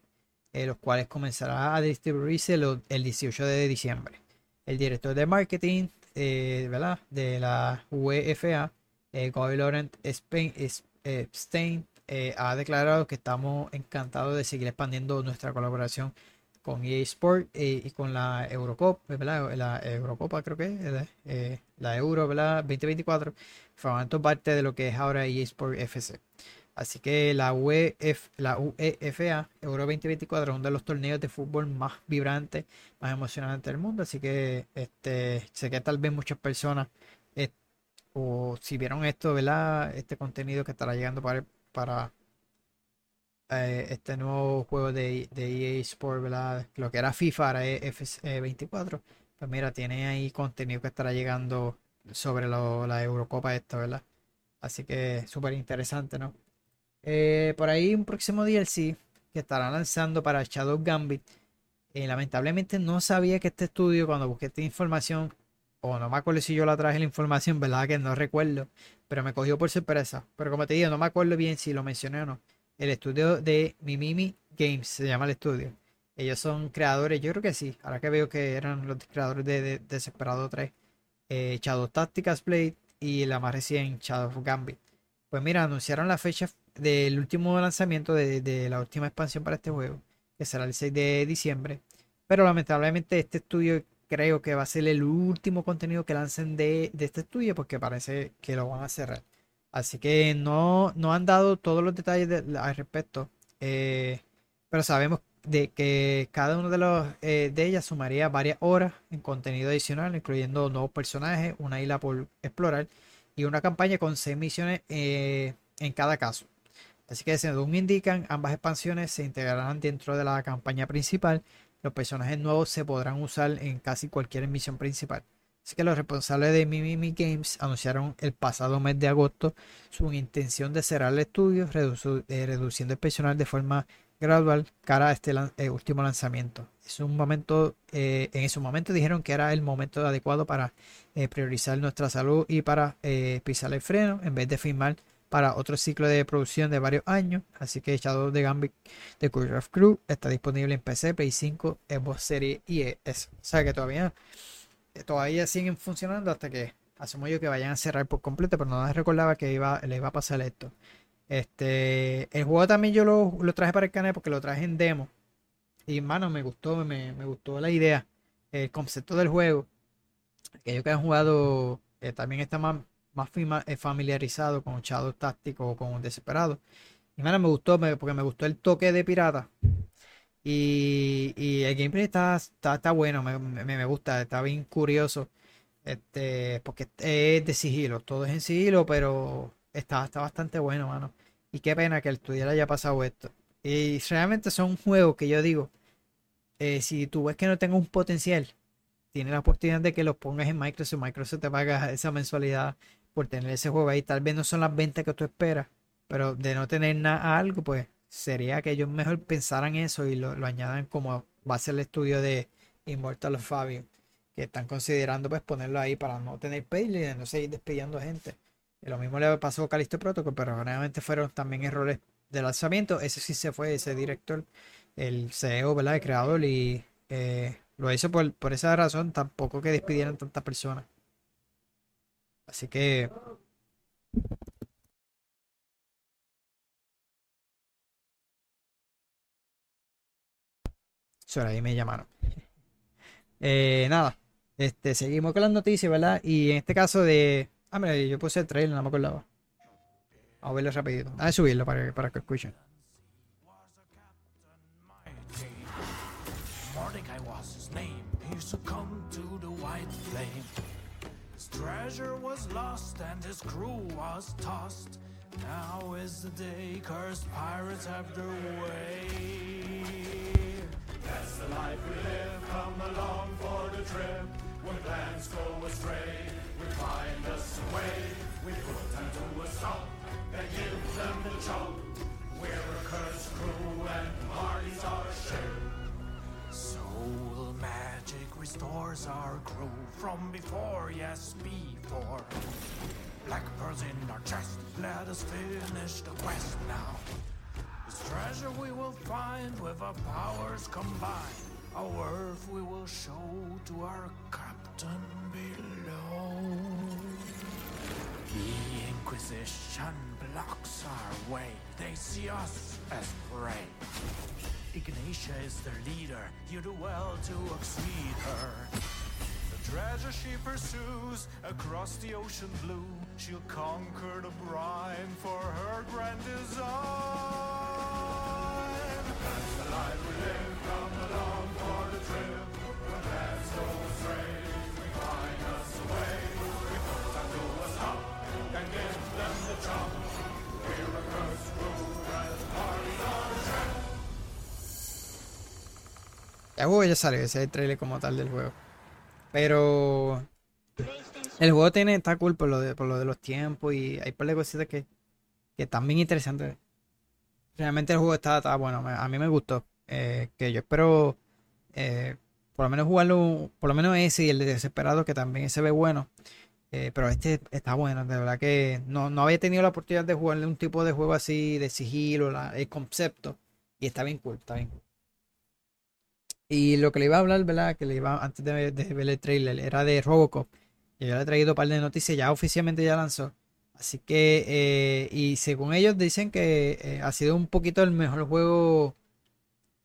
[SPEAKER 1] eh, los cuales comenzará a distribuirse lo- el 18 de diciembre. El director de marketing, eh, ¿verdad? De la UEFA, eh, Guy Laurent Spain- es- eh, Stein, eh, ha declarado que estamos encantados de seguir expandiendo nuestra colaboración con EA Sport eh, y con la Eurocopa, ¿verdad? La Eurocopa creo que es. Eh, la Euro, ¿verdad? 2024, formando parte de lo que es ahora EA Sport FC. Así que la, UEF, la UEFA Euro 2024 es uno de los torneos de fútbol más vibrantes, más emocionantes del mundo. Así que este, sé que tal vez muchas personas, eh, o si vieron esto, ¿verdad? Este contenido que estará llegando para, eh, este nuevo juego de, de EA Sport, ¿verdad? Lo que era FIFA, ahora es FC24. Pues mira, tiene ahí contenido que estará llegando sobre la Eurocopa esta, ¿verdad? Así que súper interesante, ¿no? Eh, por ahí un próximo DLC que estará lanzando para Shadow Gambit. Eh, lamentablemente no sabía que este estudio, cuando busqué esta información, o no me acuerdo si yo la traje la información, ¿verdad? Que no recuerdo, pero me cogió por sorpresa. Pero como te digo, no me acuerdo bien si lo mencioné o no. El estudio de Mimimi Games se llama el estudio. Ellos son creadores, yo creo que sí. Ahora que veo que eran los creadores de, de- Desesperado 3, eh, Shadow Tactics Blade y la más reciente Shadow of Gambit. Pues mira, anunciaron la fecha del último lanzamiento de, la última expansión para este juego, que será el 6 de diciembre. Pero lamentablemente este estudio creo que va a ser el último contenido que lancen de, este estudio porque parece que lo van a cerrar. Así que no, no han dado todos los detalles de- al respecto. eh, pero sabemos de que cada uno de los eh, de ellas sumaría varias horas en contenido adicional, incluyendo nuevos personajes, una isla por explorar y una campaña con seis misiones eh, en cada caso. Así que según indican, ambas expansiones se integrarán dentro de la campaña principal. Los personajes nuevos se podrán usar en casi cualquier misión principal. Así que los responsables de Mimimi Games anunciaron el pasado mes de agosto su intención de cerrar el estudio, eh, reduciendo el personal de forma gradual cara a este eh, último lanzamiento. Es un momento, eh, en ese momento dijeron que era el momento adecuado para eh, priorizar nuestra salud y para pisar el freno en vez de firmar para otro ciclo de producción de varios años. Así que Shadow de Gambit de Courage of Crew está disponible en PC, Play 5, Xbox Series y S. O sea que todavía, todavía siguen funcionando hasta que asumo yo que vayan a cerrar por completo, pero no les recordaba que iba, le iba a pasar esto. Este, el juego también yo lo, lo traje para el canal porque lo traje en demo. Y mano, me gustó, me, me gustó la idea, el concepto del juego. Aquellos que han jugado eh, también está más, más eh, familiarizado con Shadow Táctico o con Desesperado. Y mano, me gustó porque me gustó el toque de pirata. Y, y el gameplay está, está, está bueno, me, me, me gusta, está bien curioso. Este, porque es de sigilo, todo es en sigilo, pero está, está bastante bueno, mano. Y qué pena que el le haya pasado esto. Y realmente son juegos que yo digo, eh, si tú ves que no tengo un potencial, tienes la oportunidad de que los pongas en Microsoft. Microsoft te paga esa mensualidad por tener ese juego ahí. Tal vez no son las ventas que tú esperas, pero de no tener nada algo, pues sería que ellos mejor pensaran eso y lo, lo añadan como va a el estudio de Immortal of Fabio, que están considerando pues ponerlo ahí para no tener payday, de no seguir despidiendo gente. Lo mismo le pasó a Callisto Protocol, pero realmente fueron también errores de lanzamiento. Ese sí se fue, ese director, el CEO, ¿verdad? El creador, y eh, lo hizo por, por esa razón, tampoco que despidieran tantas personas. Así que Sobre ahí me llamaron. Eh, nada, este, seguimos con las noticias, ¿verdad? Y en este caso de... Ah, mira, yo puse el trailer, no me acordaba. Vamos a verlo rapidito. A subirlo para, que- para que escuchen.
[SPEAKER 7] His. He succumbed to the white flame. Treasure was lost and his crew was tossed. Now is the day cursed pirates have their way. That's the life we live. Come along for the trip. When plans go astray, we find us a way. We put them to a stop and give them the chop. We're a cursed crew and parties our share. Soul magic restores our crew from before, yes, before. Black pearls in our chest, let us finish the quest now. This treasure we will find with our powers combined. Our worth we will show to our below. The Inquisition blocks our way. They see us as prey. Ignatia is their leader. You do well to exceed her. The treasure she pursues across the ocean blue. She'll conquer the brine for her grand design. That's the life we live. Come along for the trip.
[SPEAKER 1] El juego ya salió, ese es el trailer como tal del juego. Pero el juego tiene, está cool por lo de, por lo de los tiempos y hay par de cositas que, que están bien interesantes. Realmente el juego está, bueno, a mí me gustó. eh, que yo espero eh, por lo menos jugarlo, por lo menos ese y el de Desesperado, que también se ve bueno. Eh, pero este está bueno, de verdad que no, no había tenido la oportunidad de jugarle un tipo de juego así de sigilo, el concepto. Y está bien cool, está bien cool. Y lo que le iba a hablar, ¿verdad? Que le iba antes de, ver el trailer, era de Robocop. Y yo le he traído un par de noticias, ya oficialmente ya lanzó. Así que, eh, y según ellos dicen que eh, ha sido un poquito el mejor juego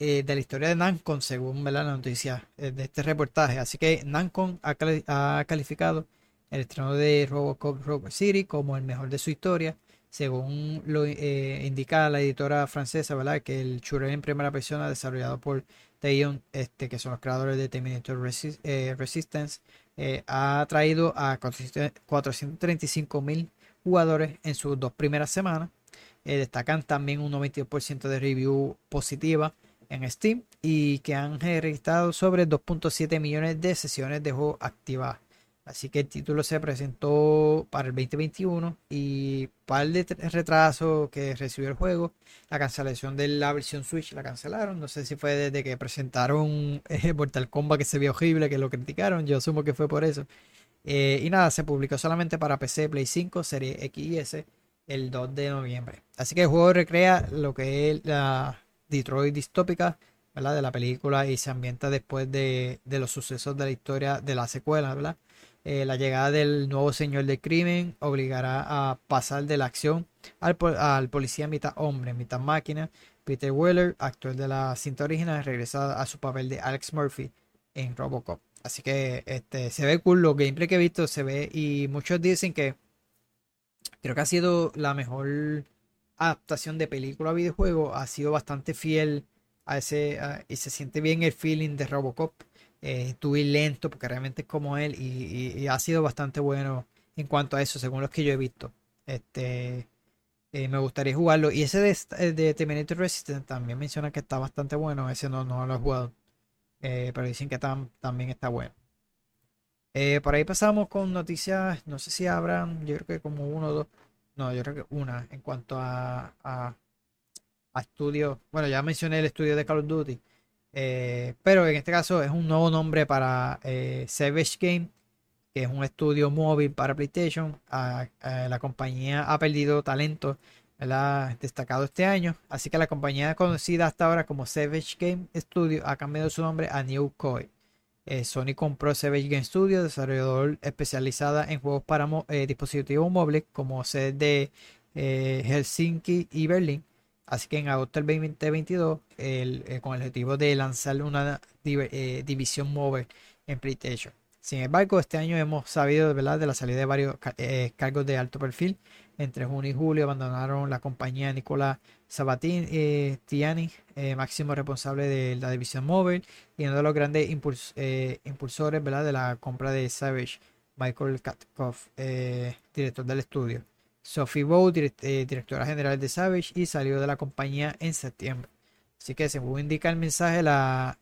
[SPEAKER 1] eh, de la historia de Namcon, según ¿verdad? la noticia de este reportaje. Así que Namcon ha, cali- ha calificado el estreno de Robocop Rogue City como el mejor de su historia, según lo indica la editora francesa, ¿verdad? Que el shooter en primera persona desarrollado por Teion, este, que son los creadores de Terminator Resi- eh, Resistance, eh, ha traído a 435 mil jugadores en sus dos primeras semanas. Eh, destacan también un 92% de review positiva en Steam y que han registrado sobre 2.7 millones de sesiones de juego activadas. Así que el título se presentó para el 2021 y par de retrasos que recibió el juego. La cancelación de la versión Switch la cancelaron. No sé si fue desde que presentaron eh, (laughs) Mortal Kombat que se vio horrible, que lo criticaron. Yo asumo que fue por eso. Eh, y nada, se publicó solamente para PC, Play 5, Serie X y S el 2 de noviembre. Así que el juego recrea lo que es la Detroit distópica, ¿verdad? De la película y se ambienta después de, de los sucesos de la historia de la secuela, ¿verdad? Eh, la llegada del nuevo señor del crimen obligará a pasar de la acción al, po- al policía mitad hombre, mitad máquina. Peter Weller, actor de la cinta original, regresa a su papel de Alex Murphy en Robocop. Así que este se ve cool, los gameplay que he visto se ve y muchos dicen que creo que ha sido la mejor adaptación de película a videojuego, ha sido bastante fiel a ese y se siente bien el feeling de Robocop. Eh, lento porque realmente es como él y, ha sido bastante bueno en cuanto a eso, según los que yo he visto. Este eh, me gustaría jugarlo. Y ese de, eh, de Terminator Resistance también menciona que está bastante bueno. Ese no, no lo he jugado. Eh, pero dicen que tam- también está bueno. Por ahí pasamos con noticias. No sé si habrán. Yo creo que como uno o dos. No, yo creo que una. En cuanto a, a, a estudios. Bueno, ya mencioné el estudio de Call of Duty. Eh, pero en este caso es un nuevo nombre para eh, Savage Game, que es un estudio móvil para PlayStation. La compañía ha perdido talento ¿verdad? destacado este año, así que la compañía conocida hasta ahora como Savage Game Studio ha cambiado su nombre a New Koi. Eh, Sony compró Savage Game Studio, desarrollador especializada en juegos para dispositivos móviles como sede de Helsinki y Berlín. Así que en agosto del 2022, el- eh, con el objetivo de lanzar una eh, división móvil en PlayStation. Sin embargo, este año hemos sabido de la salida de varios eh, cargos de alto perfil. Entre junio y julio abandonaron la compañía Nicolás Sabatini, eh, Tiani, máximo responsable de la división móvil y uno de los grandes impuls impulsores de la compra de Savage, Michael Katkoff, director del estudio. Sophie Bow, direct directora general de Savage, y salió de la compañía en septiembre. Así que según indica el mensaje, la,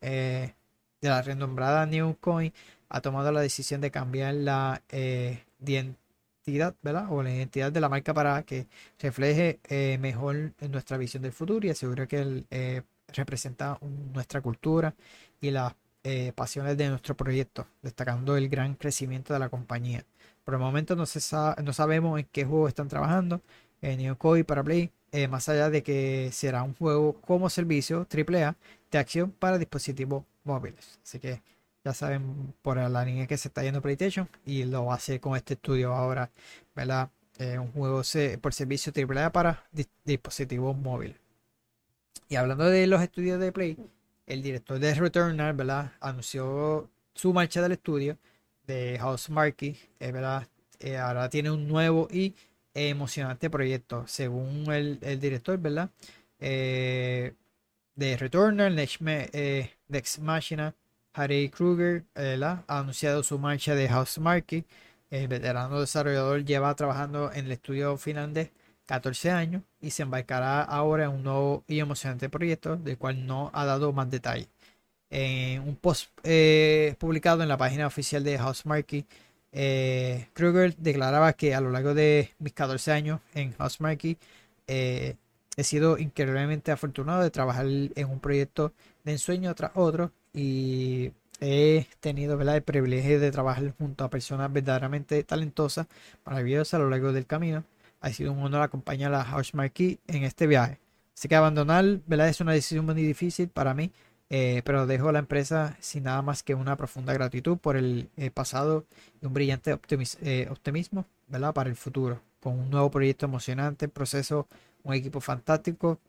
[SPEAKER 1] de la renombrada New Coin ha tomado la decisión de cambiar la eh, identidad, ¿verdad? O la identidad de la marca para que refleje eh, mejor nuestra visión del futuro y asegure que eh, representa nuestra cultura y las pasiones de nuestro proyecto, destacando el gran crecimiento de la compañía. Por el momento no, se no sabemos en qué juego están trabajando en Neokoi para Play, más allá de que será un juego como servicio AAA de acción para dispositivos móviles. Así que ya saben por la línea que se está yendo PlayStation y lo va a hacer con este estudio ahora, ¿verdad? Eh, un juego por servicio AAA para dispositivos móviles. Y hablando de los estudios de Play, el director de Returnal. Anunció su marcha del estudio de House Marquee, eh, ¿verdad? Eh, ahora tiene un nuevo y emocionante proyecto, según el, director, ¿verdad? de Returnal, Next, Next Machina Harry Kruger ha anunciado su marcha de House Market. El veterano desarrollador lleva trabajando en el estudio finlandés 14 años y se embarcará ahora en un nuevo y emocionante proyecto del cual no ha dado más detalles. En un post eh, publicado en la página oficial de House eh, Kruger declaraba que a lo largo de mis 14 años en House eh, he sido increíblemente afortunado de trabajar en un proyecto de ensueño tras otro y he tenido el privilegio de trabajar junto a personas verdaderamente talentosas, maravillosas a lo largo del camino. Ha sido un honor acompañar a House Marquee en este viaje. Así que abandonar ¿verdad? es una decisión muy difícil para mí, eh, pero dejo la empresa sin nada más que una profunda gratitud por el eh, pasado y un brillante eh, optimismo para el futuro. Con un nuevo proyecto emocionante, proceso, un equipo fantástico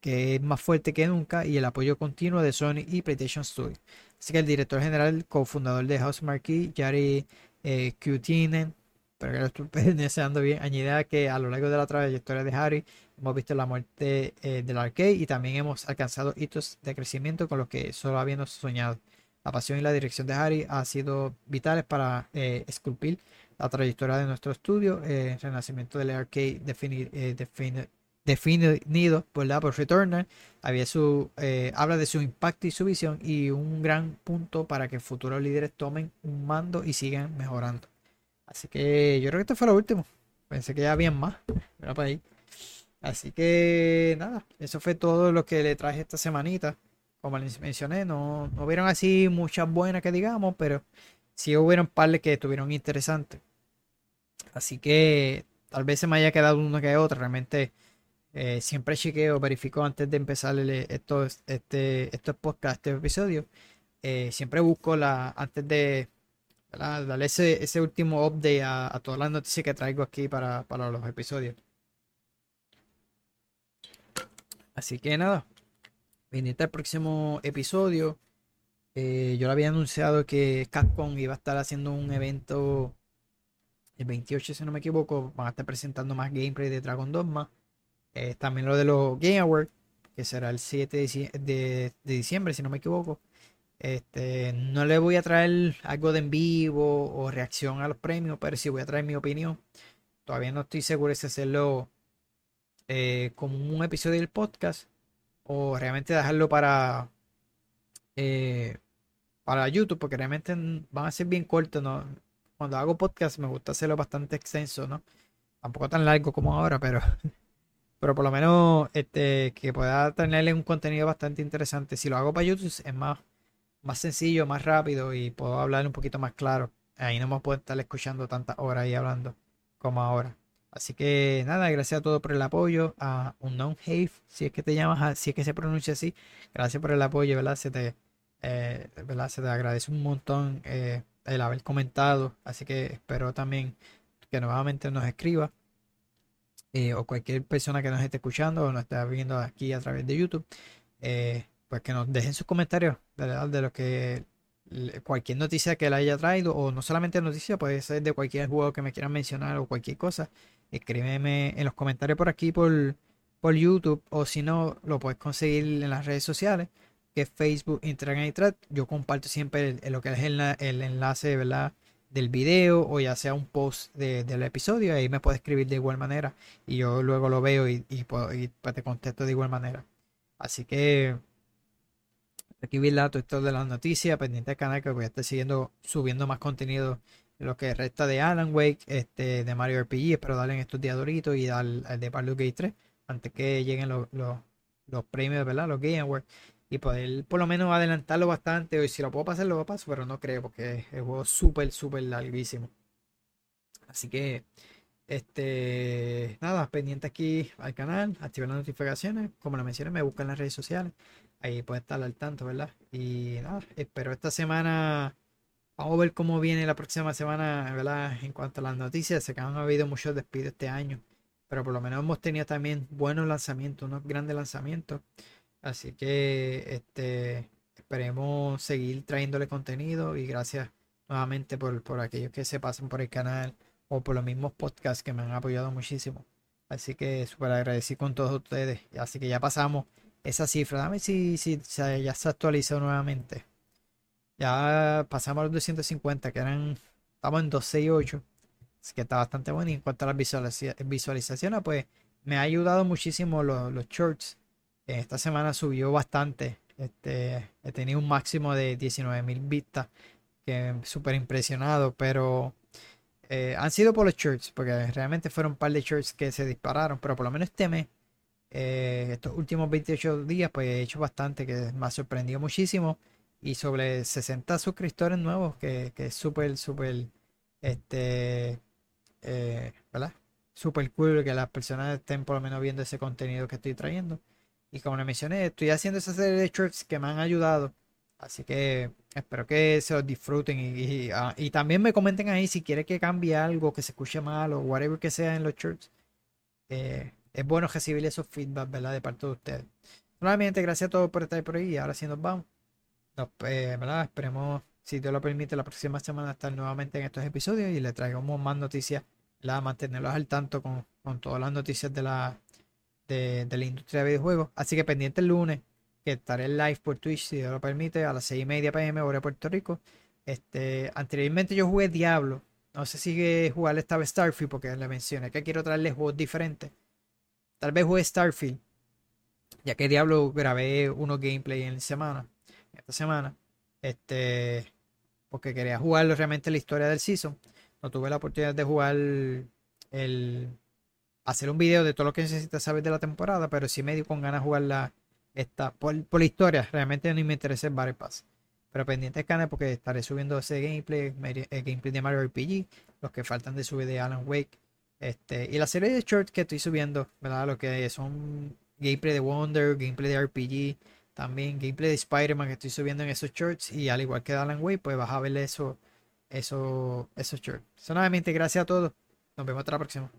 [SPEAKER 1] que es más fuerte que nunca, y el apoyo continuo de Sony y PlayStation Studio. Así que el director general, cofundador de House Marquee, Jari Kutinen, pero que (laughs) lo estoy deseando bien, añade que a lo largo de la trayectoria de Harry hemos visto la muerte eh, del arcade y también hemos alcanzado hitos de crecimiento con los que solo habíamos soñado. La pasión y la dirección de Harry ha sido vitales para eh, esculpir la trayectoria de nuestro estudio, el eh, renacimiento del arcade definir, definido por Returnal, había su, eh, habla de su impacto y su visión y un gran punto para que futuros líderes tomen un mando y sigan mejorando. Así que yo creo que esto fue lo último. Pensé que ya había más. Pero por ahí. Así que nada, eso fue todo lo que le traje esta semanita. Como les mencioné, no, no hubieron así muchas buenas que digamos, pero sí hubieron par que estuvieron interesantes. Así que tal vez se me haya quedado una que otra. Realmente eh, siempre chequeo, verifico antes de empezar estos, este, estos podcasts, este episodio. Eh, siempre busco la, antes de darle ese, ese, último update a, todas las noticias que traigo aquí para, los episodios. Así que nada, viniste al próximo episodio. Eh, yo le había anunciado que Capcom iba a estar haciendo un evento el 28, si no me equivoco. Van a estar presentando más gameplay de Dragon Dogma. Eh, también lo de los Game Awards, que será el 7 de, diciembre, si no me equivoco. Este, no le voy a traer algo de en vivo o reacción a los premios, pero sí voy a traer mi opinión. Todavía no estoy seguro si hacerlo eh, como un episodio del podcast o realmente dejarlo para eh, para YouTube, porque realmente van a ser bien cortos. Cuando hago podcast me gusta hacerlo bastante extenso, ¿no? Tampoco tan largo como ahora, pero (laughs) pero por lo menos este, que pueda tenerle un contenido bastante interesante. Si lo hago para YouTube es más, más sencillo, más rápido y puedo hablar un poquito más claro. Ahí no me puedo estar escuchando tantas horas y hablando como ahora. Así que nada, gracias a todos por el apoyo. A Unknown Have, si es que te llamas, si es que se pronuncia así, gracias por el apoyo, ¿verdad? Se te, eh, ¿verdad? Se te agradece un montón eh, el haber comentado. Así que espero también que nuevamente nos escriba. Eh, o cualquier persona que nos esté escuchando o nos esté viendo aquí a través de YouTube, pues que nos dejen sus comentarios de, lo que cualquier noticia que le haya traído, o no solamente noticia, puede ser de cualquier juego que me quieran mencionar o cualquier cosa, escríbeme en los comentarios por aquí por, por YouTube, o si no, lo puedes conseguir en las redes sociales, que es Facebook, Instagram y Thread. Yo comparto siempre lo que es el, el enlace, ¿verdad? del video o ya sea un post de- del episodio, ahí me puedes escribir de igual manera y yo luego lo veo y, y, puedo- y, pues, te contesto de igual manera. Así que aquí vi todo esto de las noticias, pendiente del canal que voy a estar siguiendo, subiendo más contenido en lo que resta de Alan Wake, este, de Mario RPG, espero darle en estos días doritos y dar el de Baldur's Gate 3 antes que lleguen los, los, premios, ¿verdad? Los Game Awards y poder por lo menos adelantarlo bastante. Y si lo puedo pasar, lo paso, pero no creo porque el juego súper, súper larguísimo. Así que, este, nada, pendiente aquí al canal, activar las notificaciones. Como lo mencioné, me buscan las redes sociales. Ahí puede estar al tanto, ¿verdad? Y nada, espero esta semana. Vamos a ver cómo viene la próxima semana, ¿verdad? En cuanto a las noticias, sé que han habido muchos despidos este año, pero por lo menos hemos tenido también buenos lanzamientos, unos grandes lanzamientos. Así que este, esperemos seguir trayéndole contenido y gracias nuevamente por, por aquellos que se pasan por el canal o por los mismos podcasts que me han apoyado muchísimo. Así que súper agradecido con todos ustedes. Así que ya pasamos esa cifra. Dame si, si, ya se actualizó nuevamente. Ya pasamos a los 250, que eran, estamos en 268. Así que está bastante bueno. Y en cuanto a las visualiza- visualizaciones, pues me ha ayudado muchísimo los, los shorts. Esta semana subió bastante. Este, he tenido un máximo de 19.000 vistas. Que súper impresionado. Pero eh, han sido por los shorts. Porque realmente fueron un par de shorts que se dispararon. Pero por lo menos este mes. Eh, estos últimos 28 días. Pues he hecho bastante. Que me ha sorprendido muchísimo. Y sobre 60 suscriptores nuevos. Que, que es súper, súper. Este. eh, ¿Verdad? Súper cool que las personas estén por lo menos viendo ese contenido que estoy trayendo. Y como les mencioné, estoy haciendo esa serie de shorts que me han ayudado. Así que espero que se los disfruten. Y, y, ah, también me comenten ahí si quieren que cambie algo, que se escuche mal o whatever que sea en los shorts. Eh, es bueno recibir esos feedback, ¿verdad? De parte de ustedes. Nuevamente, gracias a todos por estar por ahí. Ahora sí nos vamos. Nos, eh, ¿verdad? Esperemos, si Dios lo permite, la próxima semana estar nuevamente en estos episodios y le traigamos más noticias. ¿verdad? Mantenerlos al tanto con, con todas las noticias de la, de, la industria de videojuegos. Así que pendiente el lunes, que estaré live por Twitch, si Dios lo permite, a las 6 y media pm, hora de Puerto Rico. Este, anteriormente yo jugué Diablo. No sé si jugar esta vez Starfield, porque le mencioné que quiero traerles juegos diferentes. Tal vez juegue Starfield, ya que Diablo grabé unos gameplay en semana, esta semana. Este, porque quería jugarlo realmente la historia del season. No tuve la oportunidad de jugar el, hacer un video de todo lo que necesitas saber de la temporada, pero sí me dio con ganas de jugarla esta, por, la historia. Realmente no me interesa el Battle Pass. Pero pendiente del canal porque estaré subiendo ese gameplay, el gameplay de Mario RPG, los que faltan de subir de Alan Wake. Este, y la serie de shorts que estoy subiendo, ¿verdad? Lo que son gameplay de Wonder, gameplay de RPG, también gameplay de Spider-Man que estoy subiendo en esos shorts. Y al igual que Alan Wake, pues vas a ver eso, eso, esos shorts. So, nuevamente, gracias a todos. Nos vemos hasta la próxima.